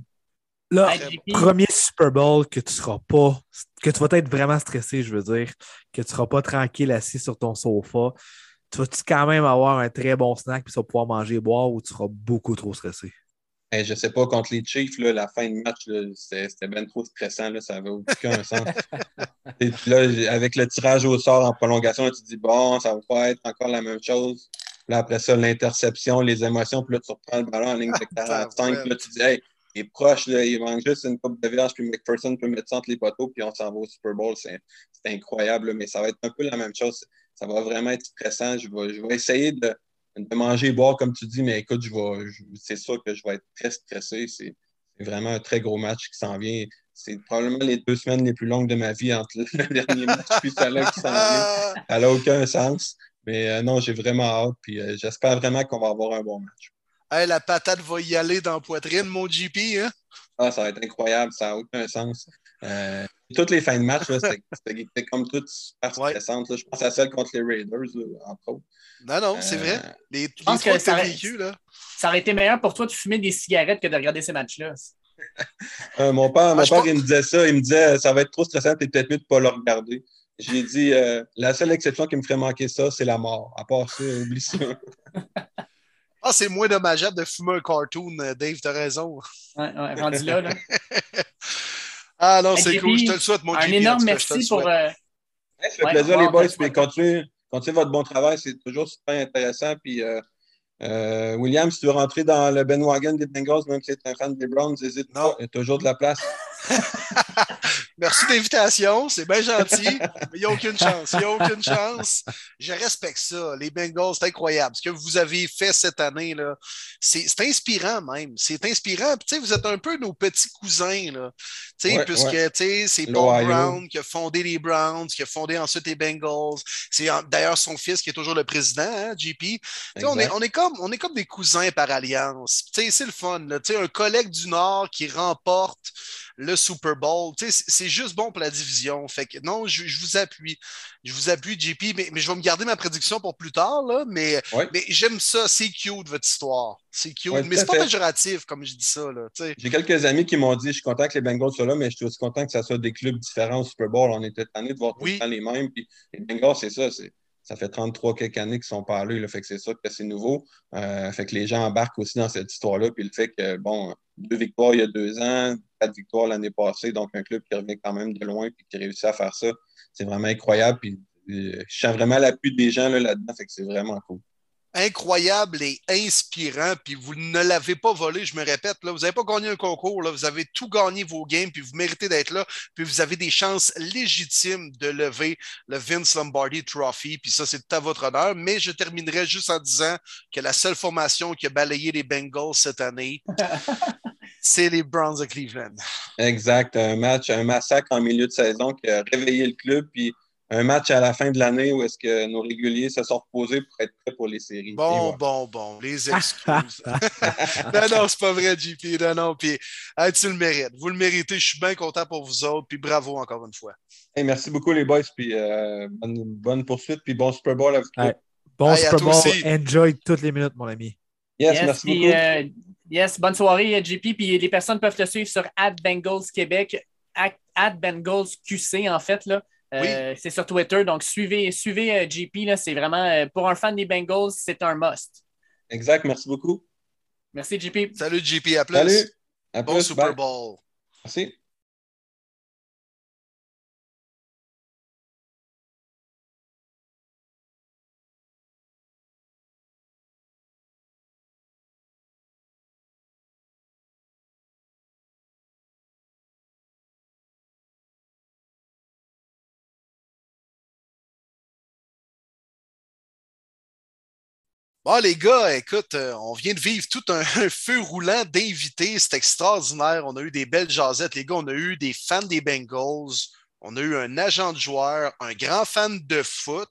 Là, premier Super Bowl que tu seras pas, que tu vas être vraiment stressé, je veux dire, que tu seras pas tranquille assis sur ton sofa. Tu vas-tu quand même avoir un très bon snack puis tu vas pouvoir manger et boire ou tu seras beaucoup trop stressé? Je je sais pas, contre les Chiefs, là, la fin de match, c'était bien trop stressant. Là, ça n'avait aucun sens. Et puis là, avec le tirage au sort en prolongation, tu te dis, bon, ça va pas être encore la même chose. Là, après ça, l'interception, les émotions, puis là, tu reprends le ballon en ligne de 45, puis là, tu dis, hey, il est proche, là, il manque juste une coupe de verge, puis McPherson peut mettre ça entre les poteaux, puis on s'en va au Super Bowl. C'est incroyable, mais ça va être un peu la même chose. Ça va vraiment être stressant. Je vais, je vais essayer de, de, manger et boire, comme tu dis, mais écoute, je c'est sûr que je vais être très stressé. C'est vraiment un très gros match qui s'en vient. C'est probablement les deux semaines les plus longues de ma vie entre le dernier match puis celle-là qui s'en vient. Ça n'a aucun sens. Mais euh, non, j'ai vraiment hâte. Puis euh, j'espère vraiment qu'on va avoir un bon match la patate va y aller dans la poitrine, mon GP. Hein? Ah, ça va être incroyable, ça n'a aucun sens. Euh, toutes les fins de match, c'était comme toutes super stressantes. Je pense à celle contre les Raiders, entre autres. Non, non, c'est vrai. Euh, les, je pense que ça, vécu, là. ça aurait été meilleur pour toi de fumer des cigarettes que de regarder ces matchs-là. Euh, mon père, mon père il me disait ça. Il me disait ça va être trop stressant, t'es peut-être mieux de ne pas le regarder. J'ai dit la seule exception qui me ferait manquer ça, c'est la mort. À part ça, oublie ça. Ah, c'est moins dommageable de fumer un cartoon, Dave, t'as raison. Ouais, ouais, rendu là, là. Ah non, c'est cool, je te le souhaite, mon Un énorme merci pour. Euh... ça fait plaisir, les boys, puis continuez, continuez votre bon travail, c'est toujours super intéressant. Puis, euh, euh, William, si tu veux rentrer dans le Ben Wagon des Bengals, même si tu es un fan des Browns, n'hésite pas, il y a toujours de la place. Merci d'invitation, c'est bien gentil, mais il n'y a aucune chance. Il n'y a aucune chance. Je respecte ça. Les Bengals, c'est incroyable. Ce que vous avez fait cette année, là, c'est, inspirant même. C'est inspirant. Puis, vous êtes un peu nos petits cousins, là. Ouais, puisque c'est Paul Brown qui a fondé les Browns, qui a fondé ensuite les Bengals. C'est d'ailleurs son fils qui est toujours le président, hein, JP. On est, on, est comme, on est comme des cousins par alliance. C'est le fun. Là. Un collègue du Nord qui remporte le Super Bowl. C'est juste bon pour la division. Fait que non, je, vous appuie. Je vous appuie, JP, mais, je vais me garder ma prédiction pour plus tard, là, mais, mais j'aime ça. C'est cute, votre histoire. C'est cute. mais c'est pas péjoratif, comme je dis ça. J'ai quelques amis qui m'ont dit je suis content que les Bengals soient là, mais je suis aussi content que ça soit des clubs différents au Super Bowl. On était tanné de voir tout le temps les mêmes. Puis les Bengals, c'est ça. ça fait 33 quelques années qu'ils sont pas allés. fait que c'est ça que c'est nouveau. Euh, fait que les gens embarquent aussi dans cette histoire-là. Puis le fait que, bon, deux victoires il y a deux ans, quatre victoires l'année passée, donc un club qui revient quand même de loin et qui réussit à faire ça, c'est vraiment incroyable. Puis euh, je sens vraiment l'appui des gens là-dedans, fait que c'est vraiment cool incroyable et inspirant, puis vous ne l'avez pas volé, je me répète, là, vous n'avez pas gagné un concours, là, vous avez tout gagné vos games, puis vous méritez d'être là, puis vous avez des chances légitimes de lever le Vince Lombardi Trophy, puis ça, c'est à votre honneur, mais je terminerai juste en disant que la seule formation qui a balayé les Bengals cette année, c'est les Browns de Cleveland. Exact, un match, un massacre en milieu de saison qui a réveillé le club, puis un match à la fin de l'année où est-ce que nos réguliers se sont reposés pour être prêts pour les séries. Bon, bon, bon, les excuses. non, non, c'est pas vrai, JP. Non, non, puis tu le mérites. Vous le méritez. Je suis bien content pour vous autres, puis bravo encore une fois. merci beaucoup, les boys, puis euh, bonne, poursuite, puis bon Super Bowl à vous. bon Super Bowl. Enjoy toutes les minutes, mon ami. Yes, merci beaucoup. Euh, yes, bonne soirée, JP. Puis les personnes peuvent te suivre sur Bengals Québec, Bengals QC, en fait, là. Euh, c'est sur Twitter, donc suivez, suivez euh, JP. C'est vraiment, euh, pour un fan des Bengals, c'est un must. Exact, merci beaucoup. Merci JP. Salut JP, à plus. Salut. bon Super Bowl. Merci. Bon, les gars, écoute, euh, on vient de vivre tout un, feu roulant d'invités. C'est extraordinaire. On a eu des belles jasettes. Les gars, on a eu des fans des Bengals, on a eu un agent de joueur, un grand fan de foot,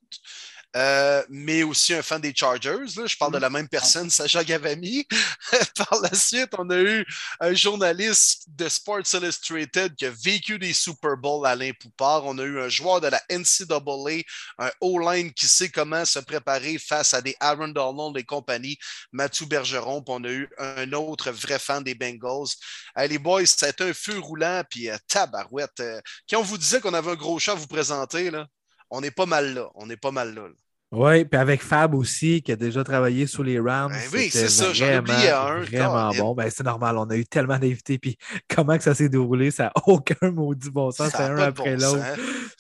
euh, mais aussi un fan des Chargers. Là. Je parle de la même personne, Sacha Gavami. Par la suite, on a eu un journaliste de Sports Illustrated qui a vécu des Super Bowls, Alain Poupard. On a eu un joueur de la NCAA, un O-line qui sait comment se préparer face à des Aaron Donald et compagnie, Mathieu Bergeron. Puis on a eu un autre vrai fan des Bengals. les boys, été un feu roulant, puis euh, tabarouette. Euh, quand on vous disait qu'on avait un gros chat à vous présenter, là, on est pas mal là. On est pas mal là. là. Oui, puis avec Fab aussi, qui a déjà travaillé sous les Rams. Ben oui, c'est ça, j'en oublié un. Vraiment bon. Ben, c'est normal, on a eu tellement d'invités, puis comment que ça s'est déroulé, ça n'a aucun maudit bon sens, c'est un après l'autre.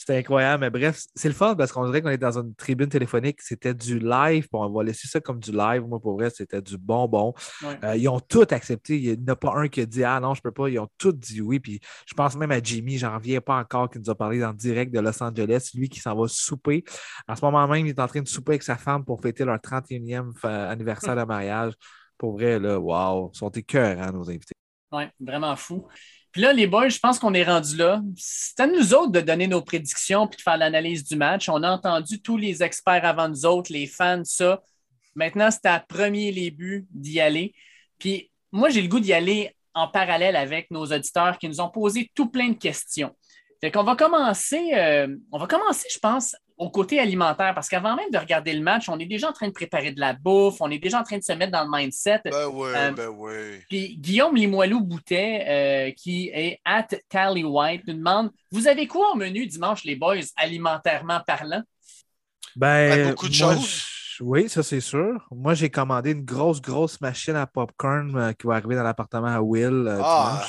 C'était incroyable, mais bref, c'est le fun parce qu'on dirait qu'on est dans une tribune téléphonique, c'était du live, on va laisser ça comme du live. Moi, pour vrai, c'était du bonbon. Euh, ils ont tout accepté, il n'y en a pas un qui a dit Ah non, je peux pas, ils ont tous dit oui, puis je pense même à Jimmy, j'en reviens pas encore, qui nous a parlé en direct de Los Angeles, lui qui s'en va souper. En ce moment même, il est en train de souper avec sa femme pour fêter leur 31e anniversaire de mariage. Pour vrai, là, wow, ils sont écœurants, nos invités. Oui, vraiment fou. Puis là, les boys, je pense qu'on est rendu là. C'est à nous autres de donner nos prédictions puis de faire l'analyse du match. On a entendu tous les experts avant nous autres, les fans, ça. Maintenant, c'est à premier les buts d'y aller. Puis moi, j'ai le goût d'y aller en parallèle avec nos auditeurs qui nous ont posé tout plein de questions. Fait qu'on va commencer, euh, on va commencer, je pense, au côté alimentaire, parce qu'avant même de regarder le match, on est déjà en train de préparer de la bouffe, on est déjà en train de se mettre dans le mindset. Ben oui, euh, ben oui. Puis Guillaume Limoilou-Boutet, euh, qui est at Tally White, nous demande Vous avez quoi au menu dimanche, les boys, alimentairement parlant? Ben, ben beaucoup de choses. Oui, ça c'est sûr. Moi, j'ai commandé une grosse, grosse machine à popcorn qui va arriver dans l'appartement à Will. ah,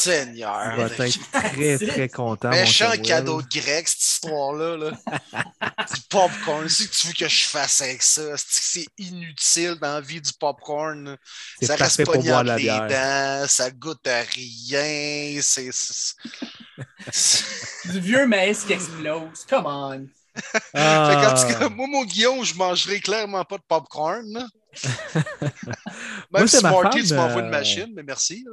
Seigneur. Il va être très, très content. Méchant cadeau de grec, cette histoire-là. Là. du popcorn. C'est que tu veux que je fasse avec ça. C'est c'est inutile dans la vie du popcorn? Ça reste pas dans les dents. Ça goûte à rien. C'est. du vieux maïs qui explose. Come on. Ah. Fait cas, moi, mon Guillaume, je mangerai clairement pas de popcorn. Même si Marty, tu m'envoies une euh, machine, mais merci.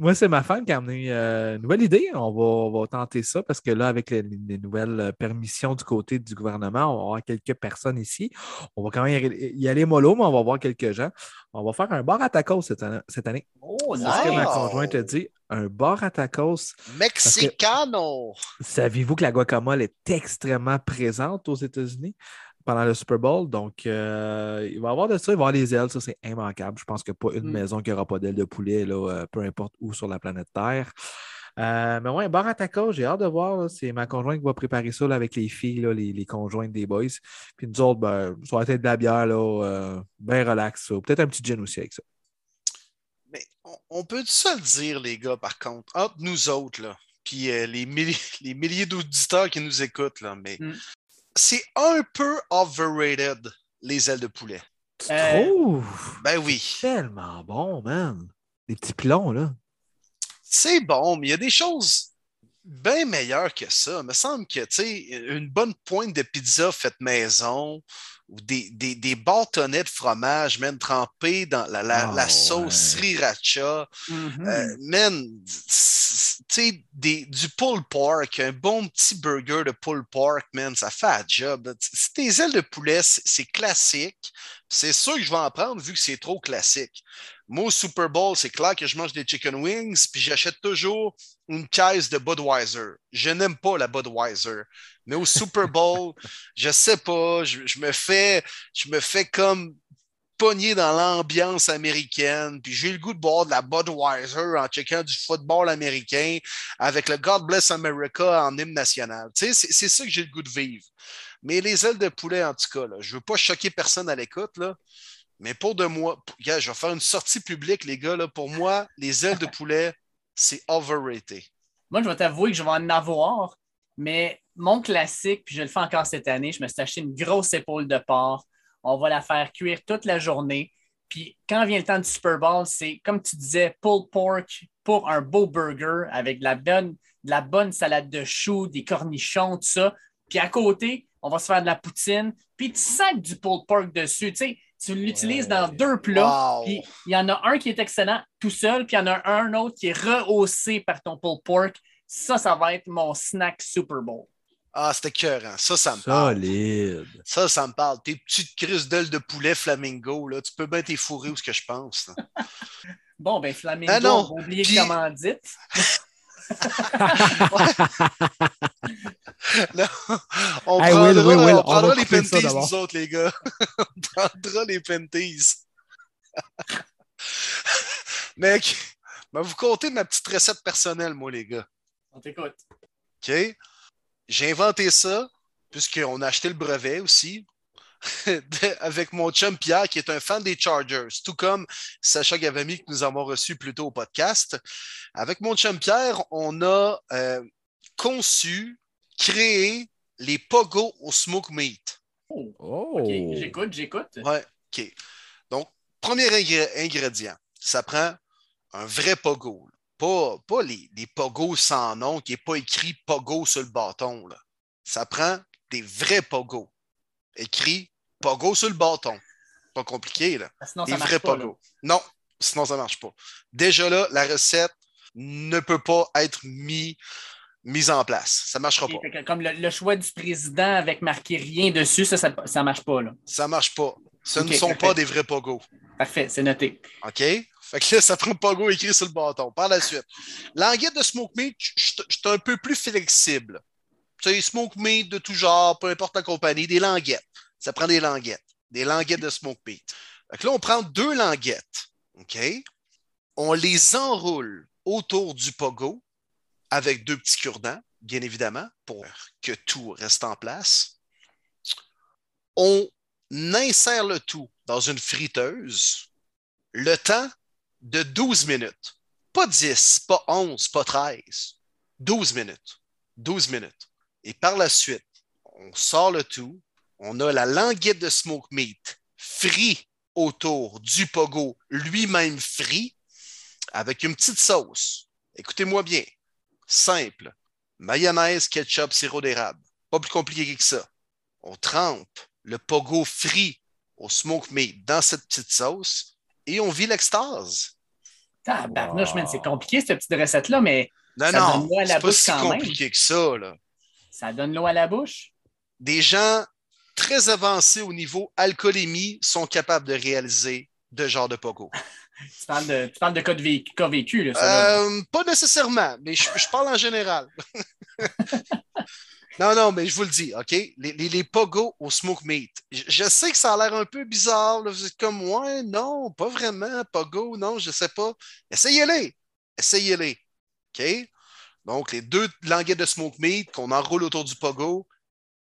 Moi, c'est ma femme qui a amené euh, une nouvelle idée. On va, tenter ça parce que là, avec les, nouvelles euh, permissions du côté du gouvernement, on va avoir quelques personnes ici. On va quand même y aller mollo, mais on va voir quelques gens. On va faire un bar à tacos cette, année. Oh, C'est ce que ma conjointe a dit. Un bar à tacos. Mexicano! Saviez-vous que la guacamole est extrêmement présente aux États-Unis? Pendant le Super Bowl. Donc, euh, il va y avoir de ça, il va y avoir les ailes, ça c'est immanquable. Je pense qu'il n'y a pas une mm. maison qui n'aura pas d'ailes de poulet, là, euh, peu importe où sur la planète Terre. Euh, mais ouais, bar à tacos, j'ai hâte de voir. C'est ma conjointe qui va préparer ça avec les filles, les, les, conjointes des boys. Puis nous autres, ben, ça va être de la bière, là, bien relax. Peut-être un petit gin aussi avec ça. Mais on, peut ça le dire, les gars, par contre, entre nous autres, là, puis les, milliers, les milliers d'auditeurs qui nous écoutent, là, mais mm c'est un peu overrated, les ailes de poulet. Tu trouves? Ben oui. Tellement bon, man. Les petits plombs, là. C'est bon, mais il y a des choses bien meilleures que ça. Il me semble que, tu sais, une bonne pointe de pizza faite maison ou des, des, des bâtonnets de fromage, même trempés dans la, la, ah, sauce sriracha. Mm-hmm. Euh, tu sais, du pulled pork, un bon petit burger de pulled pork, man, ça fait un job. C'est des ailes de poulet, c'est classique. C'est sûr que je vais en prendre vu que c'est trop classique. Moi, au Super Bowl, c'est clair que je mange des chicken wings, puis j'achète toujours une caisse de Budweiser. Je n'aime pas la Budweiser. Mais au Super Bowl, je sais pas, je, me fais, je me fais comme pogner dans l'ambiance américaine, puis j'ai le goût de boire de la Budweiser en checkant du football américain avec le God Bless America en hymne national. Tu sais, c'est ça que j'ai le goût de vivre. Mais les ailes de poulet, en tout cas, là, je veux pas choquer personne à l'écoute, là. Mais pour de moi, je vais faire une sortie publique, les gars. Là, pour moi, les ailes de poulet, c'est overrated. Moi, je vais t'avouer que je vais en avoir, mais mon classique, puis je le fais encore cette année, je me suis acheté une grosse épaule de porc. On va la faire cuire toute la journée. Puis quand vient le temps du Super Bowl, c'est comme tu disais, pulled pork pour un beau burger avec de la bonne, de la bonne salade de choux, des cornichons, tout ça. Puis à côté, on va se faire de la poutine. Puis tu sacs du pulled pork dessus. Tu sais, tu l'utilises dans deux plats. Puis il y en a un qui est excellent tout seul, puis il y en a un autre qui est rehaussé par ton pulled pork. Ça, ça va être mon snack Super Bowl. Ah, c'était cœur, Ça, ça me parle. Solide. Ça, ça me parle. Tes petites crises d'ailes de poulet flamingo, là, tu peux bien t'effourrer où ce que je pense. là. Bon, ben Flamingo, Ah non, on va oublier puis- comment dit. Non, on Hey, prendra, Will, Will, Will, on prendra les penties, nous autres, les gars. on prendra les penties. Mec, ben vous comptez ma petite recette personnelle, moi, les gars. On t'écoute. OK? J'ai inventé ça, puisqu'on a acheté le brevet aussi, avec mon chum Pierre, qui est un fan des Chargers, tout comme Sacha Gavami, que nous avons reçu plus tôt au podcast. Avec mon chum Pierre, on a euh, conçu, créé les pogos au smoke meat. Oh, Oh. J'écoute, j'écoute. Ouais, OK. Donc, premier ingré- ingrédient, ça prend un vrai pogo. Pas, pas les, les pogos sans nom, qui n'est pas écrit pogo sur le bâton. là. Ça prend des vrais pogos. Écrit pogo sur le bâton. Pas compliqué, là. Sinon, Des ça vrais pas. là. pogos. Non, sinon ça ne marche pas. Déjà là, la recette ne peut pas être mis, mise en place. Ça ne marchera pas. comme le, le choix du président avec marqué rien dessus, ça, ça, ça marche pas. Là. Ça ne marche pas. Ce ne sont pas des vrais pogos. Parfait, c'est noté. OK? Fait que là, ça prend Pogo écrit sur le bâton. Par la suite, languette de smoke meat, je suis un peu plus flexible. Tu sais, smoke meat de tout genre, peu importe la compagnie, des languettes. Ça prend des languettes. Des languettes de smoke meat. Là, on prend deux languettes. OK? On les enroule autour du pogo avec deux petits cure-dents, bien évidemment, pour que tout reste en place. On insère le tout dans une friteuse le temps de 12 minutes. Pas 10, pas 11, pas 13. 12 minutes. 12 minutes. Et par la suite, on sort le tout. On a la languette de smoke meat frit autour du pogo, lui-même frit, avec une petite sauce. Écoutez-moi bien. Simple. Mayonnaise, ketchup, sirop d'érable. Pas plus compliqué que ça. On trempe le pogo frit au smoke meat dans cette petite sauce et on vit l'extase. C'est compliqué, cette petite recette-là, mais Non, Ça non, donne l'eau à la c'est pas bouche si quand même. compliqué que ça. Là. ça donne l'eau à la bouche? Des gens très avancés au niveau alcoolémie sont capables de réaliser de genre de pogo. Tu parles de, tu parles de cas, de vécu, cas vécu, là, ça, là. Euh, pas nécessairement, mais je, je parle en général. non, non, mais je vous le dis, OK? Les, les, les pogos au smoke meat. Je, je sais que ça a l'air un peu bizarre. là. Vous êtes comme, ouais, non, pas vraiment. Pogo, non, je sais pas. Essayez-les. Essayez-les. OK? Donc, les deux languettes de smoke meat qu'on enroule autour du pogo.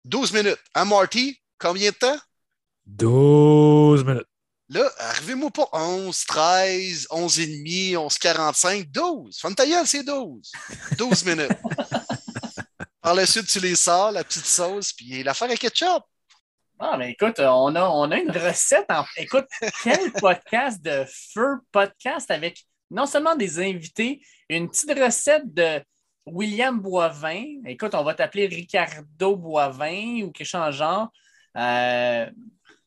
12 minutes. À Marty, combien de temps? 12 minutes. Là, arrivez-moi pas 11, 13, 11 et demi, 11, 45, 12. Femme c'est 12. 12 minutes. Par la suite, tu les sors, la petite sauce, puis l'affaire à ketchup. Ah, mais écoute, on a, on a une recette. En... Écoute, quel podcast de feu podcast avec non seulement des invités, une petite recette de William Boivin. Écoute, on va t'appeler Ricardo Boivin ou quelque chose en genre. Euh,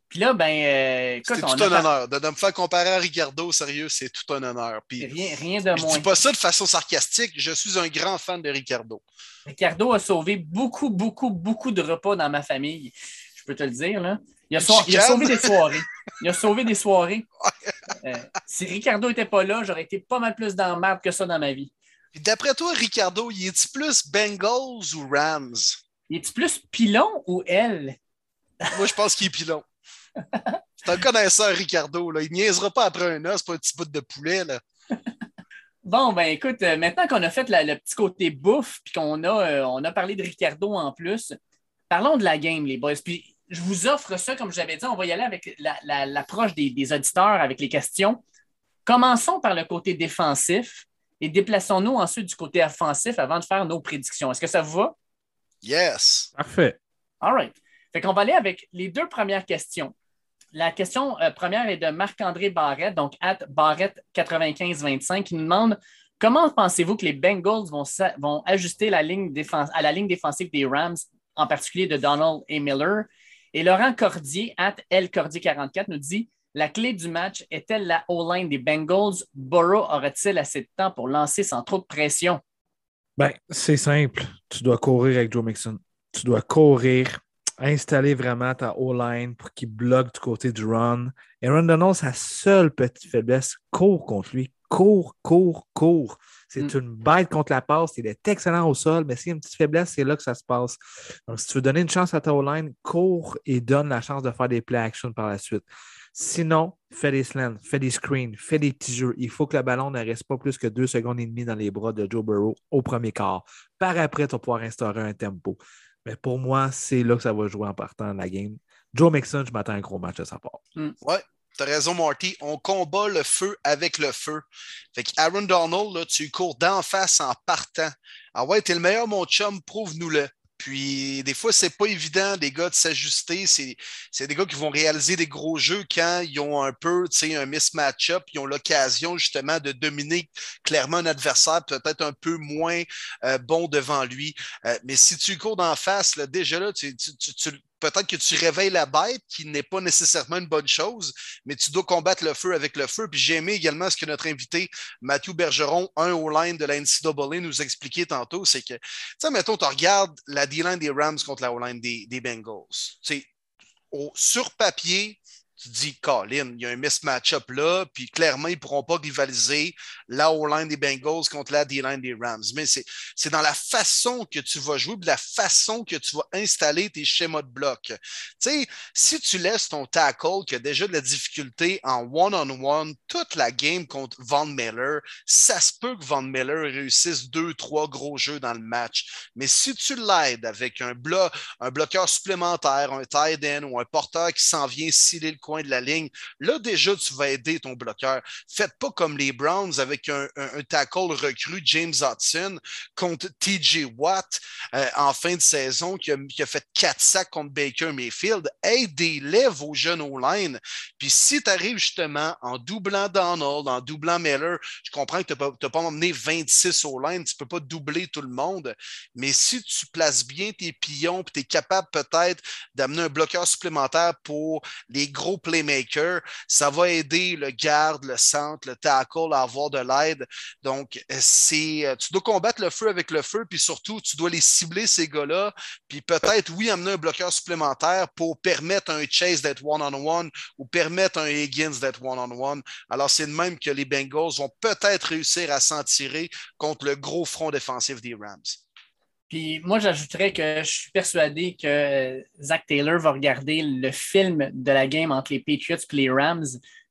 Puis là, ben, euh, C'est tout un honneur. De, de me faire comparer à Ricardo, sérieux, c'est tout un honneur. Puis, rien, rien de je moins. dis pas ça de façon sarcastique. Je suis un grand fan de Ricardo. Ricardo a sauvé beaucoup, beaucoup, beaucoup de repas dans ma famille. Je peux te le dire, là. Il a, il sauvé des soirées. Il a sauvé des soirées. Euh, si Ricardo n'était pas là, j'aurais été pas mal plus dans le que ça dans ma vie. Puis d'après toi, Ricardo, il est-il plus Bengals ou Rams? Il est-tu plus pilon ou elle? Moi, je pense qu'il est pilon. C'est un connaisseur, Ricardo. Là. Il niaisera pas après un os, pas un petit bout de poulet. Là. Bon, ben écoute, euh, maintenant qu'on a fait la- le petit côté bouffe, puis qu'on a, euh, on a parlé de Ricardo en plus, parlons de la game, les boys. Puis je vous offre ça, comme j'avais dit, on va y aller avec la- la- l'approche des, des auditeurs avec les questions. Commençons par le côté défensif et déplaçons-nous ensuite du côté offensif avant de faire nos prédictions. Est-ce que ça vous va? Yes. Parfait. All right. Fait qu'on va aller avec les deux premières questions. La question euh, première est de Marc-André Barrette, donc at Barrette9525, qui nous demande comment pensez-vous que les Bengals vont, ajuster la ligne à la ligne défensive des Rams, en particulier de Donald et Miller? Et Laurent Cordier, at Cordier44, nous dit La clé du match est-elle la O-line des Bengals? Burrow aura-t-il assez de temps pour lancer sans trop de pression? Ben, c'est simple. Tu dois courir avec Joe Mixon. Tu dois courir, installer vraiment ta O-line pour qu'il bloque du côté du run. Aaron Donald, sa seule petite faiblesse, court contre lui. Cours, cours, cours. C'est Mm. une bête contre la passe. Il est excellent au sol, mais s'il y a une petite faiblesse, c'est là que ça se passe. Donc, si tu veux donner une chance à ta O-line, cours et donne la chance de faire des play action par la suite. Sinon, fais des slants, fais des screens, fais des petits jeux. Il faut que le ballon ne reste pas plus que deux secondes et demie dans les bras de Joe Burrow au premier quart. Par après, tu vas pouvoir instaurer un tempo. Mais pour moi, c'est là que ça va jouer en partant de la game. Joe Mixon, je m'attends à un gros match de sa part. Ouais, t'as raison, Marty. On combat le feu avec le feu. Fait que Aaron Donald, là, tu cours d'en face en partant. Ah ouais, t'es le meilleur, mon chum, prouve-nous-le. Puis des fois, c'est pas évident des gars de s'ajuster. C'est, des gars qui vont réaliser des gros jeux quand ils ont un peu, un mismatch-up, ils ont l'occasion justement de dominer clairement un adversaire peut-être un peu moins euh, bon devant lui. Euh, mais si tu cours d'en face, là, déjà là, tu- tu- tu- peut-être que tu réveilles la bête, qui n'est pas nécessairement une bonne chose, mais tu dois combattre le feu avec le feu. Puis j'ai aimé également ce que notre invité Mathieu Bergeron, un au line de la NCAA, nous expliquait tantôt, c'est que, tu sais, mettons, tu regardes la D-line des Rams contre la O-line des, des Bengals. Au- sur papier, tu dis, Colin, il y a un mismatch-up là, puis clairement, ils ne pourront pas rivaliser la O-line des Bengals contre la D-line des Rams. Mais c'est c'est dans la façon que tu vas jouer, de la façon que tu vas installer tes schémas de bloc. Tu sais, si tu laisses ton tackle qui a déjà de la difficulté en one-on-one toute la game contre Von Miller, ça se peut que Von Miller réussisse deux, trois gros jeux dans le match. Mais si tu l'aides avec un, blo un bloqueur supplémentaire, un tight end ou un porteur qui s'en vient sciller le coin de la ligne, là déjà tu vas aider ton bloqueur. Faites pas comme les Browns avec un, tackle recru, James Hudson, contre TJ Watt euh, en fin de saison qui a, fait quatre sacs contre Baker Mayfield. Aidez-les vos jeunes O-line. Puis si tu arrives justement en doublant Donald, en doublant Miller, je comprends que tu n'as pas emmené 26 O-line, tu ne peux pas doubler tout le monde, mais si tu places bien tes pions, tu es capable peut-être d'amener un bloqueur supplémentaire pour les gros playmakers, ça va aider le garde, le centre, le tackle à avoir de l'aide. Donc, c'est, euh, tu dois combattre le feu avec le feu, puis surtout, tu dois les cibler, ces gars-là, puis peut-être, oui, amener un bloqueur supplémentaire pour permettre un Chase d'être one-on-one ou permettre un Higgins d'être one-on-one. Alors, c'est de même que les Bengals vont peut-être réussir à s'en tirer contre le gros front défensif des Rams. Puis moi, j'ajouterais que je suis persuadé que Zach Taylor va regarder le film de la game entre les Patriots et les Rams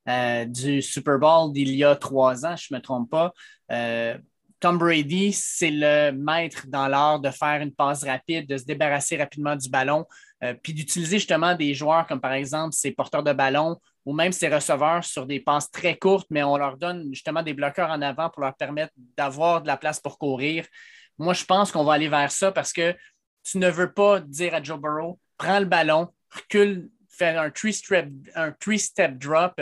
euh, du Super Bowl d'il y a trois ans, je ne me trompe pas. Euh, Tom Brady, c'est le maître dans l'art de faire une passe rapide, de se débarrasser rapidement du ballon, euh, puis d'utiliser justement des joueurs comme par exemple ses porteurs de ballon ou même ses receveurs sur des passes très courtes, mais on leur donne justement des bloqueurs en avant pour leur permettre d'avoir de la place pour courir. Moi, je pense qu'on va aller vers ça parce que tu ne veux pas dire à Joe Burrow, prends le ballon, recule, fais un three-step drop,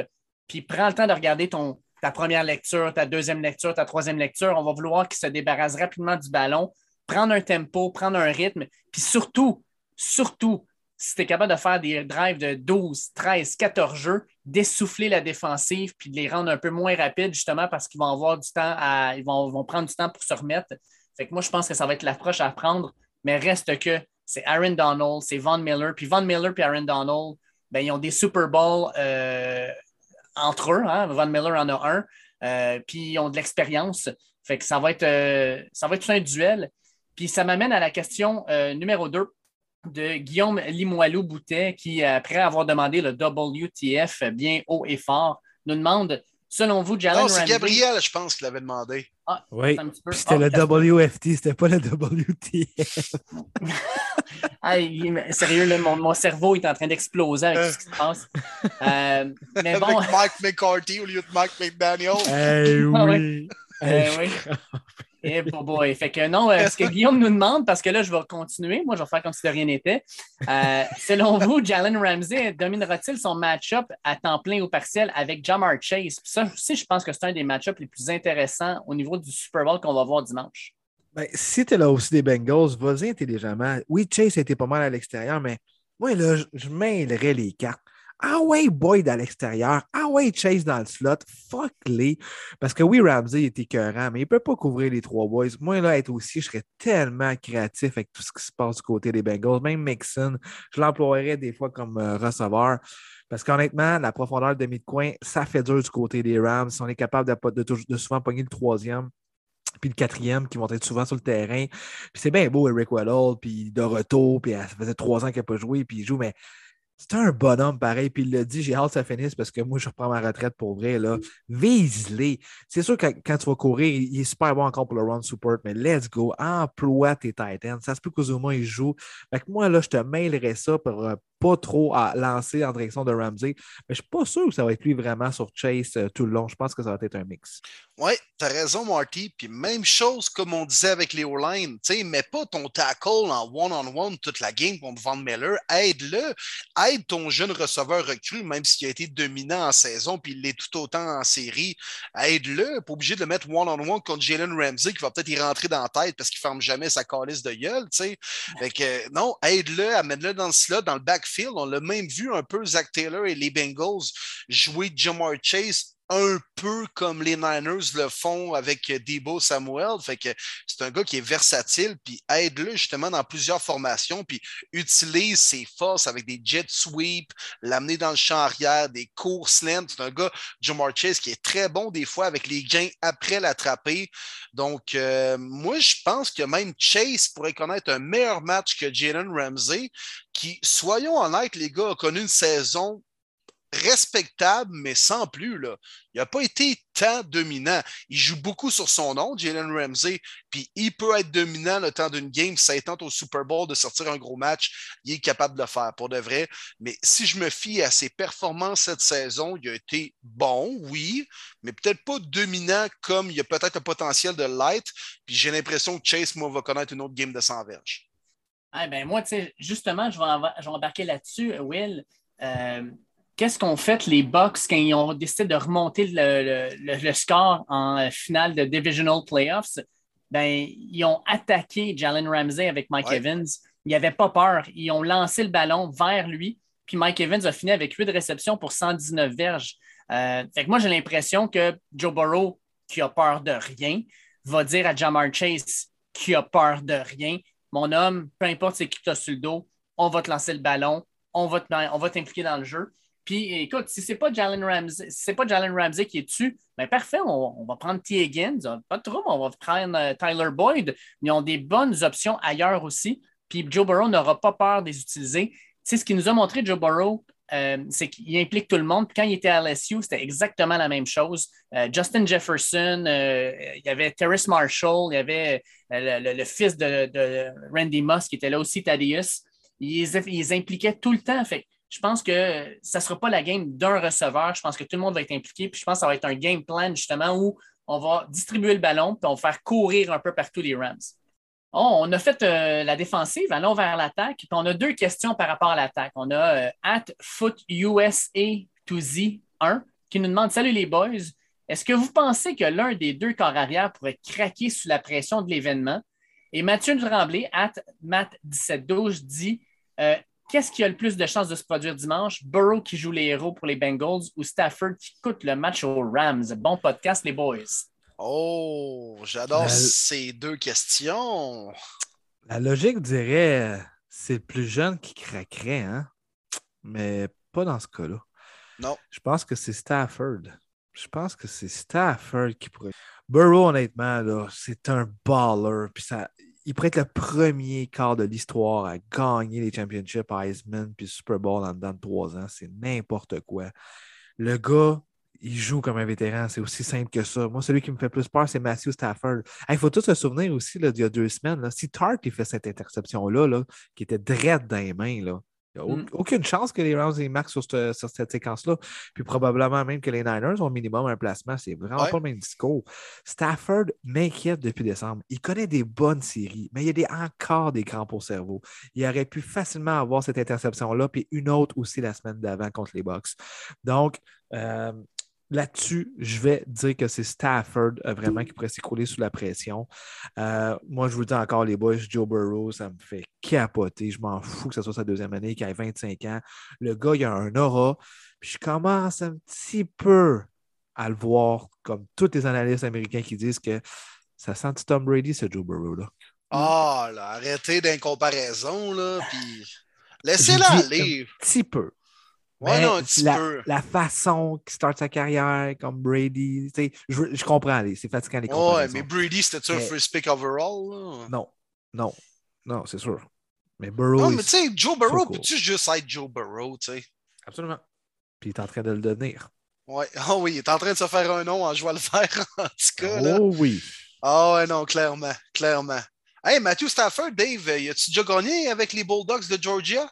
puis prends le temps de regarder ton, ta première lecture, ta deuxième lecture, ta troisième lecture. On va vouloir qu'il se débarrasse rapidement du ballon, prendre un tempo, prendre un rythme, puis surtout, surtout, si tu es capable de faire des drives de 12, 13, 14 jeux, d'essouffler la défensive puis de les rendre un peu moins rapides, justement, parce qu'ils vont avoir du temps à. Ils vont, vont prendre du temps pour se remettre. Fait que moi, je pense que ça va être l'approche à prendre, mais reste que c'est Aaron Donald, c'est Von Miller. Puis Von Miller et Aaron Donald, ben, ils ont des Super Bowls euh, entre eux. Hein? Von Miller en a un. Euh, puis ils ont de l'expérience. Fait que ça va être, euh, ça va être tout un duel. Puis ça m'amène à la question euh, numéro 2 de Guillaume Limoilou-Boutet, qui, après avoir demandé le WTF bien haut et fort, nous demande Selon vous, Jalen Non, c'est Ramsey... Gabriel, je pense, qui l'avait demandé. Ah, Oui. C'était Ah, le. WFT, c'était pas le WTF. Ah, il- sérieux, là, mon, mon cerveau est en train d'exploser avec ce qui se passe. Euh, mais bon, Avec Mike McCarthy au lieu de Mike McDaniel. Eh Ah oui. Euh, Eh, oui. Eh, boy, boy. Fait que non, euh, ce que Guillaume nous demande, parce que là, je vais continuer, moi, je vais faire comme si de rien n'était. Euh, selon vous, Jalen Ramsey dominera-t-il son match-up à temps plein ou partiel avec Jamar Chase? Puis ça aussi, je pense que c'est un des match-ups les plus intéressants au niveau du Super Bowl qu'on va voir dimanche. Ben, si tu es là aussi des Bengals, vas-y intelligemment. Oui, Chase a été pas mal à l'extérieur, mais moi, là, je- je mêlerais les cartes. Ah ouais, Boyd à l'extérieur. Ah ouais, Chase dans le slot. Fuck les. Parce que oui, Ramsey est écœurant, mais il ne peut pas couvrir les trois boys. Moi, là, être aussi, je serais tellement créatif avec tout ce qui se passe du côté des Bengals. Même Mixon, je l'emploierais des fois comme euh, receveur. Parce qu'honnêtement, la profondeur de mi-coin, ça fait dur du côté des Rams. Si on est capable de, souvent pogner le troisième, puis le quatrième qui vont être souvent sur le terrain. C'est bien beau, Eric Weddle, puis de retour, puis ça faisait trois ans qu'il n'a pas joué, puis il joue, mais c'est un bonhomme pareil. Puis il l'a dit, j'ai hâte que ça finisse parce que moi, je reprends ma retraite pour vrai. Là. Vise-les. C'est sûr que quand tu vas courir, il est super bon encore pour le run support, mais let's go. Emploie tes Titans. Ça se peut qu'Ozuma il joue. Fait que moi, là, je te mailerais ça pour euh, pas trop à lancer en direction de Ramsey. Mais je suis pas sûr que ça va être lui vraiment sur Chase euh, tout le long. Je pense que ça va être un mix. Oui, tu as raison, Marty. Puis même chose comme on disait avec les O-line. Tu sais, mets pas ton tackle en one-on-one toute la game pour Van Miller. Aide-le. Aide ton jeune receveur recru, même s'il a été dominant en saison, puis il l'est tout autant en série. Aide-le. Pas obligé de le mettre one-on-one contre Jalen Ramsey qui va peut-être y rentrer dans la tête parce qu'il ferme jamais sa calice de gueule. Tu sais. Fait que non, aide-le, amène-le dans le slot, dans le backfield on l'a même vu un peu, Zach Taylor et les Bengals jouer Jamar Chase un peu comme les Niners le font avec Debo Samuel. C'est un gars qui est versatile, puis aide-le justement dans plusieurs formations, puis utilise ses forces avec des jet sweeps, l'amener dans le champ arrière, des courses lentes. C'est un gars, Jamar Chase, qui est très bon des fois avec les gains après l'attraper. Donc, euh, moi, je pense que même Chase pourrait connaître un meilleur match que Jalen Ramsey, qui, soyons honnêtes, les gars, a connu une saison respectable, mais sans plus. Là. Il n'a pas été tant dominant. Il joue beaucoup sur son nom, Jalen Ramsey, puis il peut être dominant le temps d'une game. Ça tente au Super Bowl de sortir un gros match, il est capable de le faire pour de vrai. Mais si je me fie à ses performances cette saison, il a été bon, oui, mais peut-être pas dominant comme il a peut-être le potentiel de l'être. Puis j'ai l'impression que Chase, moi, va connaître une autre game de 100 verges. Ah ben moi, justement, je vais embarquer là-dessus, Will. Euh, qu'est-ce qu'ont fait les Bucks quand ils ont décidé de remonter le, score en finale de Divisional Playoffs? Ben, ils ont attaqué Jalen Ramsey avec Mike Evans. Ils n'avaient pas peur. Ils ont lancé le ballon vers lui. Puis Mike Evans a fini avec 8 réceptions pour 119 verges. Euh, fait que moi, j'ai l'impression que Joe Burrow, qui a peur de rien, va dire à Jamar Chase, qui a peur de rien, mon homme, peu importe c'est qui tu as sur le dos, on va te lancer le ballon, on va t'impliquer dans le jeu. Puis écoute, si c'est pas Jalen Ramsey, si c'est pas Jalen Ramsey qui est dessus, ben parfait, on, va prendre T. Higgins, pas de trouble, on va prendre euh, Tyler Boyd. Ils ont des bonnes options ailleurs aussi. Puis Joe Burrow n'aura pas peur de les utiliser. C'est ce qui nous a montré Joe Burrow, euh, c'est qu'il implique tout le monde. Puis quand il était à LSU, c'était exactement la même chose. Euh, Justin Jefferson, il y avait Terrace Marshall, il y avait le, fils de, Randy Moss qui était là aussi, Thaddeus. Ils, ils impliquaient tout le temps. Fait je pense que ça ne sera pas la game d'un receveur. Je pense que tout le monde va être impliqué. Puis je pense que ça va être un game plan justement où on va distribuer le ballon puis on va faire courir un peu partout les Rams. Oh, on a fait euh, la défensive, allons vers l'attaque. Puis on a deux questions par rapport à l'attaque. On a euh, at FootUSA to Z1 qui nous demande Salut les boys, est-ce que vous pensez que l'un des deux corps arrière pourrait craquer sous la pression de l'événement? Et Mathieu Tremblay, at Matt1712, dit euh, Qu'est-ce qui a le plus de chances de se produire dimanche? Burrow qui joue les héros pour les Bengals ou Stafford qui coûte le match aux Rams? Bon podcast, les boys. Oh, j'adore ces deux questions. La logique dirait c'est le plus jeune qui craquerait, hein? Mais pas dans ce cas-là. Non. Je pense que c'est Stafford. Je pense que c'est Stafford qui pourrait. Burrow, honnêtement, c'est un baller. Puis ça, il pourrait être le premier quart de l'histoire à gagner les championships Heisman puis Super Bowl en dedans de trois ans. C'est n'importe quoi. Le gars, il joue comme un vétéran. C'est aussi simple que ça. Moi, celui qui me fait plus peur, c'est Matthew Stafford. Il faut tout se souvenir aussi là, d'il y a deux semaines. Si Tart fait cette interception-là, là, qui était drette dans les mains, là, il n'y a mm. aucune chance que les Rams marquent sur, sur cette séquence-là. Puis probablement même que les Niners ont au minimum un placement. C'est vraiment pas le même discours. Stafford m'inquiète depuis décembre. Il connaît des bonnes séries, mais il y a des, encore des grands pour cerveau. Il aurait pu facilement avoir cette interception-là, puis une autre aussi la semaine d'avant contre les Bucks. Donc, euh, Là-dessus, je vais dire que c'est Stafford euh, vraiment qui pourrait s'écrouler sous la pression. Euh, moi, je vous dis encore, les boys, Joe Burrow, ça me fait capoté. Je m'en fous que ce soit sa deuxième année, qu'il ait 25 ans. Le gars, il a un aura. Puis je commence un petit peu à le voir, comme tous les analystes américains qui disent que ça sent Tom Brady, ce Joe Burrow. Là. Ah, là, arrêtez d'incomparaison, là, puis laissez-la aller. Un petit peu. Ouais, non, la, peu. la façon qu'il start sa carrière, comme Brady, tu sais, je, comprends, c'est fatigant les Ouais, comparaisons. mais Brady, c'était-tu un first pick overall? Là? Non, non, non, c'est sûr. Mais Burrow, Non, mais tu sais, Joe Burrow, peux-tu juste être Joe Burrow, tu sais? absolument. Puis il est en train de le devenir. Ouais. Ah oui, il est en train de se faire un nom en jouant le fer, en tout cas. Là. Oh oui. Ah ouais, non, clairement, clairement. Hey, Matthew Stafford, Dave, y a-tu déjà gagné avec les Bulldogs de Georgia?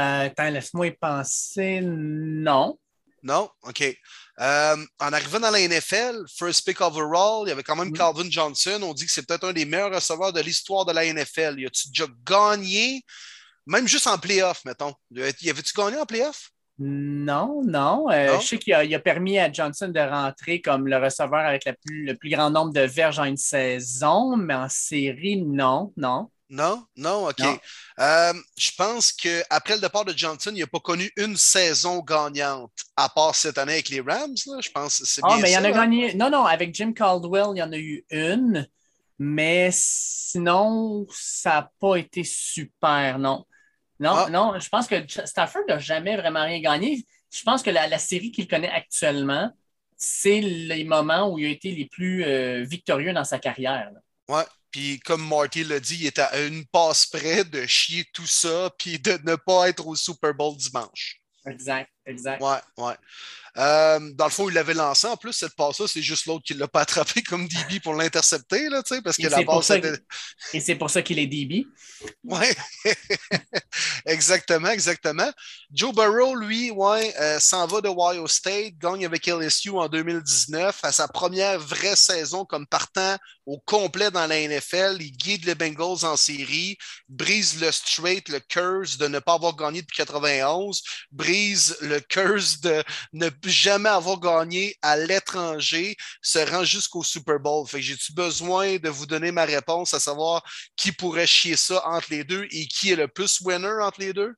Euh, attends, laisse-moi y penser. Non. Non? OK. Euh, en arrivant dans la NFL, first pick overall, il y avait quand même Oui. Calvin Johnson. On dit que c'est peut-être un des meilleurs receveurs de l'histoire de la NFL. Y a-tu déjà gagné, même juste en playoff, mettons? Y avait-tu gagné en playoff? Non, non. Euh, Non? Je sais qu'il a, permis à Johnson de rentrer comme le receveur avec la plus- le plus grand nombre de verges en une saison, mais en série, non, non. Non? Non? OK. Non. Euh, je pense qu'après le départ de Johnson, il n'a pas connu une saison gagnante, à part cette année avec les Rams. Là. Je pense que c'est Ah, bien mais il y en a hein? gagné. Non, non, avec Jim Caldwell, il y en a eu une, mais sinon, ça n'a pas été super, non. Non, Ah. non, je pense que Stafford n'a jamais vraiment rien gagné. Je pense que la, la série qu'il connaît actuellement, c'est les moments où il a été les plus euh, victorieux dans sa carrière. là. Ouais. Puis comme Marty l'a dit, il était à une passe près de chier tout ça puis de ne pas être au Super Bowl dimanche. Exact, exact. Ouais, ouais. Euh, dans le fond, il l'avait lancé. En plus, cette passe-là, c'est juste l'autre qui ne l'a pas attrapé comme DB pour l'intercepter, là, parce que Et la c'est pour passe ça était... Et c'est pour ça qu'il est DB. Ouais, exactement, exactement. Joe Burrow, lui, ouais, euh, s'en va de Ohio State, gagne avec LSU en 2019, à sa première vraie saison comme partant au complet dans la NFL. Il guide les Bengals en série, brise le straight, le curse de ne pas avoir gagné depuis 91, brise le curse de ne jamais avoir gagné à l'étranger, se rend jusqu'au Super Bowl. Fait que j'ai-tu besoin de vous donner ma réponse à savoir qui pourrait chier ça entre les deux et qui est le plus winner entre les deux?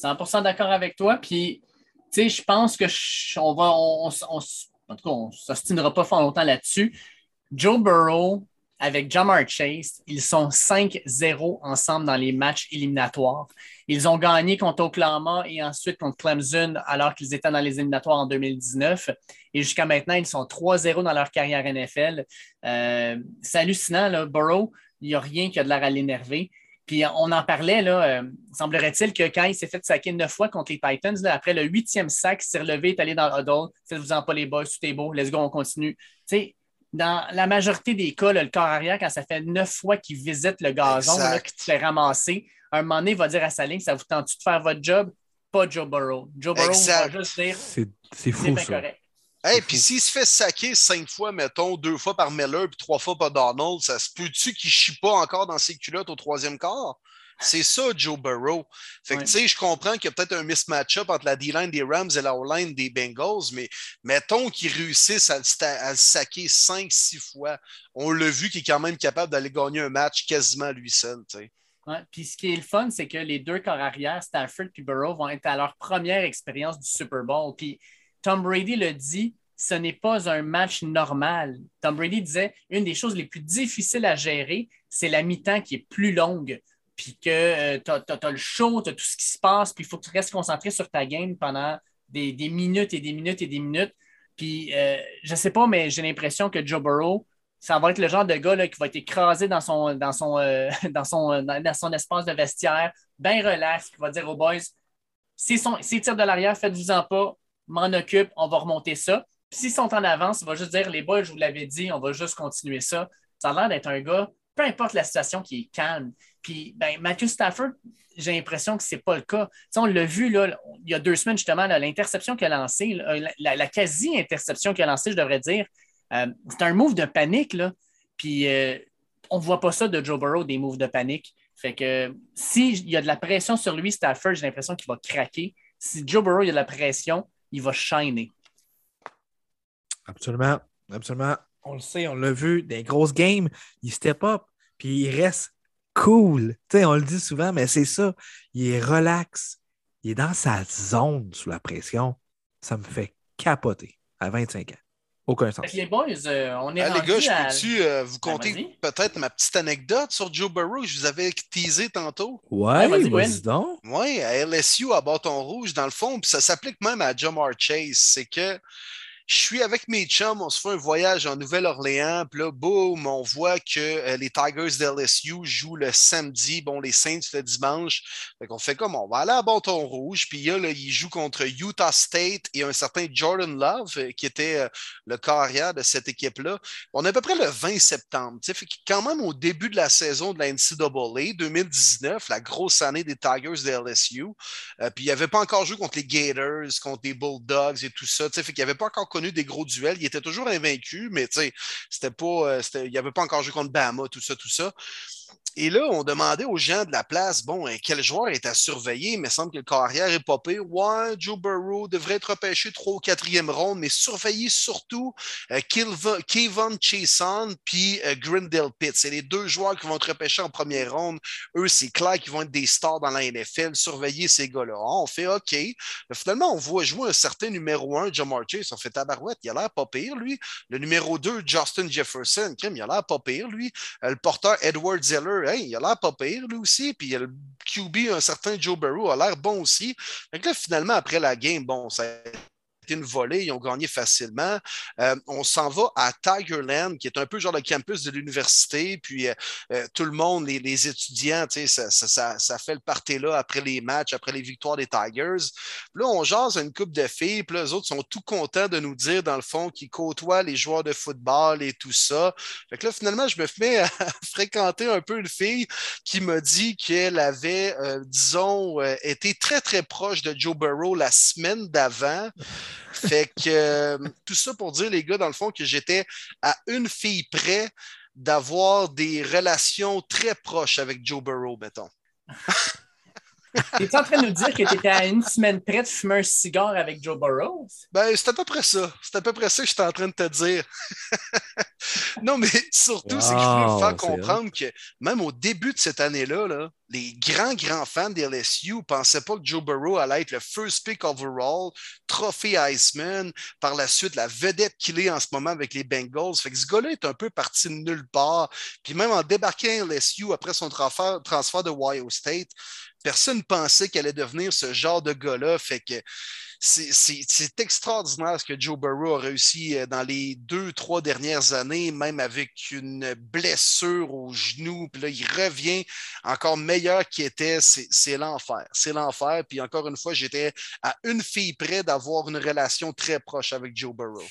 100% d'accord avec toi. Puis, tu sais, je pense que on va, on, en tout cas, on ne s'ostinera pas fort longtemps là-dessus. Joe Burrow avec Jamar Chase, ils sont 5-0 ensemble dans les matchs éliminatoires. Ils ont gagné contre Oklahoma et ensuite contre Clemson alors qu'ils étaient dans les éliminatoires en 2019. Et jusqu'à maintenant, ils sont 3-0 dans leur carrière NFL. Euh, c'est hallucinant, là. Burrow, il n'y a rien qui a de l'air à l'énerver. Puis on en parlait, là, euh, semblerait-il que quand il s'est fait saquer neuf fois contre les Titans, après le huitième sac, il s'est relevé, est allé dans le huddle, faites-vous-en pas les boys, tout est beau, let's go, on continue. Tu sais, dans la majorité des cas, là, le corps arrière, quand ça fait neuf fois qu'il visite le gazon, là, qu'il se fait ramasser, un moment donné, il va dire à sa ligne, ça vous tente de faire votre job? Pas Joe Burrow. Joe Burrow Exact. va juste dire, C'est c'est c'est fou, bien ça. correct. Hey, C'est puis s'il se fait saquer cinq fois, mettons, deux fois par Miller puis trois fois par Donald, ça se peut-tu qu'il chie pas encore dans ses culottes au troisième quart? C'est ça, Joe Burrow. Fait que, Ouais. tu sais, je comprends qu'il y a peut-être un mismatch-up entre la D-line des Rams et la O-line des Bengals, mais mettons qu'ils réussissent à à le saquer cinq, six fois. On l'a vu qu'il est quand même capable d'aller gagner un match quasiment lui seul, tu sais. Ouais. Puis ce qui est le fun, c'est que les deux corps arrière, Stafford et Burrow, vont être à leur première expérience du Super Bowl. Puis Tom Brady le dit, ce n'est pas un match normal. Tom Brady disait, une des choses les plus difficiles à gérer, c'est la mi-temps qui est plus longue. Puis que tu as, le show, tu as tout ce qui se passe, puis il faut que tu restes concentré sur ta game pendant des, des minutes et des minutes et des minutes. Puis euh, je sais pas, mais j'ai l'impression que Joe Burrow, ça va être le genre de gars là, qui va être écrasé dans son, dans son, euh, dans son, euh, dans son espace de vestiaire, bien relax, qui va dire aux boys s'ils tirent de l'arrière, faites-vous-en pas, m'en occupe, on va remonter ça. Puis s'ils sont en avance, il va juste dire les boys, je vous l'avais dit, on va juste continuer ça. Ça a l'air d'être un gars, peu importe la situation, qui est calme. Puis ben, Matthew Stafford, j'ai l'impression que ce n'est pas le cas. Tu on l'a vu là, il y a deux semaines, justement, l'interception qu'il a lancée, la- la quasi-interception qu'il a lancée, je devrais dire, euh, c'est un move de panique. Là. Puis euh, on ne voit pas ça de Joe Burrow, des moves de panique. Fait que s'il y a de la pression sur lui, Stafford, j'ai l'impression qu'il va craquer. Si Joe Burrow il y a de la pression, il va shiner. Absolument. Absolument. On le sait, on l'a vu, des grosses games, il step up, puis il reste cool. Tu sais, on le dit souvent, mais c'est ça. Il est relax. Il est dans sa zone sous la pression. Ça me fait capoter à 25 ans. Aucun sens. Les boys, euh, on est Ah, les gars, je à- peux-tu euh, vous Ben, conter vas-y. peut-être ma petite anecdote sur Joe Burrow que je vous avais teasé tantôt? Ouais, vas-y, vas-y Gwen. donc. Oui, à LSU, à bâton rouge, dans le fond, puis ça s'applique même à Jamar Chase. C'est que je suis avec mes chums, on se fait un voyage en Nouvelle-Orléans, puis là, boum, on voit que euh, les Tigers d'LSU jouent le samedi, bon, les Saints le dimanche. Fait qu'on fait comme, on va aller à bâton rouge, puis là, là, ils jouent contre Utah State et un certain Jordan Love, euh, qui était euh, le carrière de cette équipe-là. On est à peu près le 20 septembre. tu sais, quand même au début de la saison de la NCAA 2019, la grosse année des Tigers de LSU, puis il n'avait pas encore joué contre les Gators, contre les Bulldogs et tout ça. tu sais, Fait qu'il n'avait pas encore connu des gros duels. Il était toujours invaincu, mais tu pas. euh, il n'avait pas encore joué contre Bama, tout ça, tout ça. Et là, on demandait aux gens de la place, bon, hein, quel joueur est à surveiller? Il me semble que le carrière est pire. Ouais, Joe Burrow devrait être repêché 3 ou 4e ronde, mais surveillez surtout euh, Kevon Chason puis euh, Grindel Pitt. C'est les deux joueurs qui vont être repêchés en première ronde. Eux, c'est clair qu'ils vont être des stars dans la NFL. Surveillez ces gars-là. Ah, on fait OK. Finalement, on voit jouer un certain numéro 1, Jamar Chase. On fait tabarouette. Il a l'air pas pire, lui. Le numéro 2, Justin Jefferson. Crime, il a l'air pas pire, lui. Euh, le porteur, Edward Zeller. Hey, il a l'air pas pire, lui aussi. Puis il y a le QB, un certain Joe Burrow, a l'air bon aussi. Fait que là, finalement, après la game, bon, ça une volée, ils ont gagné facilement. Euh, on s'en va à Tigerland, qui est un peu genre le campus de l'université, puis euh, euh, tout le monde, les, étudiants, ça, ça, ça, fait le party là après les matchs, après les victoires des Tigers. Là, on jase une coupe de filles, puis là, les autres sont tout contents de nous dire, dans le fond, qu'ils côtoient les joueurs de football et tout ça. Fait que là, finalement, je me mets à fréquenter un peu une fille qui m'a dit qu'elle avait, disons, été très, très proche de Joe Burrow la semaine d'avant. Fait que euh, tout ça pour dire, les gars, dans le fond, que j'étais à une fille près d'avoir des relations très proches avec Joe Burrow, mettons. T'es-tu en train de nous dire que tu étais à une semaine près de fumer un cigare avec Joe Burrow? Ben, c'est à peu près ça. C'est à peu près ça que j'étais en train de te dire. non, mais surtout, c'est que je voulais Wow, vous faire comprendre que même au début de cette année-là, là, les grands, grands fans des LSU ne pensaient pas que Joe Burrow allait être le first pick overall, trophée Iceman, par la suite, la vedette qu'il est en ce moment avec les Bengals. Fait que ce gars-là est un peu parti de nulle part. Puis même en débarquant à LSU après son transfert, transfert de Ohio State, personne ne pensait qu'elle allait devenir ce genre de gars-là. Fait que c'est- extraordinaire ce que Joe Burrow a réussi euh, dans les deux, trois dernières années, même avec une blessure au genou. Puis là, il revient encore meilleur qu'il était. C'est l'enfer. C'est l'enfer. Puis encore une fois, j'étais à une fille près d'avoir une relation très proche avec Joe Burrow.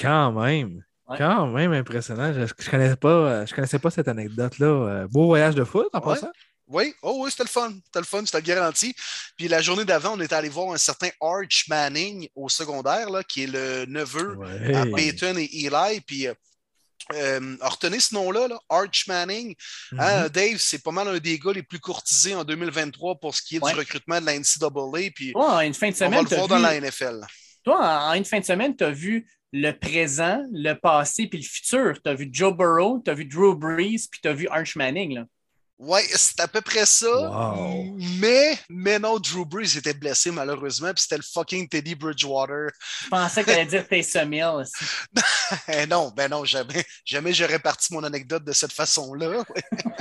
Quand même. Ouais. Quand même impressionnant. Je ne connaissais, pas, euh, je connaissais pas cette anecdote-là. Euh, Beau voyage de foot en Ouais. passant. Oui, oh oui, c'était le fun. C'était le fun, c'était garanti. Puis la journée d'avant, on est allé voir un certain Arch Manning au secondaire, là, qui est le neveu Ouais. à Peyton et Eli. Puis, euh, euh, retenez ce nom-là, là, Arch Manning. Hein, Dave, c'est pas mal un des gars les plus courtisés en 2023 pour ce qui est Ouais. du recrutement de la NCAA. Puis, en une fin de on va semaine, le voir vu... dans la NFL. Toi, en en une fin de semaine, tu as vu le présent, le passé puis le futur. Tu as vu Joe Burrow, tu as vu Drew Brees, puis tu as vu Arch Manning. Là. Oui, c'est à peu près ça. Wow. Mais, mais non, Drew Brees était blessé malheureusement. Puis c'était le fucking Teddy Bridgewater. Je pensais que allais dire Taysom Hill. aussi. Eh non, ben non, jamais, jamais j'aurais parti mon anecdote de cette façon-là.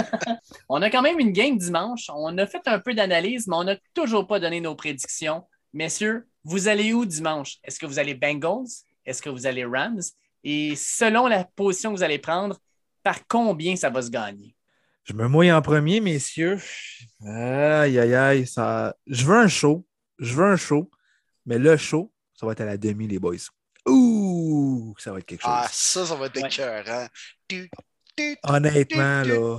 On a quand même une game dimanche. On a fait un peu d'analyse, mais on n'a toujours pas donné nos prédictions. Messieurs, vous allez où dimanche? Est-ce que vous allez Bengals? Est-ce que vous allez Rams? Et selon la position que vous allez prendre, par combien ça va se gagner? Je me mouille en premier, messieurs. Aïe, aïe, aïe. Ça... Je veux un show. Je veux un show. Mais le show, ça va être à la demi, les boys. Ouh, ça va être quelque chose. Ah, ça, ça va être Ouais. écœurant. Tu, Honnêtement, là,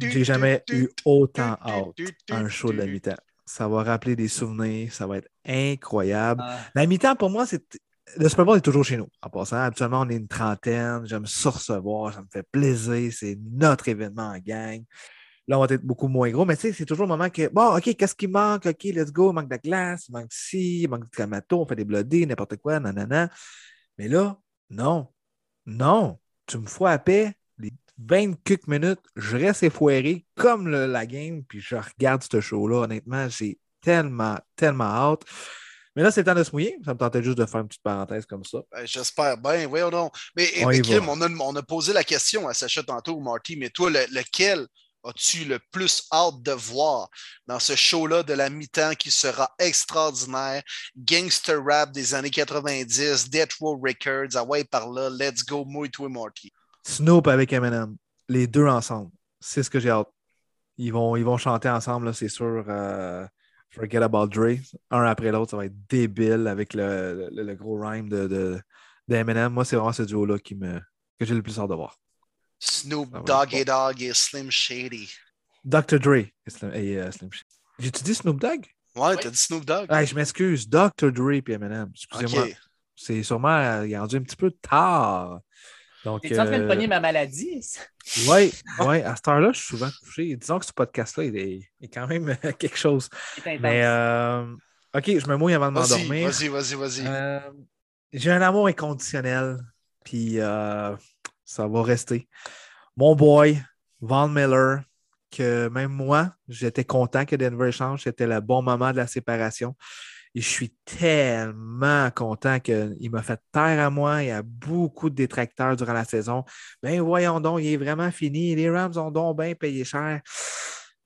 j'ai jamais eu autant hâte à un show de la mi-temps. Ça va rappeler des souvenirs. Ça va être incroyable. Ah, La mi-temps, pour moi, c'est. Le Super Bowl est toujours chez nous. En passant, habituellement, on est une trentaine. J'aime ça recevoir. Ça me fait plaisir. C'est notre événement en gang. Là, on va être beaucoup moins gros, mais tu sais, c'est toujours le moment que, bon, OK, qu'est-ce qui manque? OK, let's go. Il manque de la glace, il manque ci, il manque du clamato, on fait des bloodés, n'importe quoi, nanana. Mais là, non. Non. Tu me fous à paix. Les 20 quelques minutes, je reste effoiré comme la game, puis je regarde ce show-là. Honnêtement, j'ai tellement, tellement hâte. Mais là, c'est le temps de se mouiller. Ça me tentait juste de faire une petite parenthèse comme ça. Ben, J'espère bien, voyons donc. Mais, On mais y Kim, on a, on a posé la question à Sacha tantôt, Marty, mais toi, le- lequel as-tu le plus hâte de voir dans ce show-là de la mi-temps qui sera extraordinaire? Gangster rap des années 90, Death Row Records, ah ouais, par là, let's go, mouille-toi, Marty. Snoop avec Eminem, les deux ensemble. C'est ce que j'ai hâte. Ils vont, ils vont chanter ensemble, c'est sûr. euh, Forget About Dre. Un après l'autre, ça va être débile avec le, le- le gros rhyme de, de, d'Eminem. Moi, c'est vraiment ce duo-là qui me, que j'ai le plus hâte de voir. Snoop ouais, Doggy Dogg et Slim Shady. Dr. Dre et Slim, et, euh, Slim Shady. J'ai-tu dit Snoop Dogg? Ouais, t'as dit Snoop Dogg? Ah, je m'excuse. Dr. Dre et Eminem. Excusez-moi. C'est sûrement euh, il est rendu un petit peu tard. Donc, T'es-tu en train de euh, pogner ma maladie? Oui, ouais, à cette heure-là, je suis souvent touché. Disons que ce podcast-là, il est, il est quand même quelque chose. Mais, euh, OK, je me mouille avant de m'endormir. vas-y, vas-y, vas-y. Euh, J'ai un amour inconditionnel, puis euh, ça va rester. Mon boy, Von Miller, que même moi, j'étais content que Denver échange. C'était le bon moment de la séparation. Et je suis tellement content qu'il m'a fait taire à moi. Y a beaucoup de détracteurs durant la saison. Ben voyons donc, il est vraiment fini. Les Rams ont donc bien payé cher.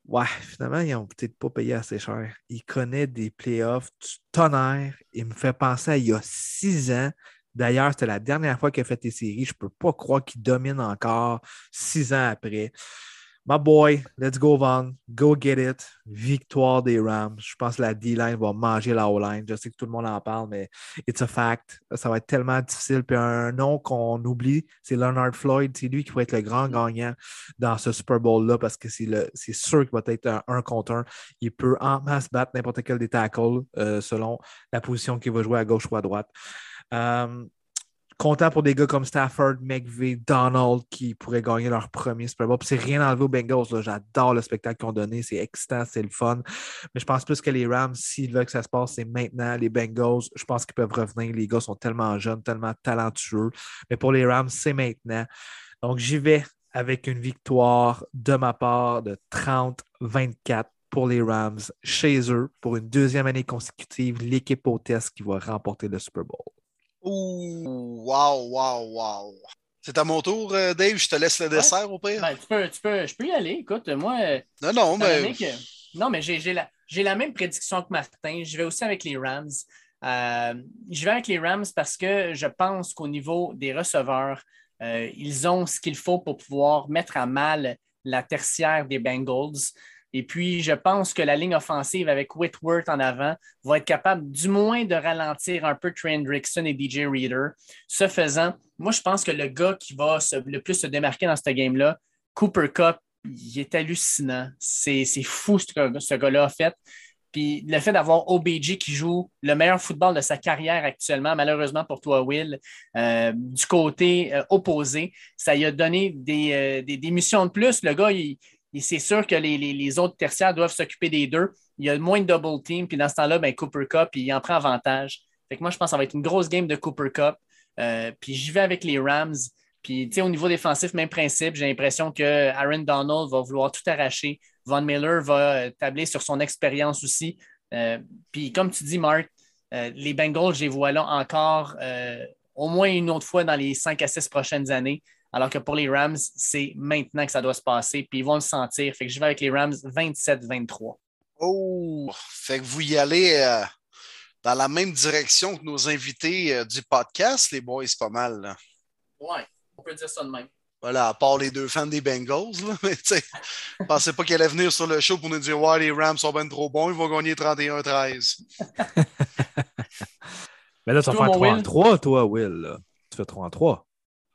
Ouais, finalement, ils n'ont peut-être pas payé assez cher. Il connaît des playoffs du tonnerre. Il me fait penser à il y a six ans. D'ailleurs, c'était la dernière fois qu'il a fait des séries. Je ne peux pas croire qu'il domine encore six ans après. My boy, let's go, Van. Go get it. Victoire des Rams. Je pense que la D-line va manger la O-line. Je sais que tout le monde en parle, mais it's a fact. Ça va être tellement difficile. Puis un nom qu'on oublie, c'est Leonard Floyd. C'est lui qui va être le grand gagnant dans ce Super Bowl-là parce que c'est sûr qu'il va être un, un contre un. Il peut en masse battre n'importe quel des tackles euh, selon la position qu'il va jouer à gauche ou à droite. Euh, content pour des gars comme Stafford, McVay, Donald qui pourraient gagner leur premier Super Bowl. C'est rien enlevé aux Bengals. J'adore le spectacle qu'ils ont donné. C'est excitant, c'est le fun. Mais je pense plus que les Rams, s'ils veulent que ça se passe, c'est maintenant. Les Bengals, je pense qu'ils peuvent revenir. Les gars sont tellement jeunes, tellement talentueux. Mais pour les Rams, c'est maintenant. Donc j'y vais avec une victoire de ma part de 30-24 pour les Rams chez eux pour une deuxième année consécutive, l'équipe hôtesse qui va remporter le Super Bowl. Ouh, wow, wow, wow. C'est à mon tour, euh, Dave. Je te laisse le dessert au pire. Ben, tu peux, tu peux, je peux y aller. Écoute, moi, euh, non, non, mais. que- non, mais j'ai j'ai la, j'ai la même prédiction que Martin. Je vais aussi avec les Rams. Euh, je vais avec les Rams parce que je pense qu'au niveau des receveurs, euh, ils ont ce qu'il faut pour pouvoir mettre à mal la tertiaire des Bengals. Et puis, je pense que la ligne offensive avec Whitworth en avant va être capable du moins de ralentir un peu Trey Hendrickson et DJ Reader. Ce faisant, moi, je pense que le gars qui va le plus se démarquer dans ce game-là, Cooper Cup, il est hallucinant. C'est fou ce ce gars-là a fait. Puis le fait d'avoir OBJ qui joue le meilleur football de sa carrière actuellement, malheureusement pour toi, Will, euh, du côté euh, opposé, ça lui a donné des, euh, des, des missions de plus. Le gars, il, il- c'est sûr que les, autres tertiaires doivent s'occuper des deux. Il y a moins de double team. Puis dans ce temps-là, ben, Cooper Cup, il en prend avantage. Fait moi, je pense que ça va être une grosse game de Cooper Cup. Euh, puis j'y vais avec les Rams. Puis, au niveau défensif, même principe, j'ai l'impression que Aaron Donald va vouloir tout arracher. Von Miller va euh, tabler sur son expérience aussi. Euh, puis, comme tu dis, euh, les Bengals, je les vois là encore au moins une autre fois dans les 5 à 6 prochaines années. Alors que pour les Rams, c'est maintenant que ça doit se passer. Puis, ils vont le sentir. Fait que je vais avec les Rams 27-23. Oh, fait que vous y allez euh, dans la même direction que nos invités euh, du podcast, les boys, pas mal. là. Ouais, on peut dire ça de même. Voilà, à part les deux fans des Bengals. Là, mais tu sais, je pensais pas qu'elle allait venir sur le show pour nous dire Ouais, les Rams sont bien trop bons, ils vont gagner 31-13. Mais là, tu vas faire mon 3 en Will? 3, toi, Will. là. Tu fais 3 en 3.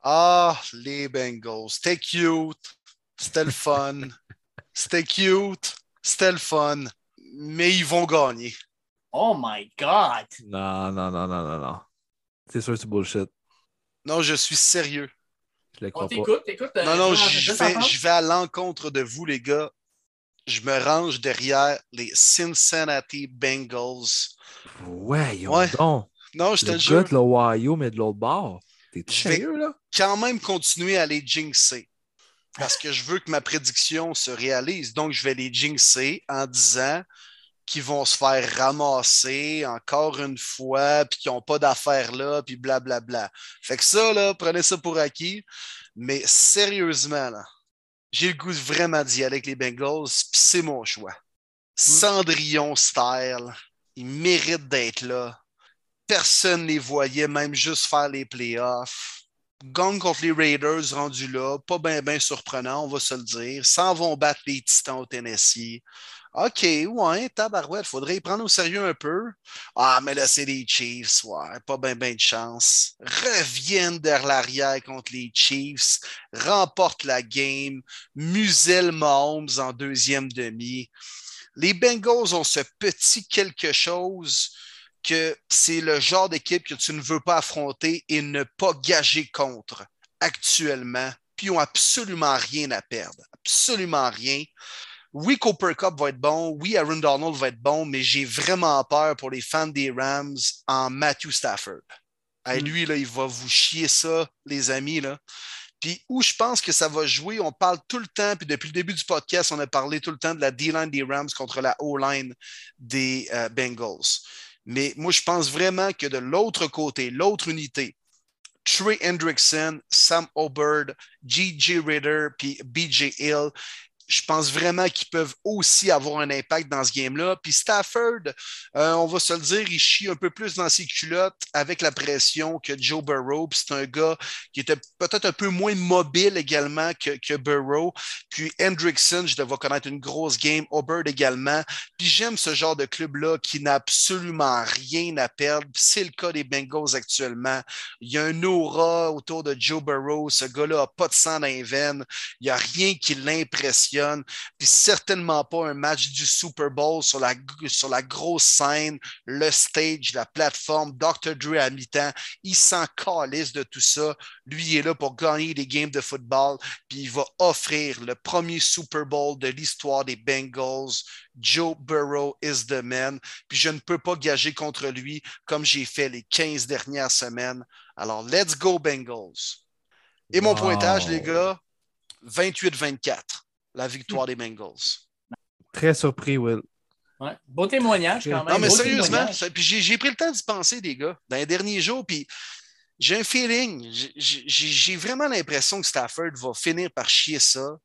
Ah, les Bengals. C'était cute. C'était le fun. C'était cute. C'était le fun. Mais ils vont gagner. Oh my God! Non, non, non, non, non, non. C'est sûr, c'est bullshit. Non, je suis sérieux. Je le pas. t'écoutes. euh, Non, non, je vais, à l'encontre de vous, les gars. Je me range derrière les Cincinnati Bengals. Ouais, Ouais. donc. Non, je te Le jure, de l'Ohio, mais de l'autre bord. T'es Je vais- sérieux, là? quand même continuer à les jinxer. parce que je veux que ma prédiction se réalise. Donc, je vais les jinxer en disant qu'ils vont se faire ramasser encore une fois, puis qu'ils n'ont pas d'affaires là, puis blablabla. Fait que ça, là, prenez ça pour acquis. Mais sérieusement, là, j'ai le goût vraiment d'y aller avec les Bengals, puis c'est mon choix. Cendrillon style, ils méritent d'être là. Personne ne les voyait, même juste faire les playoffs. Gang contre les Raiders rendus là, pas bien surprenant, on va se le dire. S'en vont battre les Titans au Tennessee. OK, ouais, tabarouette, faudrait y prendre au sérieux un peu. Ah, mais là, c'est les Chiefs, ouais, pas bien de chance. Reviennent vers l'arrière contre les Chiefs, remportent la game, muselle Mahomes en deuxième demi. Les Bengals ont ce petit quelque chose que c'est le genre d'équipe que tu ne veux pas affronter et ne pas gager contre actuellement, puis ils n'ont absolument rien à perdre. Absolument rien. Oui, Cooper Cup va être bon. Oui, Aaron Donald va être bon, mais j'ai vraiment peur pour les fans des Rams en Matthew Stafford. Hey, lui, là, il va vous chier ça, les amis. Là. Puis où je pense que ça va jouer, on parle tout le temps, puis depuis le début du podcast, on a parlé tout le temps de la D-line des Rams contre la O-line des euh, Bengals. Mais moi, je pense vraiment que de l'autre côté, l'autre unité, Trey Hendrickson, Sam Oberd, G.J. Ritter, puis B.J. Hill, je pense vraiment qu'ils peuvent aussi avoir un impact dans ce game-là. Puis Stafford, euh, on va se le dire, il chie un peu plus dans ses culottes avec la pression que Joe Burrow. Puis c'est un gars qui était peut-être un peu moins mobile également que, Burrow. Puis Hendrickson, je devrais connaître une grosse game. Hubbard également. Puis j'aime ce genre de club-là qui n'a absolument rien à perdre. C'est le cas des Bengals actuellement. Il y a un aura autour de Joe Burrow. Ce gars-là n'a pas de sang dans les veines. Il n'y a rien qui l'impressionne puis certainement pas un match du Super Bowl sur la, sur la grosse scène, le stage, la plateforme, Dr. Dre à mi-temps. Il s'en calisse de tout ça. Lui, il est là pour gagner des games de football, puis il va offrir le premier Super Bowl de l'histoire des Bengals. Joe Burrow is the man. Puis je ne peux pas gager contre lui comme j'ai fait les 15 dernières semaines. Alors, let's go Bengals. Et mon pointage, les gars, 28-24 la victoire des Bengals. Très surpris, Will. Ouais. Beau témoignage quand même. Non, mais Beau sérieusement, j'ai pris le temps d'y penser, les gars, dans les derniers jours, puis j'ai un feeling, j'ai- vraiment l'impression que Stafford va finir par chier ça,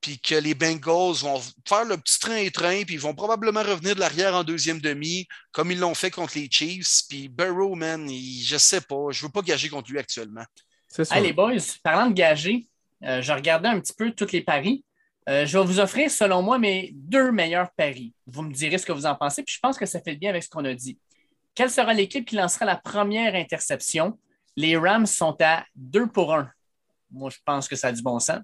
puis que les Bengals vont faire le petit train et train, puis ils vont probablement revenir de l'arrière en deuxième demi, comme ils l'ont fait contre les Chiefs, puis Burrow, man, il- je sais pas, je veux pas gager contre lui actuellement. C'est ça. Hey, les boys, parlant de gager, euh, je regardais un petit peu tous les paris. Euh, je vais vous offrir, selon moi, mes deux meilleurs paris. Vous me direz ce que vous en pensez, puis je pense que ça fait le bien avec ce qu'on a dit. Quelle sera l'équipe qui lancera la première interception? Les Rams sont à 2 pour 1. Moi, je pense que ça a du bon sens.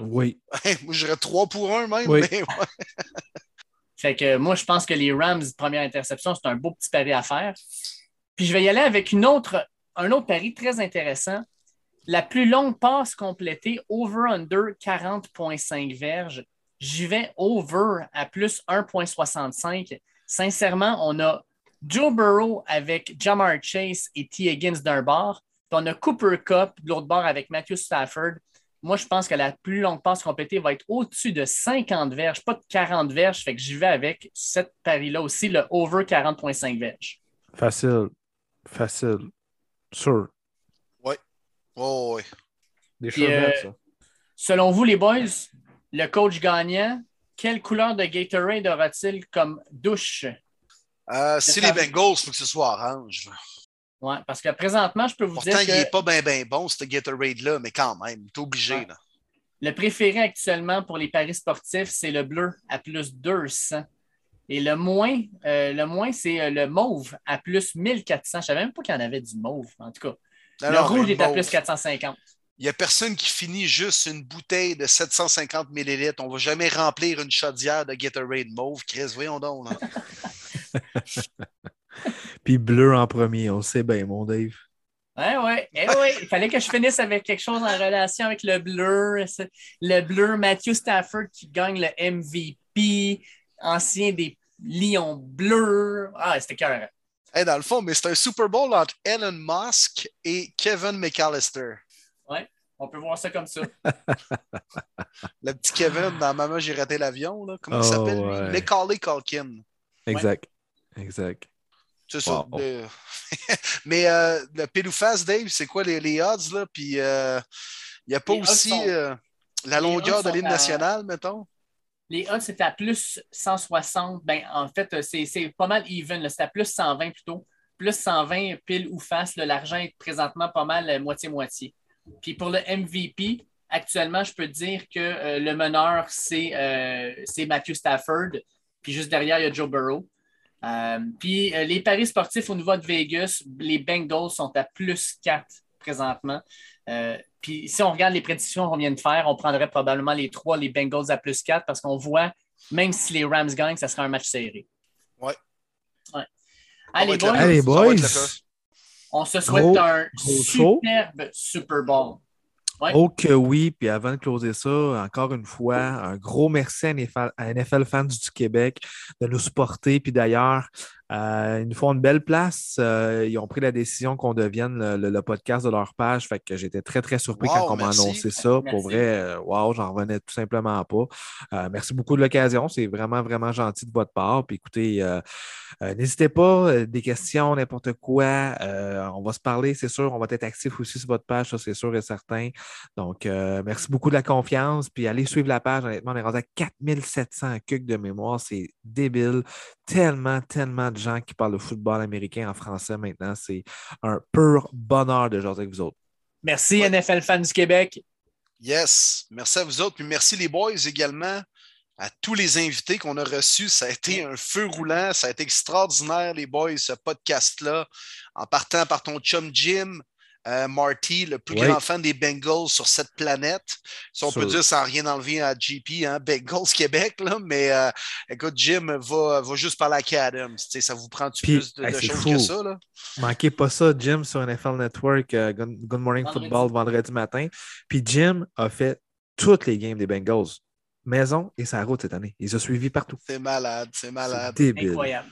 Oui. Moi, je dirais 3 pour 1 même, Oui. mais ouais. Fait que moi, je pense que les Rams, première interception, c'est un beau petit pari à faire. Puis je vais y aller avec une autre, un autre pari très intéressant. La plus longue passe complétée, over-under 40,5 verges. J'y vais over à plus 1,65. Sincèrement, on a Joe Burrow avec Jamar Chase et T. Higgins d'un bord. Puis on a Cooper Cup de l'autre bord avec Matthew Stafford. Moi, je pense que la plus longue passe complétée va être au-dessus de 50 verges, pas de 40 verges. Fait que j'y vais avec cette pari-là aussi, le over 40,5 verges. Facile. Facile. Sûr. Oh, ouais. Des euh, ça. Selon vous, les boys, le coach gagnant, quelle couleur de Gatorade aura-t-il comme douche? Euh, si les Bengals, il faut que ce soit orange. Ouais, parce que présentement, je peux vous Pourtant, dire il que n'est pas bien ben bon, ce Gatorade-là, mais quand même, il est obligé. Ouais. Là. le préféré actuellement pour les paris sportifs, c'est le bleu à plus 200. Et le moins, euh, le moins c'est le mauve à plus 1400. Je ne savais même pas qu'il y en avait du mauve, en tout cas. Non, le non, rouge est à plus 450. Il n'y a personne qui finit juste une bouteille de 750 ml. On ne va jamais remplir une chaudière de Gatorade mauve. Chris, voyons donc. là. Puis bleu en premier, on le sait bien, mon Dave. Ouais, ouais. Eh ouais. Il fallait que je finisse avec quelque chose en relation avec le bleu. Le bleu, Matthew Stafford qui gagne le MVP, ancien des Lions bleus. Ah, c'était cœur. Hey, dans le fond, mais c'est un Super Bowl entre Elon Musk et Kevin McAllister. Ouais. On peut voir ça comme ça. Le petit Kevin dans Maman, j'ai raté l'avion. là. Comment il Oh, s'appelle, lui? ouais. Macaulay Culkin. Exact. Exact. C'est ça. Wow. Le- Mais euh, le Pélouface, Dave, c'est quoi les, les odds? Là? Puis euh, il n'y a pas Les aussi sont- euh, la longueur de l'île à- nationale, mettons? Les odds, c'est à plus 160. Ben, en fait, c'est pas mal even. C'est à plus 120 plutôt. Plus 120 pile ou face. L'argent est présentement pas mal euh, moitié-moitié. Puis pour le MVP, actuellement, je peux dire que euh, le meneur, c'est euh, c'est Matthew Stafford. Puis juste derrière, il y a Joe Burrow. Puis les paris sportifs au niveau de Vegas, les Bengals sont à plus 4 présentement. Euh, puis si on regarde les prédictions qu'on vient de faire, on prendrait probablement les trois, les Bengals à plus 4 parce qu'on voit, même si les Rams gagnent, ça sera un match serré. Ouais. Ouais. Allez, boys. Allez, boys. on se souhaite Gros- un gros show. superbe Super Bowl. Ouais. Oh que oui, puis avant de closer ça, encore une fois, un gros merci à NFL, à NFL Fans du Québec de nous supporter. Puis d'ailleurs, euh, ils nous font une belle place. Euh, ils ont pris la décision qu'on devienne le, le- le podcast de leur page. Fait que j'étais très, très surpris Wow, quand on m'a annoncé ça. Merci. Pour vrai, wow, j'en revenais tout simplement pas. Euh, merci beaucoup de l'occasion. C'est vraiment, vraiment gentil de votre part. Puis écoutez, n'hésitez pas, des questions, n'importe quoi. On va se parler, c'est sûr. On va être actif aussi sur votre page, ça, c'est sûr et certain. Donc, merci beaucoup de la confiance. Puis allez suivre la page. Honnêtement, on est rendu à 4700 cucs de mémoire. C'est débile. Tellement, tellement de gens qui parlent de football américain en français maintenant. C'est un pur bonheur de jaser avec vous autres. Merci, Ouais. NFL Fans du Québec. Yes. Merci à vous autres. Puis merci les boys également. À tous les invités qu'on a reçus, ça a été un feu roulant, ça a été extraordinaire, les boys, ce podcast-là. En partant par ton chum Jim, euh, Marty, le plus Oui. grand fan des Bengals sur cette planète. Si on peut dire sans rien enlever à GP, hein, Bengals Québec, là, mais euh, écoute, Jim va, va juste parler à Kat Adams. Ça vous Puis, plus de, hey, de c'est choses fou. que ça? Là? Manquez pas ça, Jim sur NFL Network, euh, Good, Good Morning Vendredi. Football vendredi matin. Puis Jim a fait toutes les games des Bengals, maison et sa route cette année. Il les a suivis partout. C'est malade, c'est C'est malade. débile. Incroyable.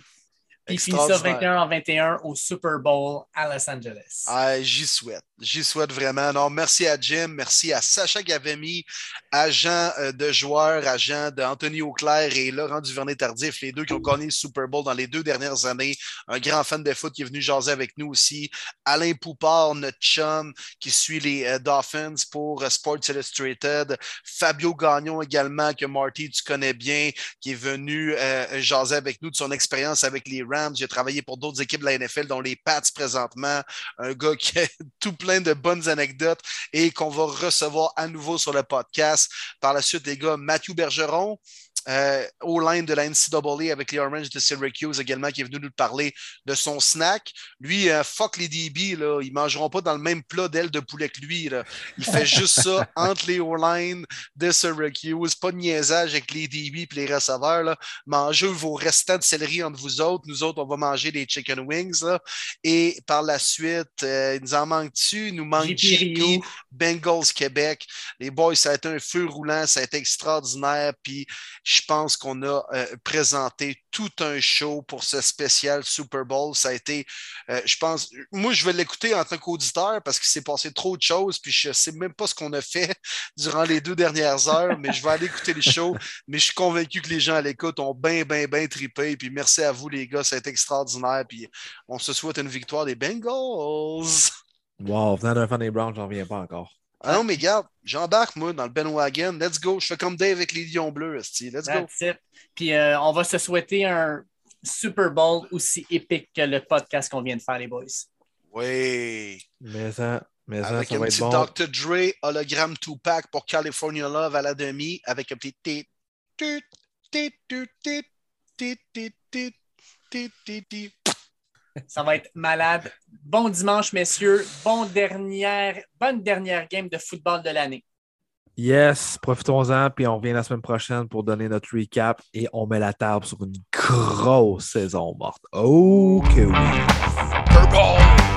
Puis finit ça Extraordinaire. 21 en 21 au Super Bowl à Los Angeles. Ah, j'y souhaite. J'y souhaite vraiment. Non, merci à Jim, merci à Sacha Gavemi, agent euh, de joueur, agent d'Anthony Auclair et Laurent Duvernay-Tardif, les deux qui ont gagné le Super Bowl dans les deux dernières années. Un grand fan de foot qui est venu jaser avec nous aussi. Alain Poupard, notre chum, qui suit les euh, Dolphins pour euh, Sports Illustrated. Fabio Gagnon également, que Marty, tu connais bien, qui est venu euh, jaser avec nous de son expérience avec les Rams. A travaillé pour d'autres équipes de la NFL, dont les Pats présentement. Un gars qui a tout plein de bonnes anecdotes et qu'on va recevoir à nouveau sur le podcast. Par la suite, les gars, Mathieu Bergeron. Euh, au line de la NCAA avec les Orange de Syracuse également qui est venu nous parler de son snack. Lui, euh, fuck les DB, là, ils mangeront pas dans le même plat d'ailes de poulet que lui. Là. Il fait juste ça entre les O-line de Syracuse. Pas de niaisage avec les DB et les receveurs. Là. Mangez vos restants de céleri entre vous autres. Nous autres, on va manger des chicken wings. Là. Et par la suite, euh, il nous en manque-tu? Nous manque JP. Bengals Québec. Les boys, ça a été un feu roulant, ça a été extraordinaire. Puis je pense qu'on a euh, présenté tout un show pour ce spécial Super Bowl. Ça a été, euh, je pense, moi, je vais l'écouter en tant qu'auditeur parce qu'il s'est passé trop de choses. Puis je sais même pas ce qu'on a fait durant les deux dernières heures, mais je vais aller écouter le show. Mais je suis convaincu que les gens à l'écoute ont bien, bien, bien trippé. Puis merci à vous, les gars, ça a été extraordinaire. Puis on se souhaite une victoire des Bengals. Wow, venant d'un fan des Browns, j'en reviens pas encore. Ah non, mais garde, j'embarque, moi, dans le Ben Wagon. Let's go. Je fais comme Dave avec les Lions Bleus. esti. Let's go. That's it. Puis euh, on va se souhaiter un Super Bowl aussi épique que le podcast qu'on vient de faire, les boys. Oui. Mais ça, mais ça, Avec ça un va être petit bon. Dr. Dre hologramme Tupac pour California Love à la demi avec un petit tit, tit, tit, tit, tit, tit, tit, tit, tit, tit, tit. Ça va être malade. Bon dimanche, messieurs. Bon dernière, bonne dernière game de football de l'année. Yes, profitons-en, puis on revient la semaine prochaine pour donner notre recap et on met la table sur une grosse saison morte. Oh que oui! Purple.